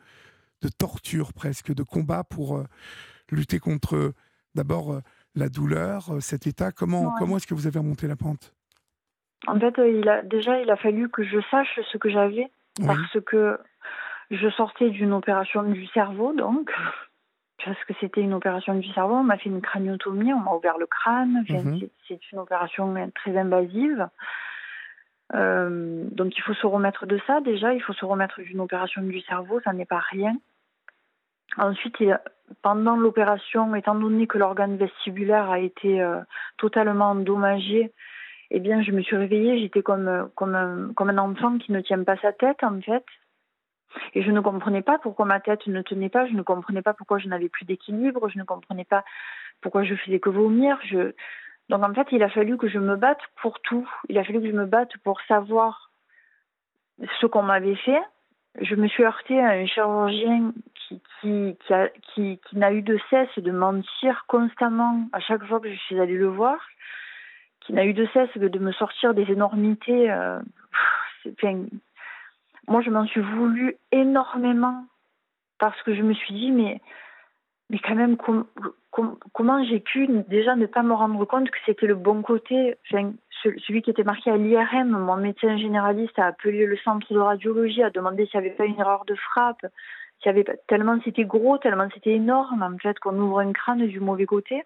S2: de torture presque, de combat pour lutter contre d'abord la douleur, cet état. Comment, comment est-ce que vous avez remonté la pente?
S4: En fait, il a, déjà, il a fallu que je sache ce que j'avais, parce que je sortais d'une opération du cerveau, donc parce que c'était une opération du cerveau. On m'a fait une craniotomie, on m'a ouvert le crâne. Mhm. C'est une opération très invasive. Euh, donc il faut se remettre de ça déjà, il faut se remettre d'une opération du cerveau, ça n'est pas rien. Ensuite, pendant l'opération, étant donné que l'organe vestibulaire a été euh, totalement endommagé, eh bien, je me suis réveillée, j'étais comme, comme, comme un enfant qui ne tient pas sa tête, en fait. Et je ne comprenais pas pourquoi ma tête ne tenait pas, je ne comprenais pas pourquoi je n'avais plus d'équilibre, je ne comprenais pas pourquoi je faisais que vomir. Donc en fait, il a fallu que je me batte pour tout. Il a fallu que je me batte pour savoir ce qu'on m'avait fait. Je me suis heurtée à un chirurgien qui, n'a eu de cesse de mentir constamment à chaque fois que je suis allée le voir, qui n'a eu de cesse que de me sortir des énormités. Moi, je m'en suis voulu énormément parce que je me suis dit, mais, mais quand même, comment j'ai pu déjà ne pas me rendre compte que c'était le bon côté? Celui qui était marqué à l'IRM, mon médecin généraliste a appelé le centre de radiologie, a demandé s'il n'y avait pas une erreur de frappe, s'il avait pas, tellement c'était gros, tellement c'était énorme, en fait, qu'on ouvre un crâne du mauvais côté.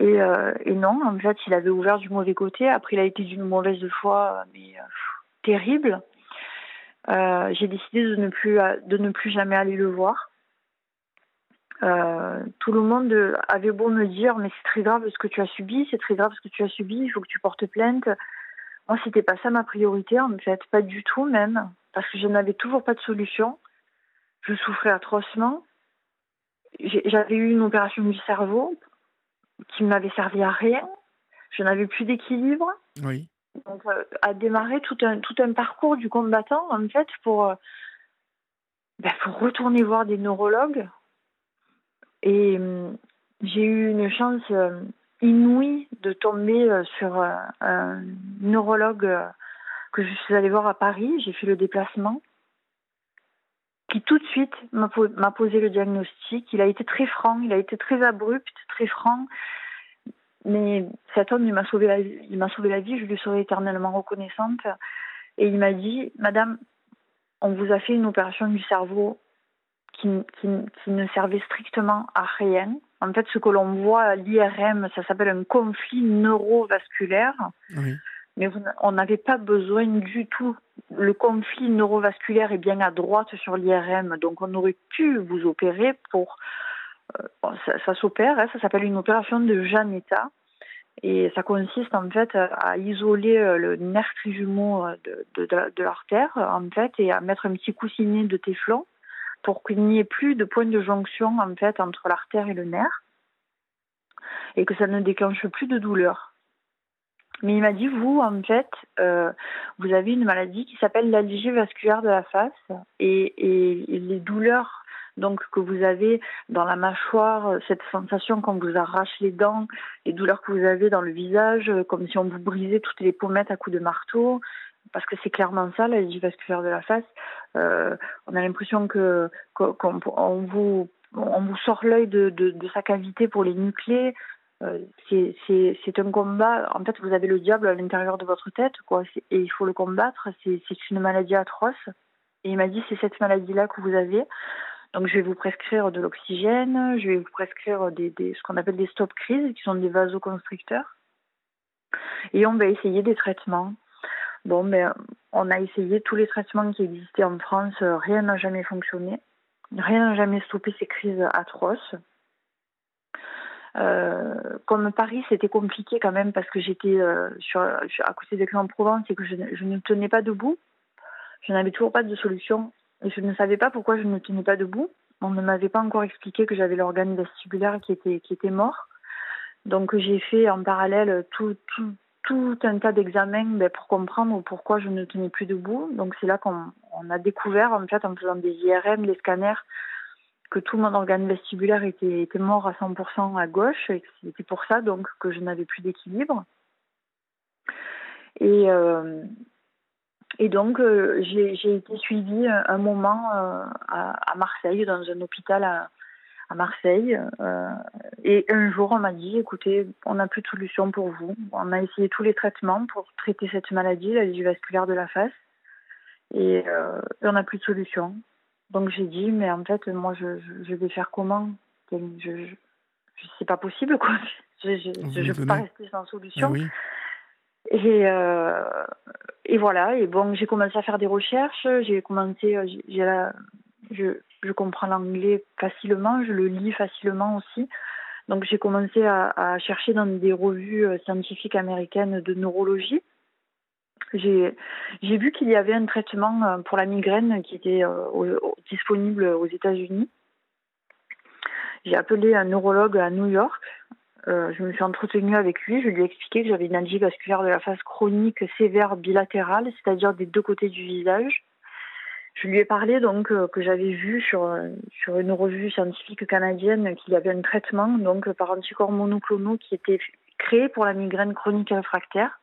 S4: Et, euh, non, en fait, il avait ouvert du mauvais côté. Après, il a été d'une mauvaise foi, mais euh, terrible. Euh, j'ai décidé de ne plus de ne plus jamais aller le voir. Euh, tout le monde avait beau me dire mais c'est très grave ce que tu as subi, c'est très grave ce que tu as subi, il faut que tu portes plainte. Moi c'était pas ça ma priorité en fait, pas du tout même, parce que je n'avais toujours pas de solution. Je souffrais atrocement. J'avais eu une opération du cerveau qui ne m'avait servi à rien. Je n'avais plus d'équilibre.
S2: Oui.
S4: Donc, euh, a démarré tout un, tout un parcours du combattant, en fait, pour, euh, ben, pour retourner voir des neurologues. Et euh, j'ai eu une chance inouïe de tomber sur un neurologue que je suis allée voir à Paris. J'ai fait le déplacement. Qui tout de suite m'a posé le diagnostic. Il a été très franc, il a été très abrupt, très franc. Mais cet homme, il m'a sauvé la vie. Il m'a sauvé la vie. Je lui serai éternellement reconnaissante. Et il m'a dit, Madame, on vous a fait une opération du cerveau qui, qui, qui ne servait strictement à rien. En fait, ce que l'on voit à l'IRM, ça s'appelle un conflit neurovasculaire.
S2: Oui.
S4: Mais on n'avait pas besoin du tout. Le conflit neurovasculaire est bien à droite sur l'IRM, donc on aurait pu vous opérer pour euh, ça, s'opère, hein, ça s'appelle une opération de Janetta. Et ça consiste en fait à isoler euh, le nerf trijumeau euh, de, l'artère en fait et à mettre un petit coussinet de téflon pour qu'il n'y ait plus de point de jonction en fait entre l'artère et le nerf et que ça ne déclenche plus de douleur. Mais il m'a dit vous en fait vous avez une maladie qui s'appelle l'algie vasculaire de la face et les douleurs donc que vous avez dans la mâchoire, euh, cette sensation quand vous arrache les dents, les douleurs que vous avez dans le visage, euh, comme si on vous brisait toutes les pommettes à coups de marteau, parce que c'est clairement ça, la vasculaire de la face. Euh, on a l'impression qu'on vous on vous sort l'œil de, de, sa cavité pour les nucléer. c'est un combat. En fait, vous avez le diable à l'intérieur de votre tête, quoi. Et il faut le combattre. C'est une maladie atroce. Et il m'a dit c'est cette maladie-là que vous avez. Donc je vais vous prescrire de l'oxygène, je vais vous prescrire des, ce qu'on appelle des stop crises, qui sont des vasoconstricteurs. Et on va essayer des traitements. Bon, ben, on a essayé tous les traitements qui existaient en France, rien n'a jamais fonctionné. Rien n'a jamais stoppé ces crises atroces. Euh, comme Paris, c'était compliqué quand même parce que j'étais euh, à côté d'Aix-en-Provence et que je, ne tenais pas debout. Je n'avais toujours pas de solution. Et je ne savais pas pourquoi je ne tenais pas debout. On ne m'avait pas encore expliqué que j'avais l'organe vestibulaire qui était, qui était mort. Donc j'ai fait en parallèle tout, tout, tout un tas d'examens ben, pour comprendre pourquoi je ne tenais plus debout. Donc c'est là qu'on on a découvert, en fait, en faisant des IRM, des scanners, que tout mon organe vestibulaire était, était mort à 100% à gauche. Et c'était pour ça donc que je n'avais plus d'équilibre. Et, euh, et donc, euh, j'ai été suivie un moment euh, à, Marseille, dans un hôpital à, Marseille. Euh, et un jour, on m'a dit, écoutez, on n'a plus de solution pour vous. On a essayé tous les traitements pour traiter cette maladie, la vasculaire de la face. Et, on n'a plus de solution. Donc j'ai dit, mais en fait, moi, je, vais faire comment? Je, je, c'est pas possible, quoi. Je ne peux pas rester sans solution. Ah et, euh, et voilà, et bon, j'ai commencé à faire des recherches, j'ai commencé, euh, je, comprends l'anglais facilement, je le lis facilement aussi. Donc j'ai commencé à, chercher dans des revues euh, scientifiques américaines de neurologie. J'ai vu qu'il y avait un traitement pour la migraine qui était disponible aux États-Unis. J'ai appelé un neurologue à New York euh, je me suis entretenue avec lui, je lui ai expliqué que j'avais une algie vasculaire de la face chronique sévère bilatérale, c'est-à-dire des deux côtés du visage. Je lui ai parlé donc euh, que j'avais vu sur, une revue scientifique canadienne qu'il y avait un traitement donc par anticorps monoclonaux qui était créé pour la migraine chronique réfractaire.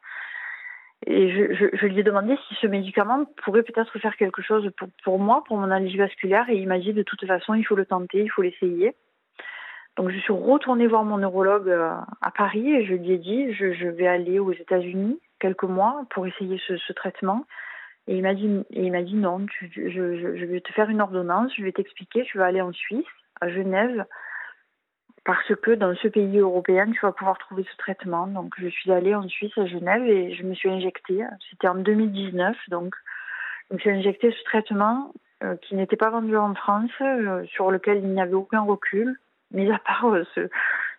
S4: Et je, lui ai demandé si ce médicament pourrait peut-être faire quelque chose pour, moi, pour mon allergie vasculaire. Et il m'a dit de toute façon, il faut le tenter, il faut l'essayer. Donc je suis retournée voir mon neurologue euh, à Paris et je lui ai dit je, vais aller aux États-Unis quelques mois pour essayer ce, traitement. Et il m'a dit, il m'a dit non, je, je, je, vais te faire une ordonnance, je vais t'expliquer, tu vas aller en Suisse, à Genève, parce que dans ce pays européen, tu vas pouvoir trouver ce traitement. Donc je suis allée en Suisse, à Genève, et je me suis injectée. C'était en 2019, donc je me suis injectée ce traitement euh, qui n'était pas vendu en France, euh, sur lequel il n'y avait aucun recul, mis à part euh, ce,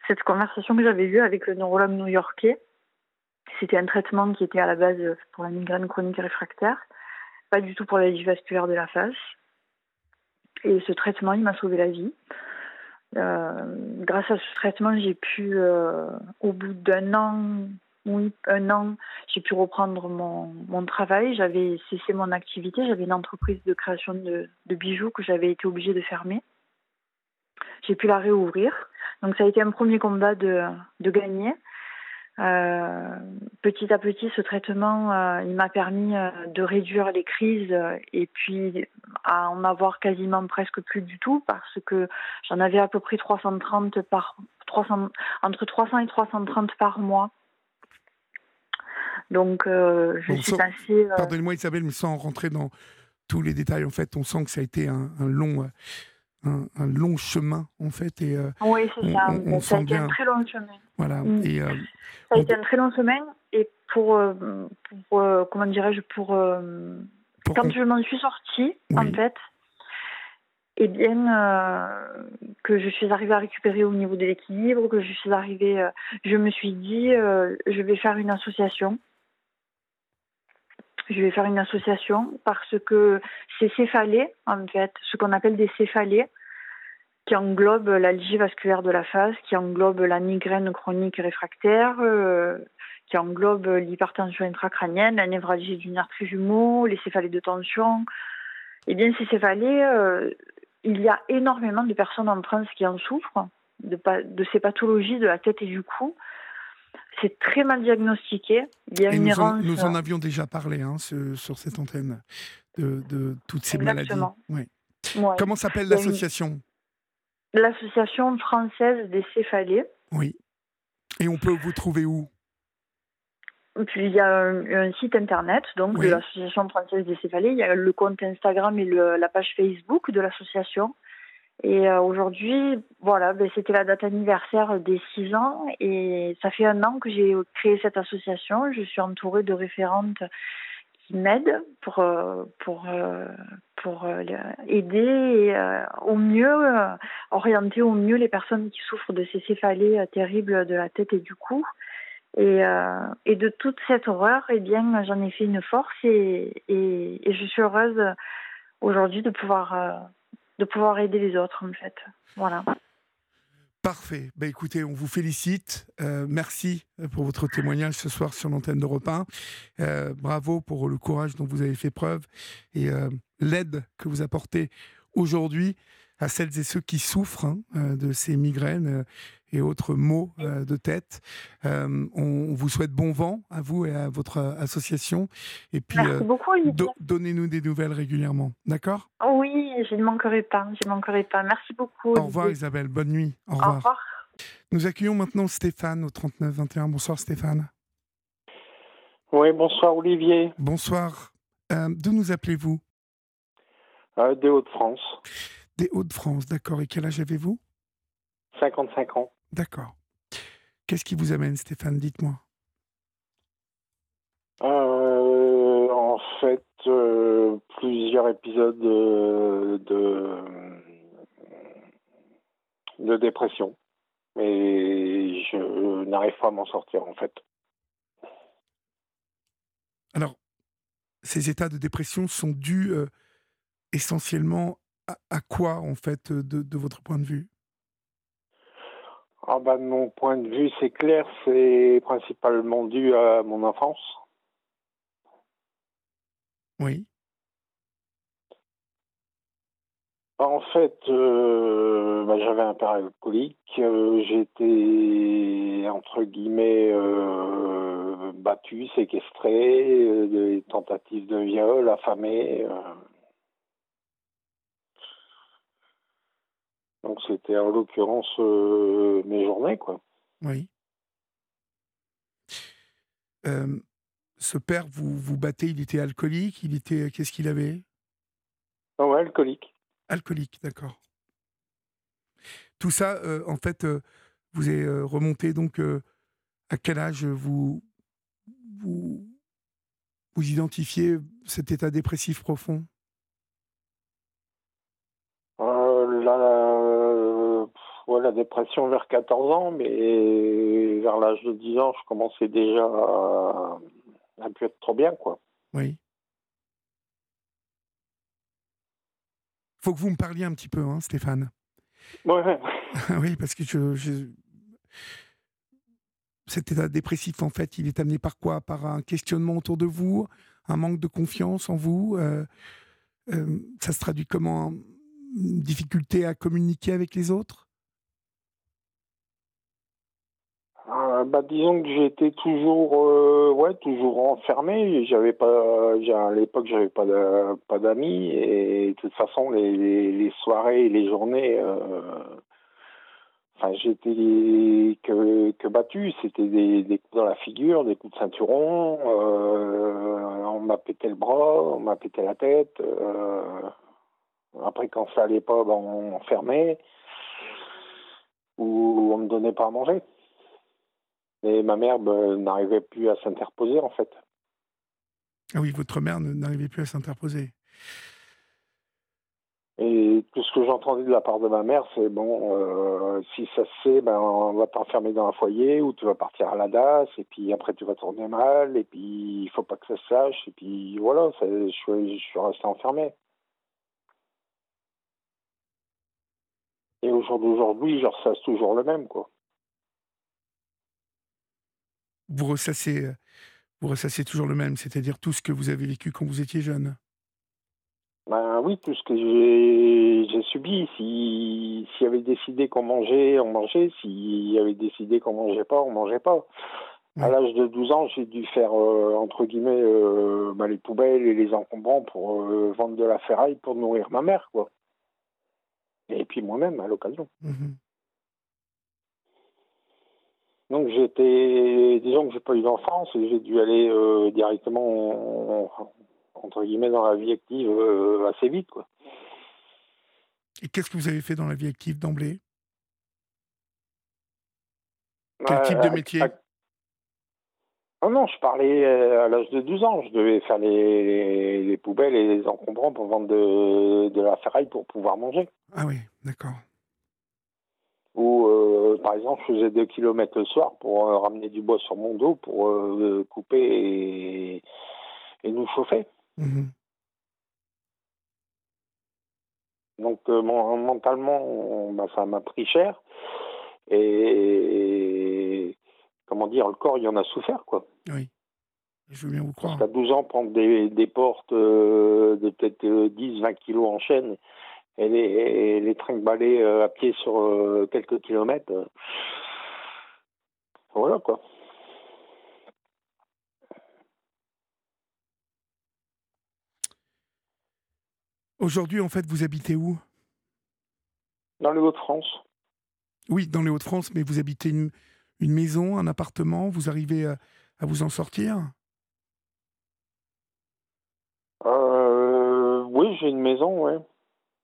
S4: cette conversation que j'avais eue avec le neurologue new-yorkais. C'était un traitement qui était à la base pour la migraine chronique réfractaire pas du tout pour la vasculaire de la face. Et ce traitement, il m'a sauvé la vie. Euh, grâce à ce traitement, j'ai pu, euh, au bout d'un an, oui, un an, j'ai pu reprendre mon, travail. J'avais cessé mon activité. J'avais une entreprise de création de bijoux que j'avais été obligée de fermer. J'ai pu la réouvrir. Donc ça a été un premier combat de, de gagner. Euh, petit à petit, ce traitement, euh, il m'a permis euh, de réduire les crises et puis à en avoir quasiment presque plus du tout parce que j'en avais à peu près 330 par 300 entre 300 et 330 par mois. Donc, je suis passée.
S2: Pardonnez-moi, Isabelle, mais sans rentrer dans tous les détails, en fait, on sent que ça a été un, long un, long chemin en fait. Et,
S4: oui, c'est ça. ça a été un très long chemin.
S2: Voilà. Mm. Et,
S4: ça a été un très long semaine et pour, euh, pour euh, comment dirais-je, pour, euh, quand je m'en suis sortie, en fait, et eh bien, que je suis arrivée à récupérer au niveau de l'équilibre, que je suis arrivée, je me suis dit, je vais faire une association. Je vais faire une association parce que ces céphalées, en fait, ce qu'on appelle des céphalées, qui englobe l'algie vasculaire de la face, qui englobe la migraine chronique réfractaire, euh, qui englobe l'hypertension intracrânienne, la névralgie du nerf trijumeau, les céphalées de tension. Eh bien, ces céphalées, euh, il y a énormément de personnes en France qui en souffrent, de, de ces pathologies de la tête et du cou. C'est très mal diagnostiqué.
S2: Il y a une nous, errance... en, nous en avions déjà parlé hein, sur cette antenne de, de toutes ces
S4: Exactement.
S2: maladies. Oui. Comment s'appelle l'association?
S4: L'Association française des céphalées.
S2: Oui. Et on peut vous trouver où?
S4: Puis il y a un, site internet donc de l'association française des céphalées. Il y a le compte Instagram et la page Facebook de l'association. Et euh, aujourd'hui, voilà, ben, c'était la date anniversaire des six ans et ça fait un an que j'ai créé cette association. Je suis entourée de référentes qui m'aident pour euh, pour euh, pour euh, aider au mieux orienter au mieux les personnes qui souffrent de ces céphalées terribles de la tête et du cou. Et, et de toute cette horreur, eh bien, j'en ai fait une force et, et, et je suis heureuse aujourd'hui de pouvoir de pouvoir aider les autres en fait. Voilà.
S2: Parfait. Ben, écoutez, on vous félicite. Euh, merci euh, pour votre témoignage ce soir sur l'antenne d'Europe 1. Euh, bravo pour le courage dont vous avez fait preuve et l'aide que vous apportez aujourd'hui à celles et ceux qui souffrent hein, de ces migraines et autres maux de tête. on, vous souhaite bon vent à vous et à votre association. Et puis, donnez-nous des nouvelles régulièrement. D'accord?
S4: Oui, je ne manquerai pas. Je ne manquerai pas. Merci beaucoup.
S2: Au revoir Isabelle, bonne nuit. Au revoir. Au revoir. Nous accueillons maintenant Stéphane au 39 21. Bonsoir Stéphane.
S5: Oui, bonsoir Olivier.
S2: Bonsoir. Euh, D'où nous appelez-vous?
S5: Euh, Des Hauts-de-France.
S2: Des Hauts-de-France, d'accord. Et quel âge avez-vous?
S5: 55 ans.
S2: D'accord. Qu'est-ce qui vous amène Stéphane? Dites-moi.
S5: Euh, en fait, euh, plusieurs épisodes de, de, dépression. Mais je n'arrive pas à m'en sortir, en fait.
S2: Alors, ces états de dépression sont dus euh, essentiellement à, quoi, en fait, de, de, votre point de vue?
S5: Ah bah, Mon point de vue, c'est clair, c'est principalement dû à mon enfance.
S2: Oui.
S5: En fait, euh, bah, j'avais un père alcoolique. Euh, j'étais, entre guillemets, euh, battu, séquestré, des tentatives de viol, affamé. Donc c'était en l'occurrence mes journées, quoi.
S2: Oui. ce père, vous vous battez, il était alcoolique, il était, qu'est-ce qu'il avait?
S5: Ah ouais, alcoolique.
S2: Alcoolique, d'accord. Tout ça, euh, en fait, euh, vous est euh, remonté donc à quel âge vous, vous, vous identifiez cet état dépressif profond?
S5: La, la, dépression vers 14 ans, mais vers l'âge de 10 ans, je commençais déjà à, à plus être trop bien, quoi.
S2: Oui. faut que vous me parliez un petit peu, hein, Stéphane.
S5: Ouais.
S2: oui, parce que je, cet état dépressif, en fait, il est amené par quoi? Par un questionnement autour de vous, un manque de confiance en vous. Euh, euh, ça se traduit comment? Une difficulté à communiquer avec les autres?
S5: Euh, bah, disons que j'étais toujours, euh, ouais, toujours enfermé. J'avais pas, à l'époque, j'avais pas pas d'amis et de toute façon, les, les, soirées et les journées, euh, enfin, j'étais que, que battu. C'était des, coups dans la figure, des coups de ceinturon. on m'a pété le bras, on m'a pété la tête. après, quand ça allait pas, ben, on m'enfermait ou on me donnait pas à manger. Et ma mère ben, n'arrivait plus à s'interposer, en fait.
S2: Ah oui, votre mère n'arrivait plus à s'interposer.
S5: Et tout ce que j'entendais de la part de ma mère, c'est bon, euh, si ça se sait, ben, on va t'enfermer dans un foyer ou tu vas partir à la DAS, et puis après tu vas tourner mal, et puis il faut pas que ça se sache, et puis voilà, je, suis, je suis resté enfermé. Et au jour d'aujourd'hui, je ressasse toujours le même, quoi
S2: vous ressassez, vous ressassez toujours le même, c'est-à-dire tout ce que vous avez vécu quand vous étiez jeune?
S5: Ben oui, tout ce que j'ai subi. S'il y avait décidé qu'on mangeait, on mangeait. S'il y avait décidé qu'on mangeait pas, on mangeait pas. À l'âge de 12 ans, j'ai dû faire, euh, entre guillemets, euh, ben, les poubelles et les encombrants pour vendre de la ferraille pour nourrir ma mère, quoi. Et puis moi-même, à l'occasion. Mmh donc j'étais, disons que j'ai pas eu d'enfance et j'ai dû aller euh, directement entre guillemets dans la vie active euh, assez vite quoi.
S2: Et qu'est-ce que vous avez fait dans la vie active d'emblée? Quel type de métier?
S5: Ah non, je parlais euh, à l'âge de 12 ans. Je devais faire les, les, poubelles et les encombrants pour vendre de, de la ferraille pour pouvoir manger.
S2: Ah oui, d'accord
S5: où, euh, par exemple, je faisais 2 km le soir pour euh, ramener du bois sur mon dos pour euh, couper et, nous chauffer. Mhm. Donc, mentalement, bah, ça m'a pris cher. Et, comment dire, le corps, il en a souffert, quoi.
S2: Oui. Je veux bien vous croire.
S5: Parce qu'à 12 ans, prendre des, des portes de peut-être 10-20 kilos en chaîne et les, les trinquer euh, à pied sur euh, quelques kilomètres. Euh, voilà quoi.
S2: Aujourd'hui, en fait, vous habitez où?
S5: Dans les Hauts-de-France.
S2: Oui, dans les Hauts-de-France, mais vous habitez une, une, maison, un appartement, vous arrivez à, à vous en sortir?
S5: Oui, j'ai une maison, oui.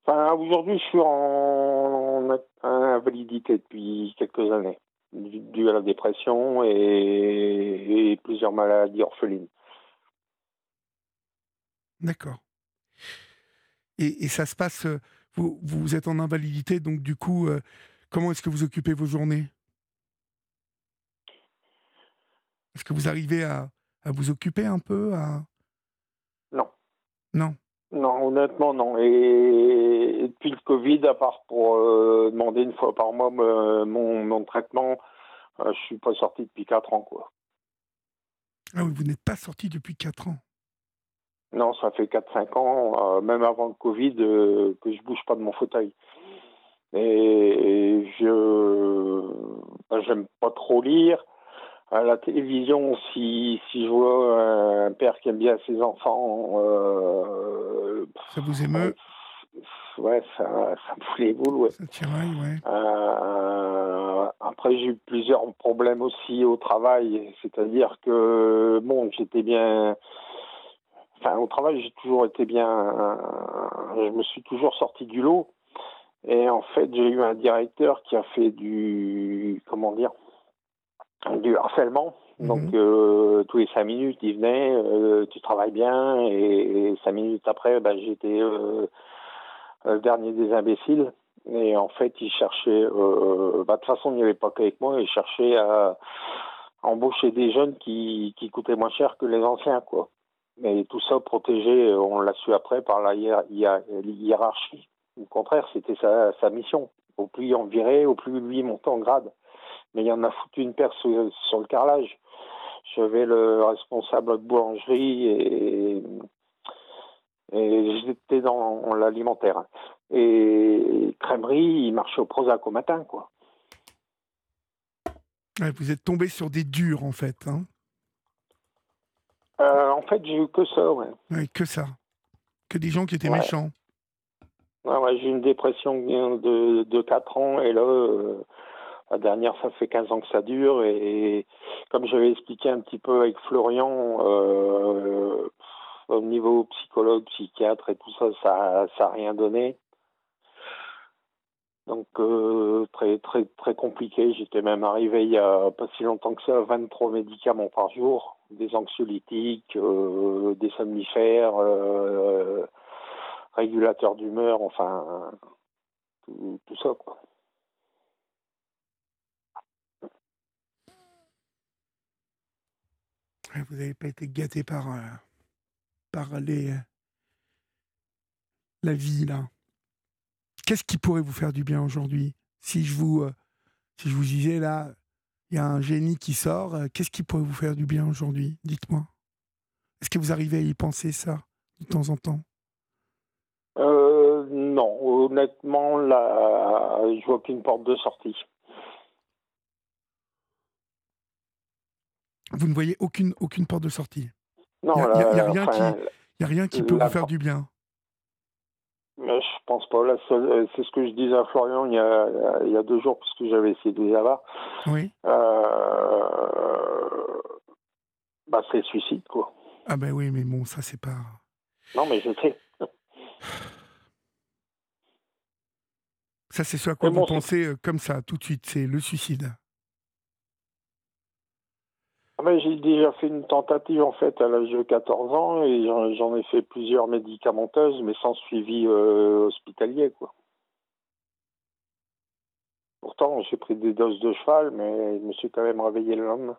S5: Enfin, aujourd'hui, je suis en, invalidité depuis quelques années, dû à la dépression et, plusieurs maladies orphelines.
S2: D'accord. Et, ça se passe, euh, vous, vous êtes en invalidité, donc du coup, euh, comment est-ce que vous occupez vos journées? Est-ce que vous arrivez à, à vous occuper un peu à...
S5: Non.
S2: Non.
S5: Non, honnêtement, non. Et, depuis le Covid, à part pour euh, demander une fois par mois mon, mon traitement, euh, je suis pas sorti depuis 4 ans, quoi.
S2: Ah oui, vous n'êtes pas sorti depuis 4 ans
S5: Non, ça fait 4-5 ans, même avant le Covid, que je bouge pas de mon fauteuil. Et je ben, j'aime pas trop lire. À la télévision, si, si je vois un père qui aime bien ses enfants, euh,
S2: ça vous émeut?
S5: Ouais, ça, ça me fout les boules, ouais.
S2: Ça tiraille, ouais.
S5: Euh, après, j'ai eu plusieurs problèmes aussi au travail, c'est-à-dire que, bon, j'étais bien. Enfin, au travail, j'ai toujours été bien. Je me suis toujours sorti du lot. Et en fait, j'ai eu un directeur qui a fait du. Comment dire du harcèlement. Mhm. Donc euh, tous les cinq minutes, il venait, euh, tu travailles bien, et, cinq minutes après, bah, j'étais euh, le dernier des imbéciles. Et en fait, il cherchait, bah, de toute façon, il n'y avait pas qu'avec moi, il cherchait à embaucher des jeunes qui, qui coûtaient moins cher que les anciens, quoi. Mais tout ça protégé, on l'a su après, par la hiérarchie. Au contraire, c'était sa, sa mission. Au plus il en virait, au plus lui montait en grade mais il y en a foutu une paire sur, le carrelage. J'avais le responsable de boulangerie et, et j'étais dans l'alimentaire. Et crèmerie, il marchait au Prozac au matin, quoi.
S2: vous êtes tombé sur des durs, en fait. Hein
S5: euh, en fait, j'ai eu que ça, ouais.
S2: que ça. Que des gens qui étaient méchants.
S5: Ouais, j'ai eu une dépression de, de 4 ans et là, euh, la dernière, ça fait 15 ans que ça dure et, comme j'avais expliqué un petit peu avec Florian, euh, au niveau psychologue, psychiatre et tout ça, ça n'a rien donné. Donc euh, très très très compliqué. J'étais même arrivé il y a pas si longtemps que ça, 23 médicaments par jour, des anxiolytiques, euh, des somnifères, régulateurs d'humeur, enfin tout, tout ça quoi.
S2: Vous n'avez pas été gâté par, euh, les, euh, la vie, là. Qu'est-ce qui pourrait vous faire du bien aujourd'hui? Si je vous euh, si je vous disais là, il y a un génie qui sort, qu'est-ce qui pourrait vous faire du bien aujourd'hui? Dites-moi. Est-ce que vous arrivez à y penser ça de temps en temps?
S5: Non, honnêtement, là, je vois qu'une porte de sortie.
S2: Vous ne voyez aucune, aucune porte de sortie
S5: Non,
S2: il n'y a, rien qui, a rien qui peut vous faire du bien
S5: mais je pense pas. Euh, c'est ce que je disais à Florian il y a, il y a deux jours, parce que j'avais essayé de les avoir.
S2: Oui.
S5: Euh, bah, c'est le suicide, quoi.
S2: Ah ben oui, mais bon, ça, c'est pas...
S5: Non, mais je sais.
S2: Ça, c'est ce à quoi vous pensez euh, comme ça, tout de suite, c'est le suicide.
S5: Ah, j'ai déjà fait une tentative en fait à l'âge de 14 ans et j'en ai fait plusieurs médicamenteuses mais sans suivi euh, hospitalier quoi. Pourtant j'ai pris des doses de cheval mais je me suis quand même réveillé le lendemain.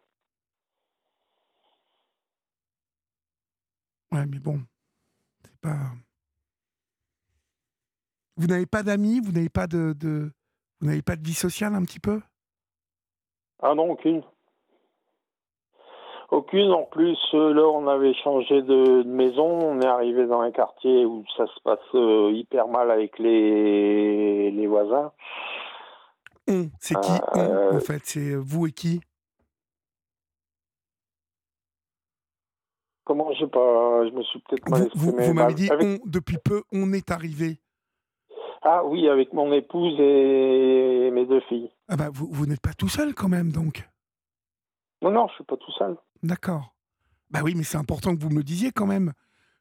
S2: Ouais mais bon, c'est pas. Vous n'avez pas d'amis, vous n'avez pas de, de... vous n'avez pas de vie sociale un petit peu?
S5: Ah non aucune. Aucune. En plus, euh, là, on avait changé de, maison. On est arrivé dans un quartier où ça se passe euh, hyper mal avec les, les voisins.
S2: c'est qui euh, En fait, c'est vous et qui?
S5: Comment je sais pas, je me suis peut-être mal
S2: exprimé. Vous, m'avez dit on, depuis peu, on est arrivé.
S5: Ah oui, avec mon épouse et mes deux filles.
S2: Ah bah vous, vous n'êtes pas tout seul quand même donc.
S5: Non non, je suis pas tout seul.
S2: D'accord. Bah oui, mais c'est important que vous me le disiez quand même,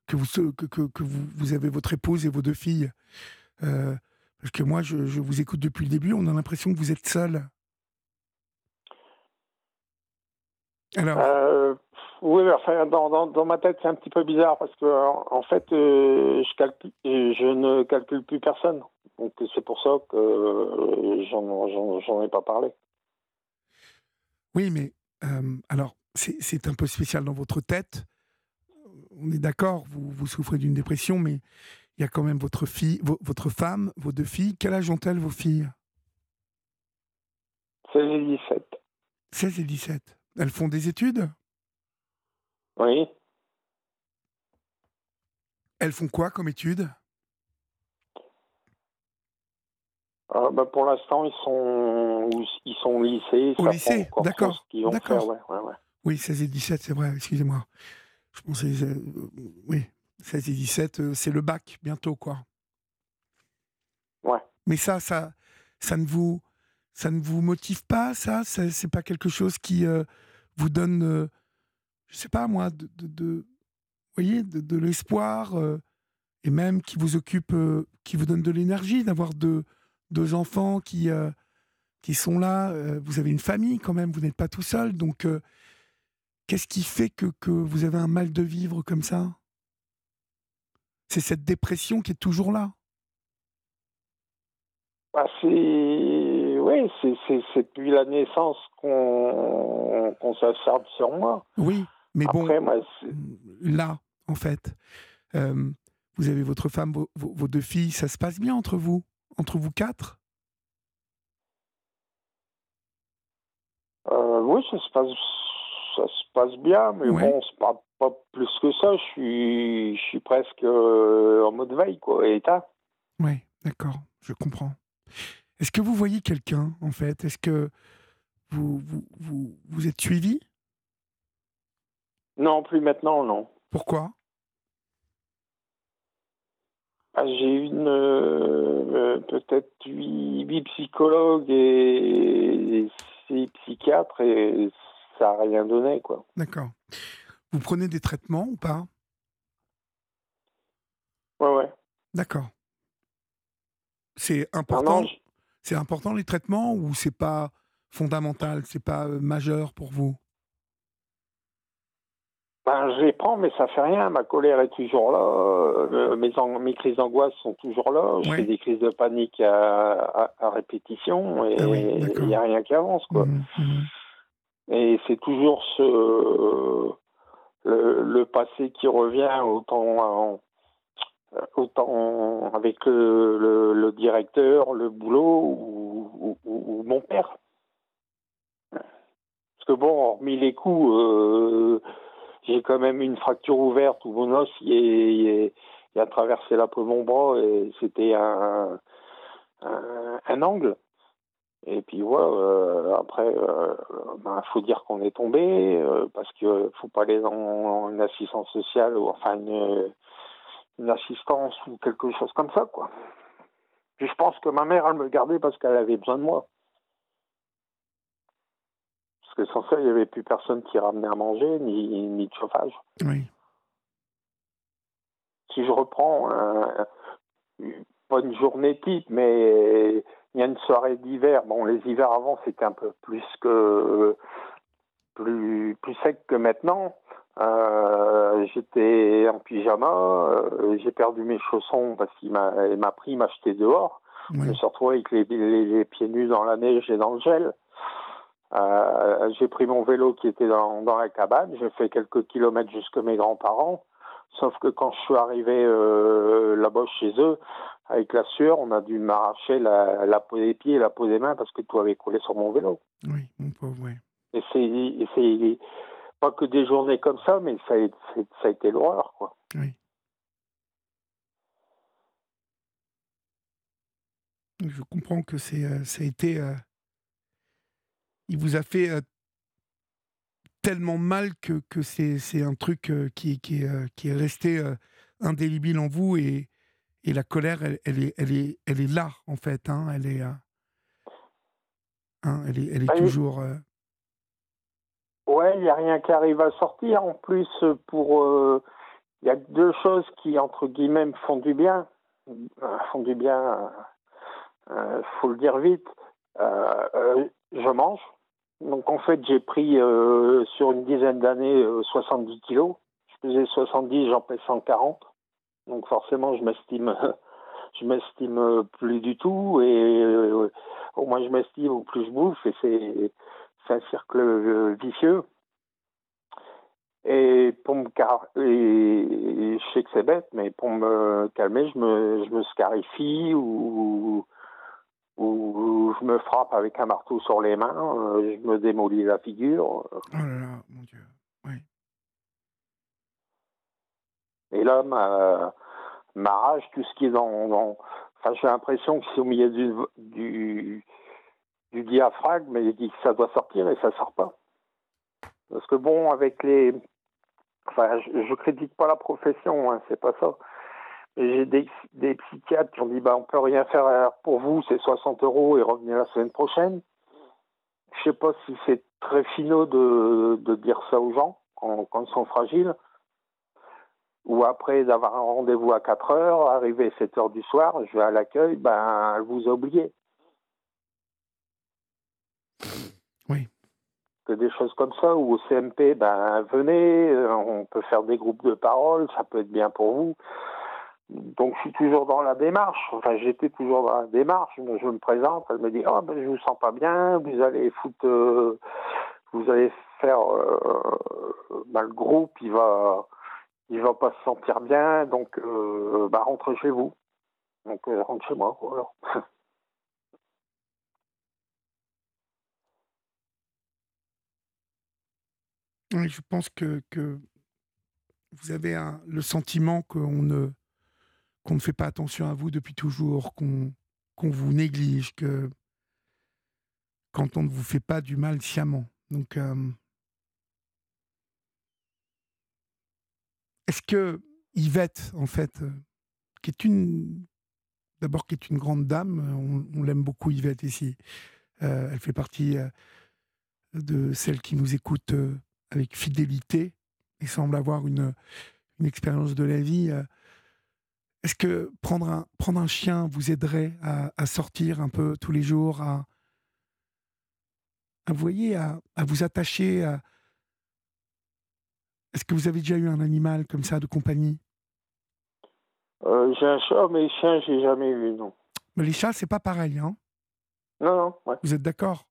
S2: que vous, que, que, vous, vous, avez votre épouse et vos deux filles. Euh, parce que moi, je, je, vous écoute depuis le début, on a l'impression que vous êtes seul.
S5: Alors euh, Oui, enfin, dans, dans, dans, ma tête, c'est un petit peu bizarre parce que, en, fait, euh, je, calcule, je ne calcule plus personne. Donc, c'est pour ça que j'en ai pas parlé.
S2: Oui, mais alors, c'est un peu spécial dans votre tête. On est d'accord, vous, vous, souffrez d'une dépression, mais il y a quand même votre fille, votre femme, vos deux filles. Quel âge ont-elles, vos filles?
S5: 16 et 17.
S2: 16 et 17. Elles font des études?
S5: Oui.
S2: Elles font quoi comme études?
S5: Euh, bah, pour l'instant, ils sont, ils sont au lycée.
S2: Au lycée, d'accord. D'accord.
S5: Ouais, ouais, ouais.
S2: Oui, 16 et 17, c'est vrai, excusez-moi. Je pensais. Euh, oui, 16 et 17, euh, c'est le bac bientôt, quoi.
S5: Ouais.
S2: Mais ça, ça, ça ne vous, ça ne vous motive pas, ça, C'est pas quelque chose qui euh, vous donne, je sais pas moi, de, de, voyez, de, l'espoir et même qui vous occupe, qui vous donne de l'énergie d'avoir deux, deux enfants qui, qui sont là. vous avez une famille quand même, vous n'êtes pas tout seul, donc Qu'est-ce qui fait que, que, vous avez un mal de vivre comme ça? C'est cette dépression qui est toujours là.
S5: Bah, Oui, c'est depuis la naissance qu'on qu s'acharne sur moi.
S2: Oui, mais bon, là, en fait, euh, vous avez votre femme, vos, vos, deux filles, ça se passe bien entre vous Entre vous quatre?
S5: Euh, Oui, ça se passe ça se passe bien, mais bon, c'est pas, pas plus que ça. Je suis, je suis presque euh, en mode veille, quoi, état.
S2: Oui, d'accord, je comprends. Est-ce que vous voyez quelqu'un, en fait? Est-ce que vous, vous, vous, vous êtes suivi?
S5: Non, plus maintenant, non.
S2: Pourquoi?
S5: Ah, J'ai une euh, peut-être huit, psychologues et six psychiatres et ça n'a rien donné, quoi.
S2: D'accord. Vous prenez des traitements ou pas?
S5: Ouais, ouais.
S2: D'accord. C'est important. C'est important les traitements ou c'est pas fondamental, c'est pas euh, majeur pour vous?
S5: Ben, je les prends, mais ça fait rien. Ma colère est toujours là. Euh, mes, mes crises d'angoisse sont toujours là. Je fais des crises de panique à, répétition et ah il n'y a rien qui avance. Quoi. Mmh, mmh. Et c'est toujours ce le, passé qui revient autant autant avec le, directeur, le boulot ou, mon père. Parce que bon, hormis les coups, euh, j'ai quand même une fracture ouverte où mon os y, a traversé la peau de mon bras et c'était un angle. Et puis voilà, euh, après, il euh, ben, faut dire qu'on est tombé, euh, parce qu'il faut pas aller dans une assistance sociale, ou enfin une, une, assistance ou quelque chose comme ça, quoi. Puis je pense que ma mère, elle me gardait parce qu'elle avait besoin de moi. Parce que sans ça, il n'y avait plus personne qui ramenait à manger, ni, ni de chauffage.
S2: Oui.
S5: Si je reprends, pas une journée type, mais il y a une soirée d'hiver. Bon, les hivers avant, c'était un peu plus que plus plus sec que maintenant. Euh, j'étais en pyjama, euh, j'ai perdu mes chaussons parce qu'il m'a m'a pris m'acheter dehors. Je me suis retrouvé avec les, les, pieds nus dans la neige et dans le gel. Euh, j'ai pris mon vélo qui était dans, dans la cabane, j'ai fait quelques kilomètres jusque mes grands-parents. Sauf que quand je suis arrivé là-bas chez eux, avec la sueur, on a dû m'arracher la, peau des pieds et la peau des mains parce que tout avait collé sur mon vélo.
S2: Oui, mon pauvre, oui.
S5: Et c'est pas que des journées comme ça, mais ça a, ça a été l'horreur, quoi.
S2: Oui. Je comprends que c'est, euh, ça a été. Euh, il vous a fait euh, tellement mal que, que c'est, un truc qui, qui est resté indélébile en vous et, et la colère, elle, est, elle, est, elle est là, en fait. Hein, elle, est, euh, hein, elle est, elle est bah, toujours. Euh...
S5: Ouais, il n'y a rien qui arrive à sortir. En plus, pour. Euh, il y a deux choses qui, entre guillemets, me font du bien. Font du bien, il faut le dire vite. je mange. Donc, en fait, j'ai pris sur une dizaine d'années 70 kilos. Je faisais 70, j'en pèse 140. Donc forcément, je m'estime, je m'estime plus du tout, et euh, au moins je m'estime, au plus je bouffe, et c'est, un cercle vicieux. Et pour me car je sais que c'est bête, mais pour me calmer, je me, scarifie ou, ou je me frappe avec un marteau sur les mains, euh, je me démolis la figure. Oh
S2: là là, mon Dieu.
S5: Et là, ma, m'arrache tout ce qui est dans. Enfin, j'ai l'impression que c'est au milieu du, du, du diaphragme, mais que ça doit sortir et ça sort pas. Parce que bon, avec les. Enfin, je, ne crédite pas la profession, hein, c'est pas ça. J'ai des, psychiatres qui ont dit bah, on peut rien faire pour vous, c'est 60 euros et revenez la semaine prochaine. Je sais pas si c'est très finaux de, de, dire ça aux gens quand, ils sont fragiles. Ou après d'avoir un rendez-vous à 4 heures, arriver à 7 heures du soir, je vais à l'accueil, ben, elle vous a oublié.
S2: Oui.
S5: Que des choses comme ça, ou au CMP, ben, venez, euh, on peut faire des groupes de parole, ça peut être bien pour vous. Donc je suis toujours dans la démarche. Enfin, j'étais toujours dans la démarche. Je me présente, elle me dit "Ah oh, ben je vous sens pas bien, vous allez foutre, euh, vous allez faire euh, ben, le groupe, il va, il va pas se sentir bien, donc euh, bah rentre chez vous. Donc rentre chez moi.
S2: Je pense que, vous avez le sentiment qu'on ne ne fait pas attention à vous depuis toujours, qu'on vous néglige, quand on ne vous fait pas du mal sciemment. Donc, euh, est-ce que Yvette, en fait, euh, qui est une, d'abord qui est une grande dame, on, l'aime beaucoup Yvette ici. Euh, elle fait partie de celles qui nous écoutent avec fidélité et semble avoir une, expérience de la vie est-ce que prendre un, prendre un chien vous aiderait à, sortir un peu tous les jours, à, à, voyez, à, vous attacher Est-ce que vous avez déjà eu un animal comme ça de compagnie?
S5: Euh, J'ai un chat, mais les chiens, j'ai jamais eu, non.
S2: Mais les chats, c'est pas pareil, hein?
S5: Non, non. Ouais.
S2: Vous êtes d'accord?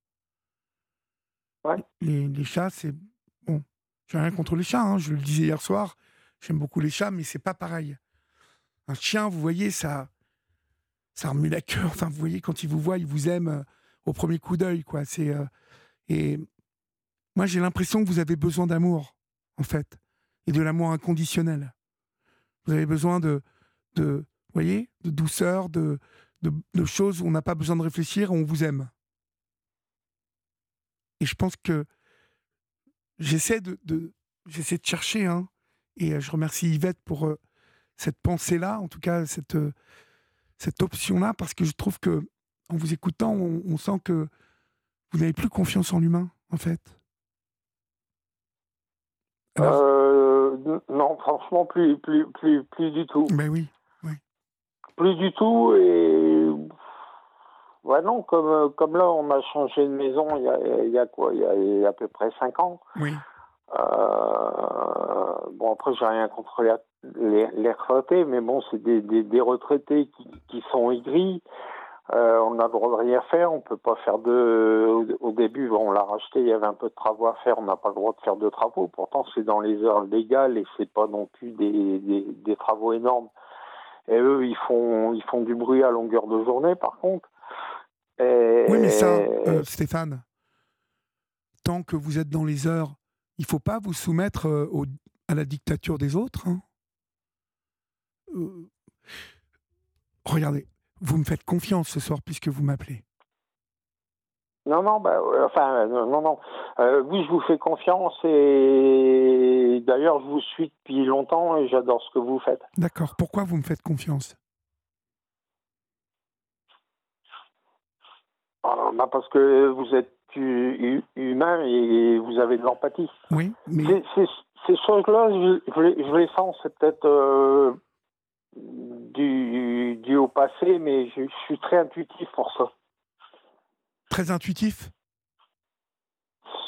S5: Ouais.
S2: Les, les chats, c'est bon. J'ai rien contre les chats, hein, je le disais hier soir. J'aime beaucoup les chats, mais c'est pas pareil un chien, vous voyez, ça, ça remue la queue. Enfin, vous voyez, quand il vous voit, il vous aime euh, au premier coup d'œil, quoi. C'est euh, et moi, j'ai l'impression que vous avez besoin d'amour, en fait, et de l'amour inconditionnel. Vous avez besoin de, de, voyez, de douceur, de, de, choses où on n'a pas besoin de réfléchir, on vous aime. Et je pense que j'essaie de, de j'essaie de chercher, hein, et euh, je remercie Yvette pour cette pensée-là, en tout cas cette, euh, cette option-là, parce que je trouve que en vous écoutant, on, sent que vous n'avez plus confiance en l'humain, en fait.
S5: Euh, non, franchement, plus, plus, plus, plus du tout.
S2: Ben oui, oui.
S5: Plus du tout, et Ouais, non, comme, comme là, on a changé de maison il y a, il y a quoi? Il y a, il y a, à peu près 5 ans.
S2: Oui.
S5: Euh, bon, après, j'ai rien contre les, les, retraités, mais bon, c'est des, des, des, retraités qui, qui sont aigris. Euh, on a le droit de rien faire, on peut pas faire de. Au début, on l'a racheté, il y avait un peu de travaux à faire, on n'a pas le droit de faire de travaux. Pourtant, c'est dans les heures légales et c'est pas non plus des, des, des, travaux énormes. Et eux, ils font, ils font du bruit à longueur de journée, par contre.
S2: oui, mais ça, euh, Stéphane, tant que vous êtes dans les heures il ne faut pas vous soumettre euh, à la dictature des autres. Hein. Euh, regardez, vous me faites confiance ce soir puisque vous m'appelez.
S5: Non, non, bah, euh, enfin, non, non. oui, je vous fais confiance et d'ailleurs, je vous suis depuis longtemps et j'adore ce que vous faites.
S2: D'accord. Pourquoi vous me faites confiance?
S5: Ah, bah, Parce que vous êtes humain et vous avez de l'empathie.
S2: Oui, mais...
S5: Ces choses-là, je, les sens, c'est peut-être euh, du, du au passé, mais je, suis très intuitif pour ça.
S2: Très intuitif?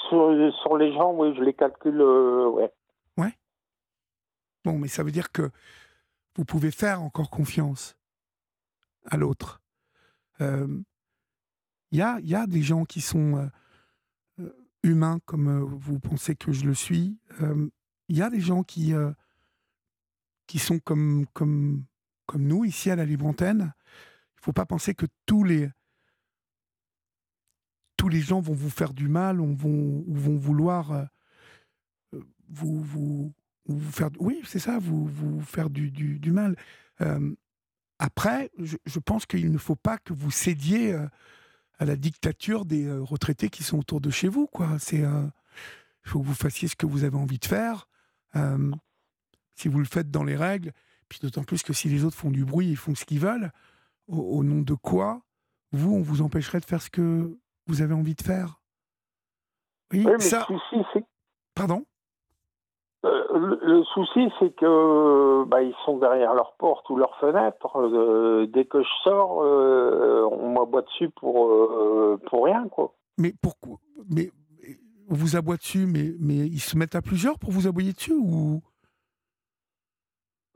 S5: Sur, sur, les gens, oui, je les calcule, euh, ouais.
S2: Ouais. Bon, mais ça veut dire que vous pouvez faire encore confiance à l'autre. Euh, il y a, y a, des gens qui sont euh, euh, humains comme euh, vous pensez que je le suis. Il y a des gens qui, qui sont comme, comme, nous ici à la Libre Antenne. Il ne faut pas penser que tous les, tous les gens vont vous faire du mal, ou vont, vont vouloir vous, vous, vous faire. Oui, c'est ça, vous, vous faire du, du, mal. après, je, pense qu'il ne faut pas que vous cédiez à la dictature des retraités qui sont autour de chez vous. Quoi. C'est, faut que vous fassiez ce que vous avez envie de faire. Si vous le faites dans les règles, puis d'autant plus que si les autres font du bruit, ils font ce qu'ils veulent, au, nom de quoi, vous, on vous empêcherait de faire ce que vous avez envie de faire?
S5: Oui, ça...
S2: Pardon?
S5: Euh, le, souci, c'est que bah, ils sont derrière leur porte ou leur fenêtre. Euh, dès que je sors, euh, on m'aboie dessus pour pour rien, quoi.
S2: Mais pourquoi? Mais on vous aboie dessus, mais mais ils se mettent à plusieurs pour vous aboyer dessus ou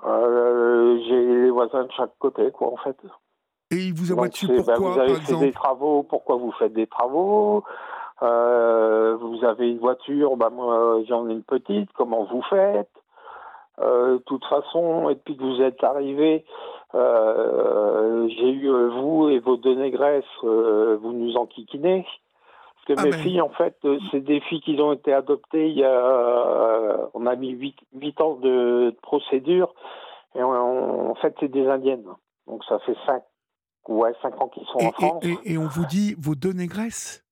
S5: J'ai les voisins de chaque côté, quoi, en fait.
S2: Et ils vous aboient dessus pourquoi, bah,
S5: Vous avez fait des travaux. Pourquoi vous faites des travaux euh, vous avez une voiture, bah moi j'en ai une petite, comment vous faites euh, De toute façon, et puis que vous êtes arrivé, euh, j'ai eu euh, vous et vos deux négresses, euh, vous nous enquiquinez. Que ah mes ben. filles, en fait, c'est des filles qui ont été adoptées il y a, on a mis 8, ans de, procédure, et en fait c'est des indiennes. Donc ça fait 5 ouais, cinq ans qu'ils sont en France.
S2: Et, et on vous dit vos deux négresses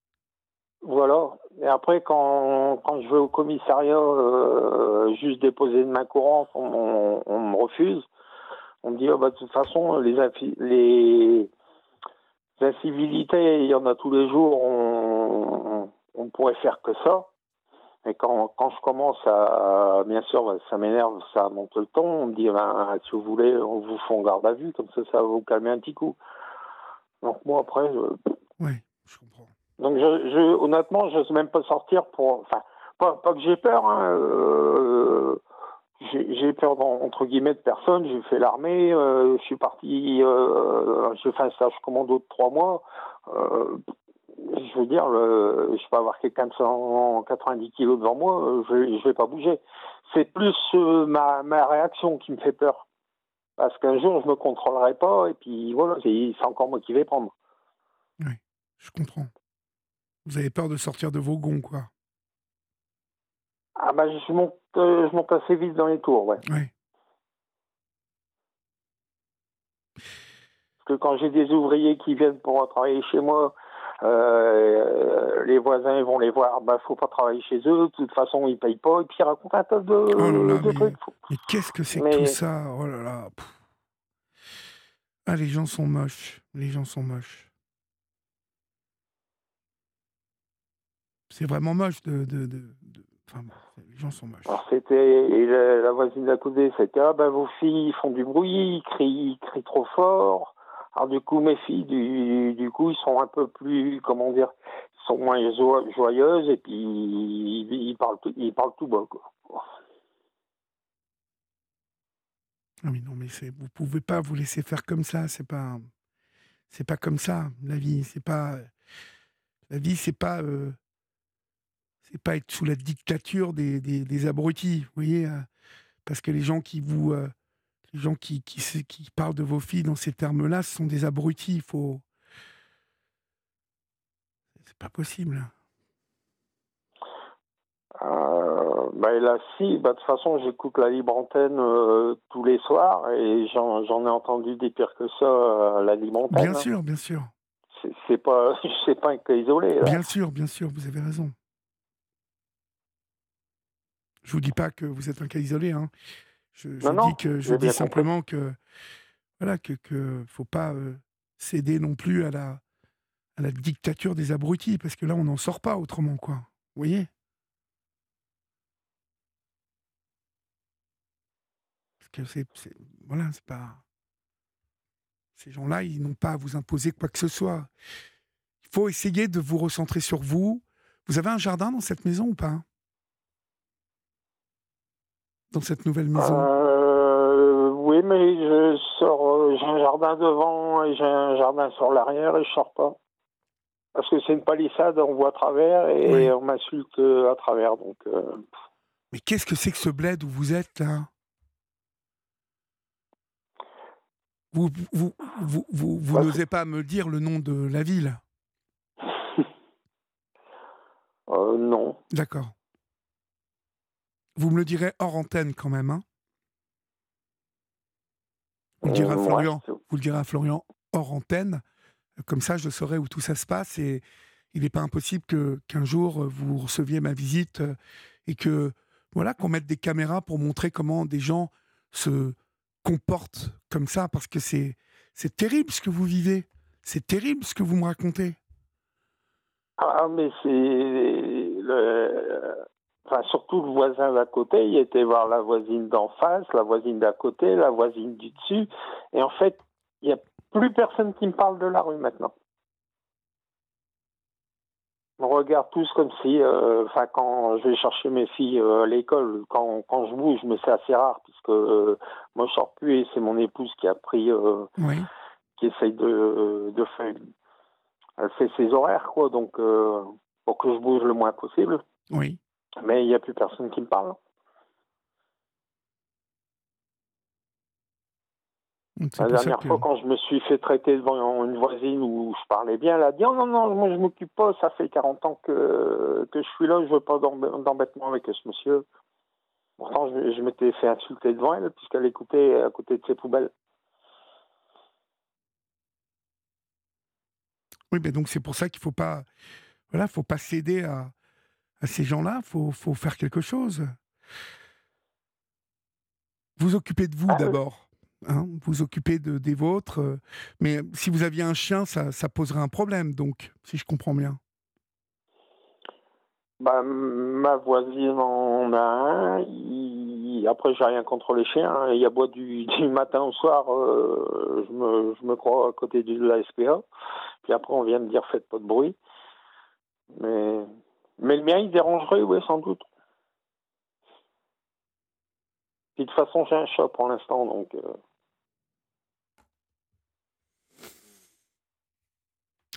S5: voilà. Et après, quand, quand je vais au commissariat euh, juste déposer une main courante, on, on, me refuse. On me dit, oh, bah, de toute façon, les, les incivilités, il y en a tous les jours, on, on, pourrait faire que ça. Et quand, quand je commence à, bien sûr, ça m'énerve, ça monte le ton, on me dit, ben, si vous voulez, on vous fait en garde à vue, comme ça, ça va vous calmer un petit coup. Donc moi, après, je...
S2: Oui, je comprends.
S5: Donc, je, je, honnêtement, je n'ose même pas sortir pour. Enfin, pas, pas que j'ai peur, hein, euh, j'ai peur entre guillemets de personne. J'ai fait l'armée, euh, je suis parti, euh, j'ai fait un stage commando de trois mois. Euh, je veux dire, je peux avoir quelqu'un de 190 kilos devant moi, je, ne vais pas bouger. C'est plus ma, ma réaction qui me fait peur. Parce qu'un jour, je me contrôlerai pas, et puis voilà, c'est encore moi qui vais prendre.
S2: Oui, je comprends. Vous avez peur de sortir de vos gonds, quoi.
S5: Ah bah je monte, euh, je monte assez vite dans les tours, ouais.
S2: Oui.
S5: Parce que quand j'ai des ouvriers qui viennent pour travailler chez moi, euh, les voisins vont les voir, bah faut pas travailler chez eux, de toute façon ils payent pas, et puis ils racontent un tas de, oh trucs.
S2: Mais qu'est-ce que c'est que tout ça? Oh là là. Ah les gens sont moches, les gens sont moches. C'est vraiment moche de. de, de, Enfin, les gens sont moches.
S5: Alors, c'était. La, la, voisine d'à côté, c'était Ah ben vos filles font du bruit, ils crient, ils crient trop fort. Alors, du coup, mes filles, du, du coup, ils sont un peu plus. Comment dire Ils sont moins joyeuses et puis ils, ils, parlent, tout, ils parlent tout bas, quoi.
S2: Ah non, mais c'est, vous pouvez pas vous laisser faire comme ça. C'est pas, c'est pas comme ça. La vie, c'est pas, la vie, c'est pas euh, c'est pas être sous la dictature des, des, abrutis, vous voyez, euh, parce que les gens qui vous, euh, les gens qui, qui, qui, parlent de vos filles dans ces termes-là, ce sont des abrutis. Il faut, c'est pas possible.
S5: Euh, bah là, si, bah, de toute façon, j'écoute la libre antenne tous les soirs et j'en ai entendu des pires que ça à la libre antenne.
S2: Bien hein. sûr, bien sûr.
S5: C'est pas, c'est pas un cas isolé.
S2: Bien sûr, bien sûr, vous avez raison. Je vous dis pas que vous êtes un cas isolé. Hein. Je, dis que je dis simplement que voilà que que faut pas euh, céder non plus à la à la dictature des abrutis parce que là on n'en sort pas autrement quoi. Vous voyez? Parce que c'est voilà c'est pas ces gens-là ils n'ont pas à vous imposer quoi que ce soit. Il faut essayer de vous recentrer sur vous. Vous avez un jardin dans cette maison ou pas? Dans cette nouvelle maison?
S5: Euh, Oui, mais je sors, euh, j'ai un jardin devant et j'ai un jardin sur l'arrière et je sors pas. Parce que c'est une palissade, on voit à travers et on m'insulte euh, à travers. Donc,
S2: Mais qu'est-ce que c'est que ce bled où vous êtes là? Vous, vous, vous, vous, vous bah, n'osez pas me dire le nom de la ville?
S5: Non.
S2: D'accord. Vous me le direz hors antenne quand même, hein Vous le direz à Florian, vous le direz à Florian hors antenne. Comme ça, je saurai où tout ça se passe et il n'est pas impossible que qu'un jour vous receviez ma visite et que voilà qu'on mette des caméras pour montrer comment des gens se comportent comme ça parce que c'est c'est terrible ce que vous vivez. C'est terrible ce que vous me racontez.
S5: Ah, mais c'est le. Enfin, surtout le voisin d'à côté, il était voir la voisine d'en face, la voisine d'à côté, la voisine du dessus. Et en fait, il n'y a plus personne qui me parle de la rue maintenant. On regarde tous comme si, euh, enfin, quand je vais chercher mes filles euh, à l'école, quand, quand je bouge, mais c'est assez rare, puisque euh, moi je sors plus et c'est mon épouse qui a pris, qui essaye de, de faire elle fait ses horaires, quoi, donc pour que je bouge le moins possible.
S2: Oui.
S5: Mais il n'y a plus personne qui me parle. La dernière fois, quand je me suis fait traiter devant une voisine où je parlais bien, elle a dit oh, non, non, moi je m'occupe pas, ça fait 40 ans que, que je suis là, je veux pas d'embêtement avec ce monsieur. Pourtant, je, je m'étais fait insulter devant elle, puisqu'elle écoutait à côté de ses poubelles.
S2: Oui, mais donc c'est pour ça qu'il faut pas, voilà, faut pas céder à, à ces gens-là. Faut, faut faire quelque chose. Vous occupez de vous ah d'abord. Hein, vous occupez de, des vôtres. Euh, mais si vous aviez un chien, ça, ça poserait un problème, donc, si je comprends bien.
S5: Bah, ma voisine en a un. Il... Après, j'ai rien contre les chiens. Hein. Il y a bois du, du matin au soir. Euh, je, me, je me crois à côté de la SPA. Puis après, on vient me dire faites pas de bruit. Mais, mais le mien, il dérangerait, oui, sans doute. de toute façon, j'ai un chat pour l'instant, donc. Euh.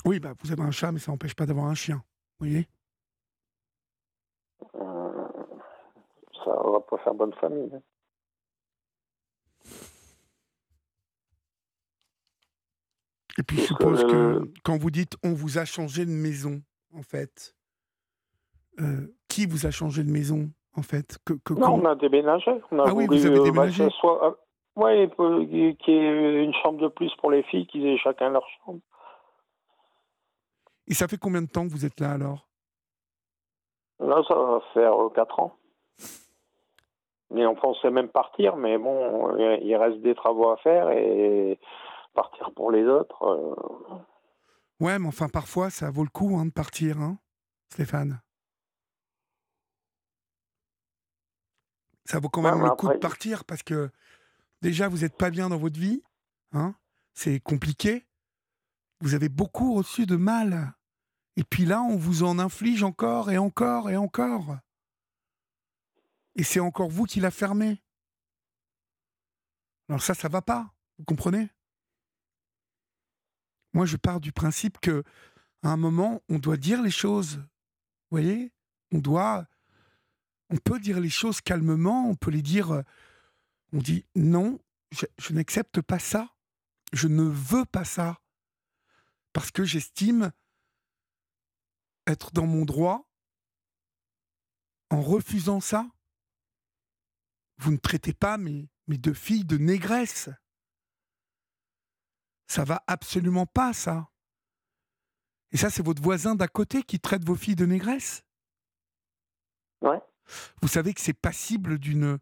S2: Oui, bah, vous avez un chat, mais ça n'empêche pas d'avoir un chien. Vous voyez
S5: euh, Ça va pas faire bonne famille. Hein.
S2: Et puis je suppose que quand vous dites on vous a changé de maison, en fait, euh, qui vous a changé de maison, en fait que,
S5: Non, on a déménagé. On a
S2: ah oui, vous avez euh, déménagé
S5: soit, euh, Oui, qu'il y ait une chambre de plus pour les filles, qu'ils aient chacun leur chambre.
S2: Et ça fait combien de temps que vous êtes là alors?
S5: Là, ça va faire 4 ans. Mais on pensait même partir, mais bon, il reste des travaux à faire et partir pour les autres. Euh.
S2: Ouais, mais enfin, parfois, ça vaut le coup hein, de partir, hein, Stéphane. Ça vaut quand même le coup de partir parce que déjà, vous n'êtes pas bien dans votre vie. Hein, c'est compliqué. Vous avez beaucoup reçu de mal. Et puis là, on vous en inflige encore et encore et encore. Et c'est encore vous qui l'a fermé. Alors ça, ça va pas. Vous comprenez? Moi, je pars du principe que à un moment, on doit dire les choses. Vous voyez? On doit. On peut dire les choses calmement, on peut les dire. Euh, on dit non, je, n'accepte pas ça. Je ne veux pas ça. Parce que j'estime être dans mon droit en refusant ça. Vous ne traitez pas mes, deux filles de négresses. Ça va absolument pas, ça. Et ça, c'est votre voisin d'à côté qui traite vos filles de négresses
S5: Ouais.
S2: Vous savez que c'est passible d'une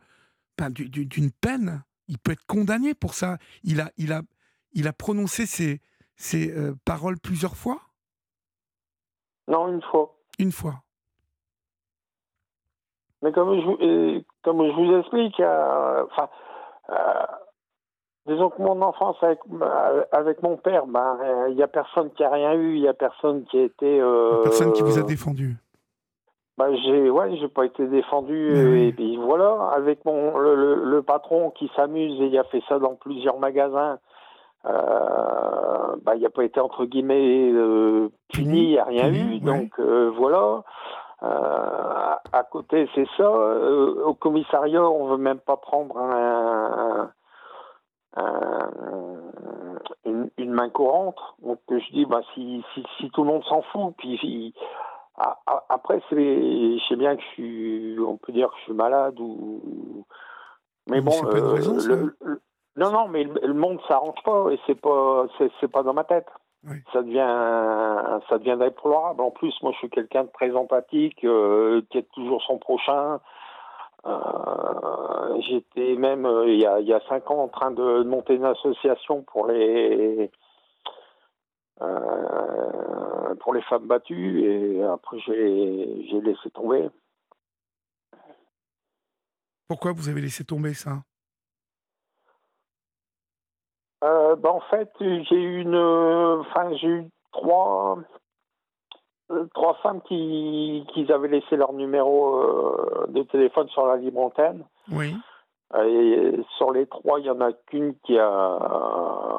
S2: d'une peine. Il peut être condamné pour ça. Il a, il a, il a prononcé ces, ces euh, paroles plusieurs fois?
S5: Non, une fois.
S2: Une fois.
S5: Mais comme je, euh, comme je vous explique, euh, enfin, Disons que mon enfance avec, avec mon père, ben, il n'y a personne qui a rien eu, il n'y a personne qui a été. Euh,
S2: personne qui vous a défendu.
S5: Ben, j'ai, ouais, j'ai pas été défendu et, puis voilà. Avec mon le, le, patron qui s'amuse et il a fait ça dans plusieurs magasins. Euh, ben, il n'a pas été entre guillemets euh, puni, il n'y a rien eu, donc euh, voilà. Euh, à côté, c'est ça. au commissariat, on veut même pas prendre un, euh, une, main courante. Donc je dis, bah, si, si, tout le monde s'en fout, puis après, c'est, je sais bien que je suis, on peut dire que je suis malade ou, mais bon,
S2: euh,
S5: Non, non, mais le, monde s'arrange pas et c'est pas, c'est pas dans ma tête. Ça devient, ça devient déplorable. En plus, moi, je suis quelqu'un de très empathique, euh, qui aide toujours son prochain. Euh, j'étais même il, y a, il y a cinq ans en train de monter une association pour les pour les femmes battues et après j'ai laissé tomber.
S2: Pourquoi vous avez laissé tomber ça?
S5: Euh, ben, En fait, j'ai eu une, enfin, j'ai eu trois, euh, trois femmes qui, qui avaient laissé leur numéro euh, de téléphone sur la libre antenne.
S2: Oui.
S5: Et sur les trois, il y en a qu'une qui a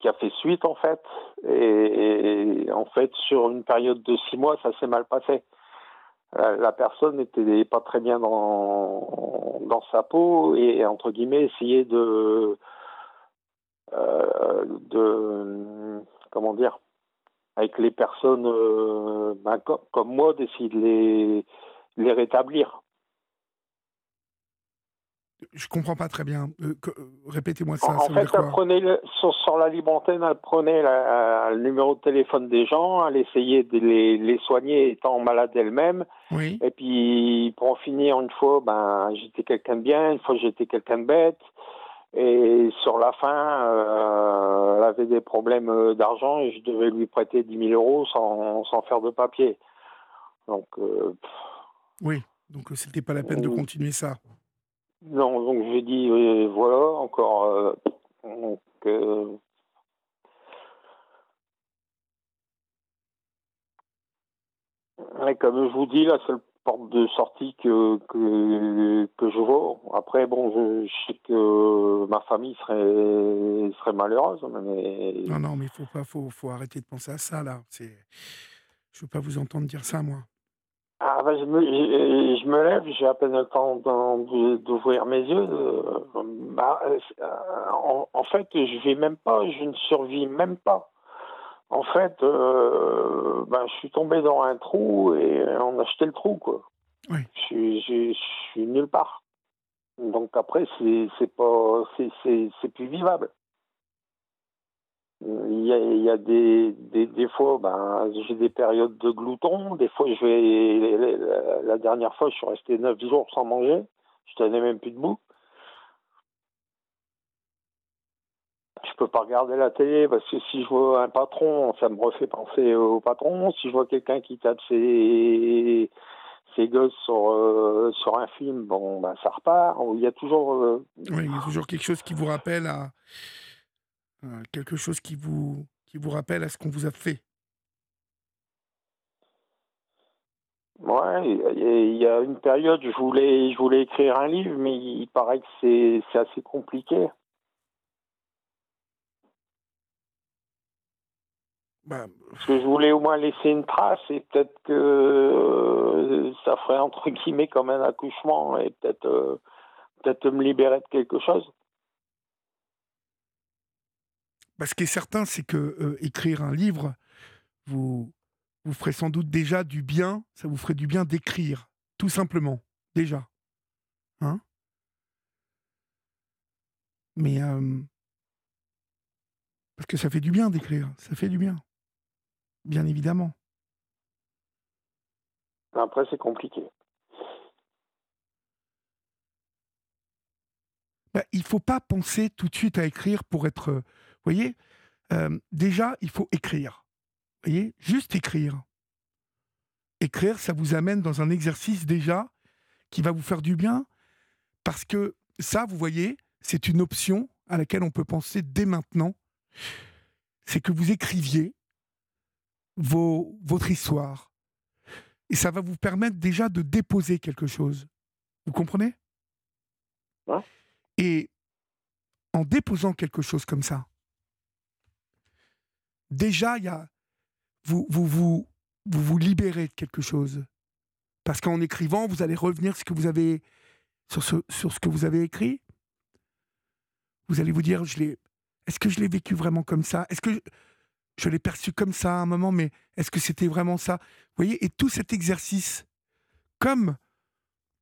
S5: qui a fait suite en fait. Et, en fait, sur une période de six mois, ça s'est mal passé. La personne n'était pas très bien dans dans sa peau et entre guillemets essayait de euh, comment dire avec les personnes euh, ben, comme, moi d'essayer de les rétablir.
S2: Je comprends pas très bien. Euh, répétez-moi ça.
S5: En, fait, elle prenait sur, la libre antenne, elle prenait le numéro de téléphone des gens, elle essayait de les, les soigner étant malade elle-même.
S2: Oui.
S5: Et puis, pour en finir, une fois, ben, j'étais quelqu'un de bien, une fois, j'étais quelqu'un de bête. Et sur la fin, euh, elle avait des problèmes euh, d'argent et je devais lui prêter 10 000 euros sans, sans faire de papier. Donc. Euh,
S2: oui, donc c'était pas la peine de continuer ça.
S5: Non, donc j'ai dit voilà, encore. donc, et comme je vous dis, la seule porte de sortie que, que, que je vois. Après, bon, je, sais que ma famille serait, serait malheureuse. Mais...
S2: Non, non, mais il faut, pas, faut, faut arrêter de penser à ça, là. Je ne veux pas vous entendre dire ça, moi.
S5: Ah, ben, je, me, je, me lève, j'ai à peine le temps d'ouvrir mes yeux. Bah, euh, en, en, fait, je vais même pas, je ne survis même pas. En fait, euh, ben, je suis tombé dans un trou et on a jeté le trou, quoi.
S2: Oui.
S5: Je, suis nulle part. Donc après, c'est pas, c'est plus vivable. Il y a, il y a des, des, fois, ben, j'ai des périodes de glouton. Des fois, je vais. La, dernière fois, je suis resté neuf jours sans manger. Je tenais même plus debout. je peux pas regarder la télé parce que si je vois un patron, ça me refait penser au patron. Si je vois quelqu'un qui tape ses, ses gosses sur, euh, sur un film, bon, ben, ça repart. Il y a toujours.
S2: Euh, il y a toujours quelque chose qui vous rappelle à. Quelque chose qui vous, qui vous rappelle à ce qu'on vous a fait?
S5: Ouais, il y a une période, je voulais, je voulais écrire un livre, mais il paraît que c'est assez compliqué.
S2: Bah,
S5: Parce que je voulais au moins laisser une trace et peut-être que euh, ça ferait entre guillemets comme un accouchement et peut-être euh, peut-être me libérer de quelque chose.
S2: Bah, ce qui est certain, c'est que euh, écrire un livre, vous vous ferez sans doute déjà du bien. Ça vous ferait du bien d'écrire, tout simplement, déjà. Hein Mais parce que ça fait du bien d'écrire, ça fait du bien bien évidemment.
S5: Après, c'est compliqué.
S2: Bah, il ne faut pas penser tout de suite à écrire pour être. Vous voyez, euh, déjà, il faut écrire. Vous voyez, juste écrire. Écrire, ça vous amène dans un exercice déjà qui va vous faire du bien, parce que ça, vous voyez, c'est une option à laquelle on peut penser dès maintenant. C'est que vous écriviez vos, votre histoire. Et ça va vous permettre déjà de déposer quelque chose. Vous comprenez? Et en déposant quelque chose comme ça, déjà, y a, vous, vous, vous, vous vous libérez de quelque chose. Parce qu'en écrivant, vous allez revenir ce que vous avez, sur, ce, sur ce que vous avez écrit. Vous allez vous dire, je est-ce que je l'ai vécu vraiment comme ça? Est-ce que je l'ai perçu comme ça à un moment, mais est-ce que c'était vraiment ça? Vous voyez, et tout cet exercice, comme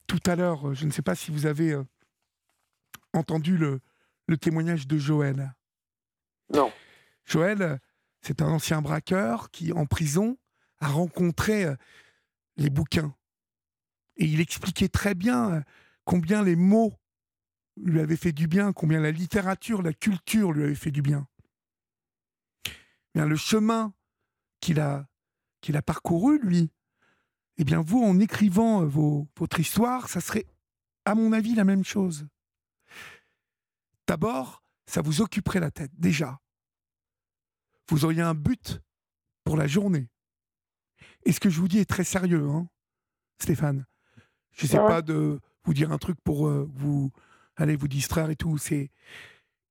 S2: tout à l'heure, je ne sais pas si vous avez euh, entendu le, le témoignage de Joël
S5: Non.
S2: Joël, c'est un ancien braqueur qui, en prison, a rencontré euh, les bouquins. Et il expliquait très bien euh, combien les mots lui avaient fait du bien, combien la littérature, la culture lui avait fait du bien. Bien, le chemin qu'il a, qu'il a parcouru, lui, eh bien, vous, en écrivant euh, votre histoire, ça serait, à mon avis, la même chose. D'abord, ça vous occuperait la tête, déjà. Vous auriez un but pour la journée. Et ce que je vous dis est très sérieux, hein, Stéphane. Je ne sais pas de vous dire un truc pour euh, vous aller vous distraire et tout. C'est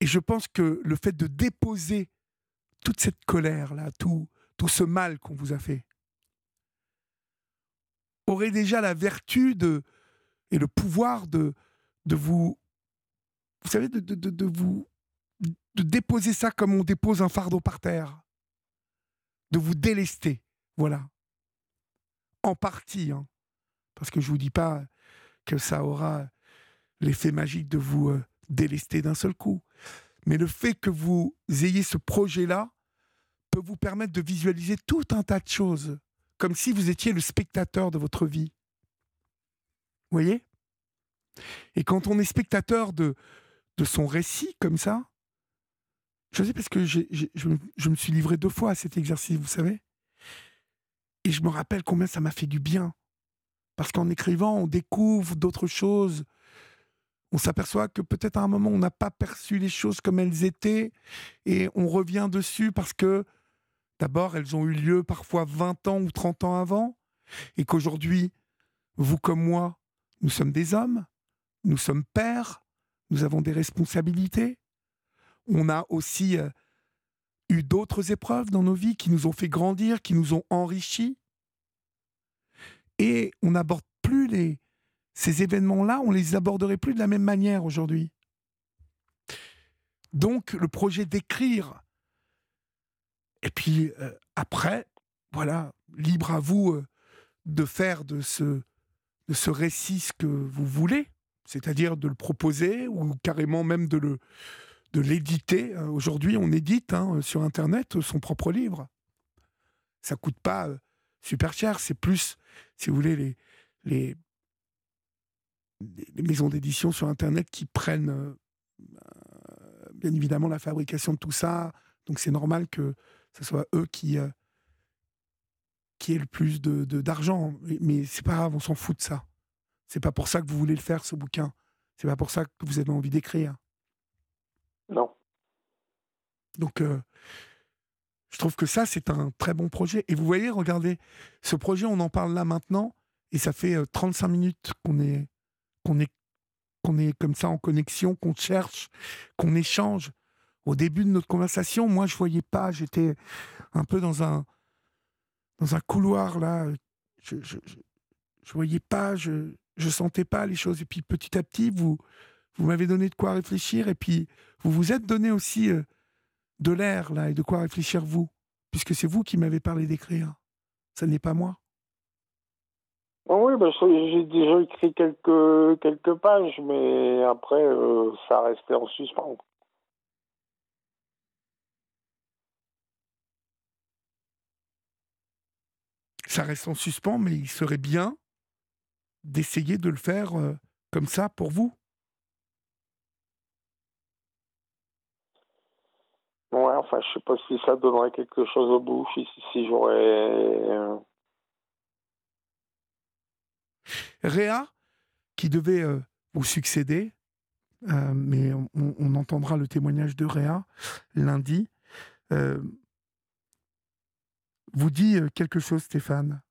S2: et je pense que le fait de déposer toute cette colère là, tout tout ce mal qu'on vous a fait, aurait déjà la vertu de et le pouvoir de de vous vous savez de, de, de, vous de déposer ça comme on dépose un fardeau par terre, de vous délester, voilà, en partie, hein. parce que je vous dis pas que ça aura l'effet magique de vous euh, délester d'un seul coup. Mais le fait que vous ayez ce projet-là peut vous permettre de visualiser tout un tas de choses, comme si vous étiez le spectateur de votre vie. Vous voyez? Et quand on est spectateur de son récit comme ça, je sais parce que je, me suis livré deux fois à cet exercice, vous savez. Et je me rappelle combien ça m'a fait du bien. Parce qu'en écrivant, on découvre d'autres choses. On s'aperçoit que peut-être à un moment, on n'a pas perçu les choses comme elles étaient. Et on revient dessus parce que, d'abord, elles ont eu lieu parfois 20 ans ou 30 ans avant. Et qu'aujourd'hui, vous comme moi, nous sommes des hommes, nous sommes pères, nous avons des responsabilités. On a aussi euh, eu d'autres épreuves dans nos vies qui nous ont fait grandir, qui nous ont enrichis. Et on n'aborde plus ces événements-là, on les aborderait plus de la même manière aujourd'hui. Donc le projet d'écrire, et puis euh, après, voilà, libre à vous euh, de faire de ce récit ce que vous voulez, c'est-à-dire de le proposer ou carrément même de le de l'éditer. Euh, aujourd'hui, on édite hein, sur Internet son propre livre. Ça coûte pas super cher, c'est plus si vous voulez, les, maisons d'édition sur Internet qui prennent euh, bien évidemment la fabrication de tout ça. Donc c'est normal que ce soit eux qui, euh, aient le plus d'argent. De, d'argent. mais c'est pas grave, on s'en fout de ça. C'est pas pour ça que vous voulez le faire, ce bouquin. C'est pas pour ça que vous avez envie d'écrire.
S5: Non.
S2: Donc, euh, je trouve que ça, c'est un très bon projet. Et vous voyez, regardez, ce projet, on en parle là maintenant, et ça fait 35 euh, minutes qu'on est, est, est comme ça en connexion, qu'on cherche, qu'on échange. Au début de notre conversation, moi, je voyais pas, j'étais un peu dans un, dans un couloir là. Je, je, je, voyais pas, je, je sentais pas les choses. Et puis petit à petit, vous, vous m'avez donné de quoi réfléchir, et puis vous vous êtes donné aussi. Euh, de l'air, là, et de quoi réfléchir vous, puisque c'est vous qui m'avez parlé d'écrire. Ce n'est pas moi.
S5: Ah oui, bah, j'ai déjà écrit quelques, quelques pages, mais après, euh, ça restait en suspens.
S2: Ça reste en suspens, mais il serait bien d'essayer de le faire euh, comme ça pour vous.
S5: Ouais, enfin, je sais pas si ça donnerait quelque chose au bout, si, j'aurais. Euh,
S2: Réa, qui devait euh, vous succéder, euh, mais on, entendra le témoignage de Réa lundi, vous dit quelque chose, Stéphane.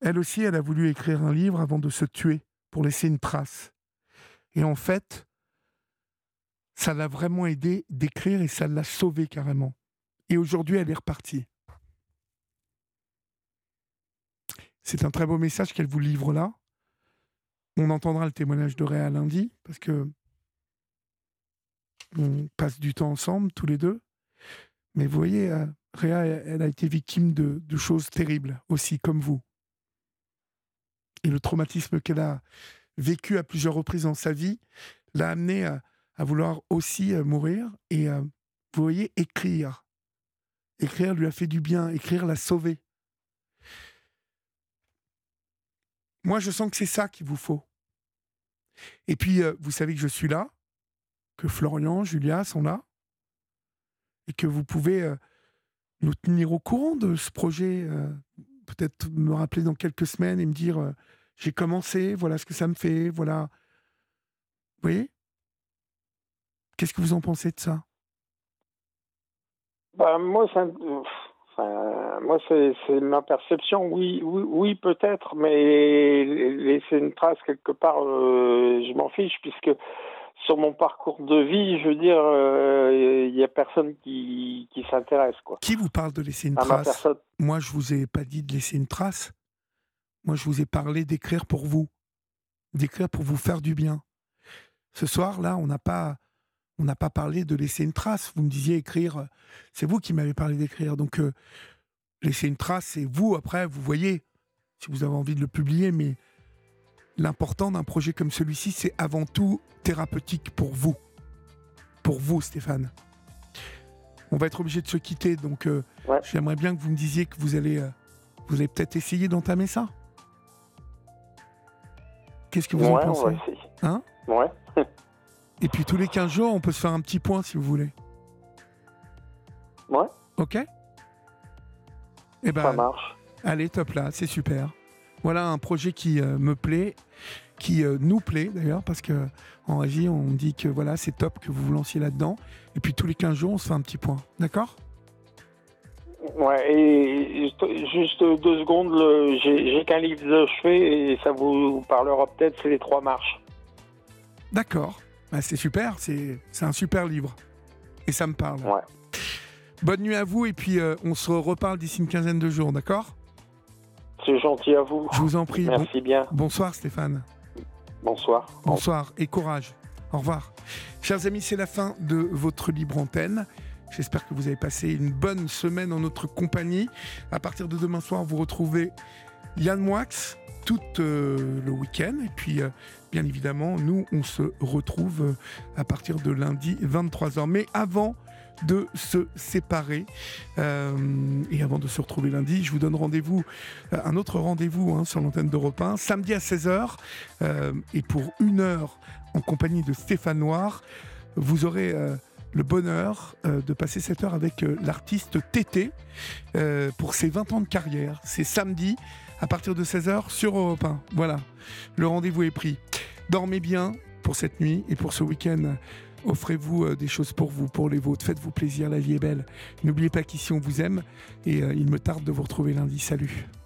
S2: Elle aussi, elle a voulu écrire un livre avant de se tuer pour laisser une trace. Et en fait, ça l'a vraiment aidé d'écrire et ça l'a sauvé carrément. Et aujourd'hui, elle est repartie. C'est un très beau message qu'elle vous livre là. On entendra le témoignage de Réa lundi, parce que on passe du temps ensemble, tous les deux. Mais vous voyez, euh, Réa, elle a été victime de, de choses terribles aussi, comme vous. Et le traumatisme qu'elle a vécu à plusieurs reprises dans sa vie l'a amené à, à vouloir aussi mourir. Et vous voyez, écrire. Écrire lui a fait du bien, écrire l'a sauvé. Moi, je sens que c'est ça qu'il vous faut. Et puis, vous savez que je suis là, que Florian, Julia sont là, et que vous pouvez nous tenir au courant de ce projet. Peut-être me rappeler dans quelques semaines et me dire j'ai commencé, voilà ce que ça me fait, voilà. Vous voyez? Qu'est-ce que vous en pensez de ça?
S5: Bah, Moi, ça, moi c'est ma perception. Oui, oui, oui peut-être, mais laisser une trace quelque part, euh, je m'en fiche, puisque sur mon parcours de vie, je veux dire, il euh, n'y a personne qui, qui s'intéresse. Quoi.
S2: Qui vous parle de laisser une trace? Moi, je vous ai pas dit de laisser une trace. Moi, je vous ai parlé d'écrire pour vous, d'écrire pour vous faire du bien. Ce soir, là, on n'a pas, on n'a pas parlé de laisser une trace. Vous me disiez écrire, euh, c'est vous qui m'avez parlé d'écrire. Donc, euh, laisser une trace, c'est vous, après, vous voyez, si vous avez envie de le publier, mais l'important d'un projet comme celui-ci, c'est avant tout thérapeutique pour vous. Pour vous, Stéphane. On va être obligé de se quitter, donc euh, j'aimerais bien que vous me disiez que vous allez, vous allez peut-être essayer d'entamer ça. Qu'est-ce que vous en pensez?
S5: Hein? Ouais.
S2: Et puis tous les 15 jours, on peut se faire un petit point si vous voulez.
S5: Ouais.
S2: Ok
S5: Eh ben, Ça marche.
S2: Allez, top là, c'est super. Voilà un projet qui euh, me plaît, qui euh, nous plaît d'ailleurs, parce que en régie, on dit que voilà, c'est top que vous vous lanciez là-dedans. Et puis tous les 15 jours, on se fait un petit point. D'accord?
S5: Ouais, et juste deux secondes, j'ai qu'un livre de chevet et ça vous parlera peut-être, c'est les trois marches.
S2: D'accord. Bah, c'est super, c'est un super livre. Et ça me parle.
S5: Ouais.
S2: Bonne nuit à vous et puis euh, on se reparle d'ici une quinzaine de jours, d'accord?
S5: C'est gentil à vous.
S2: Je vous en prie.
S5: Merci bien.
S2: Bonsoir Stéphane.
S5: Bonsoir.
S2: Bonsoir et courage. Au revoir. Chers amis, c'est la fin de votre libre antenne. J'espère que vous avez passé une bonne semaine en notre compagnie. À partir de demain soir, vous retrouvez Yann Moix tout euh, le week-end. Et puis, euh, bien évidemment, nous, on se retrouve euh, à partir de lundi 23h. Mais avant de se séparer et avant de se retrouver lundi, je vous donne rendez-vous, un autre rendez-vous hein, sur l'antenne d'Europe 1, samedi à 16h. et pour une heure en compagnie de Stéphane Noir, vous aurez le bonheur euh, de passer cette heure avec euh, l'artiste Tété euh, pour ses 20 ans de carrière. C'est samedi à partir de 16h sur Europe 1. Voilà, le rendez-vous est pris. Dormez bien pour cette nuit et pour ce week-end. Offrez-vous des choses pour vous, pour les vôtres. Faites-vous plaisir, la vie est belle. N'oubliez pas qu'ici on vous aime et il me tarde de vous retrouver lundi. Salut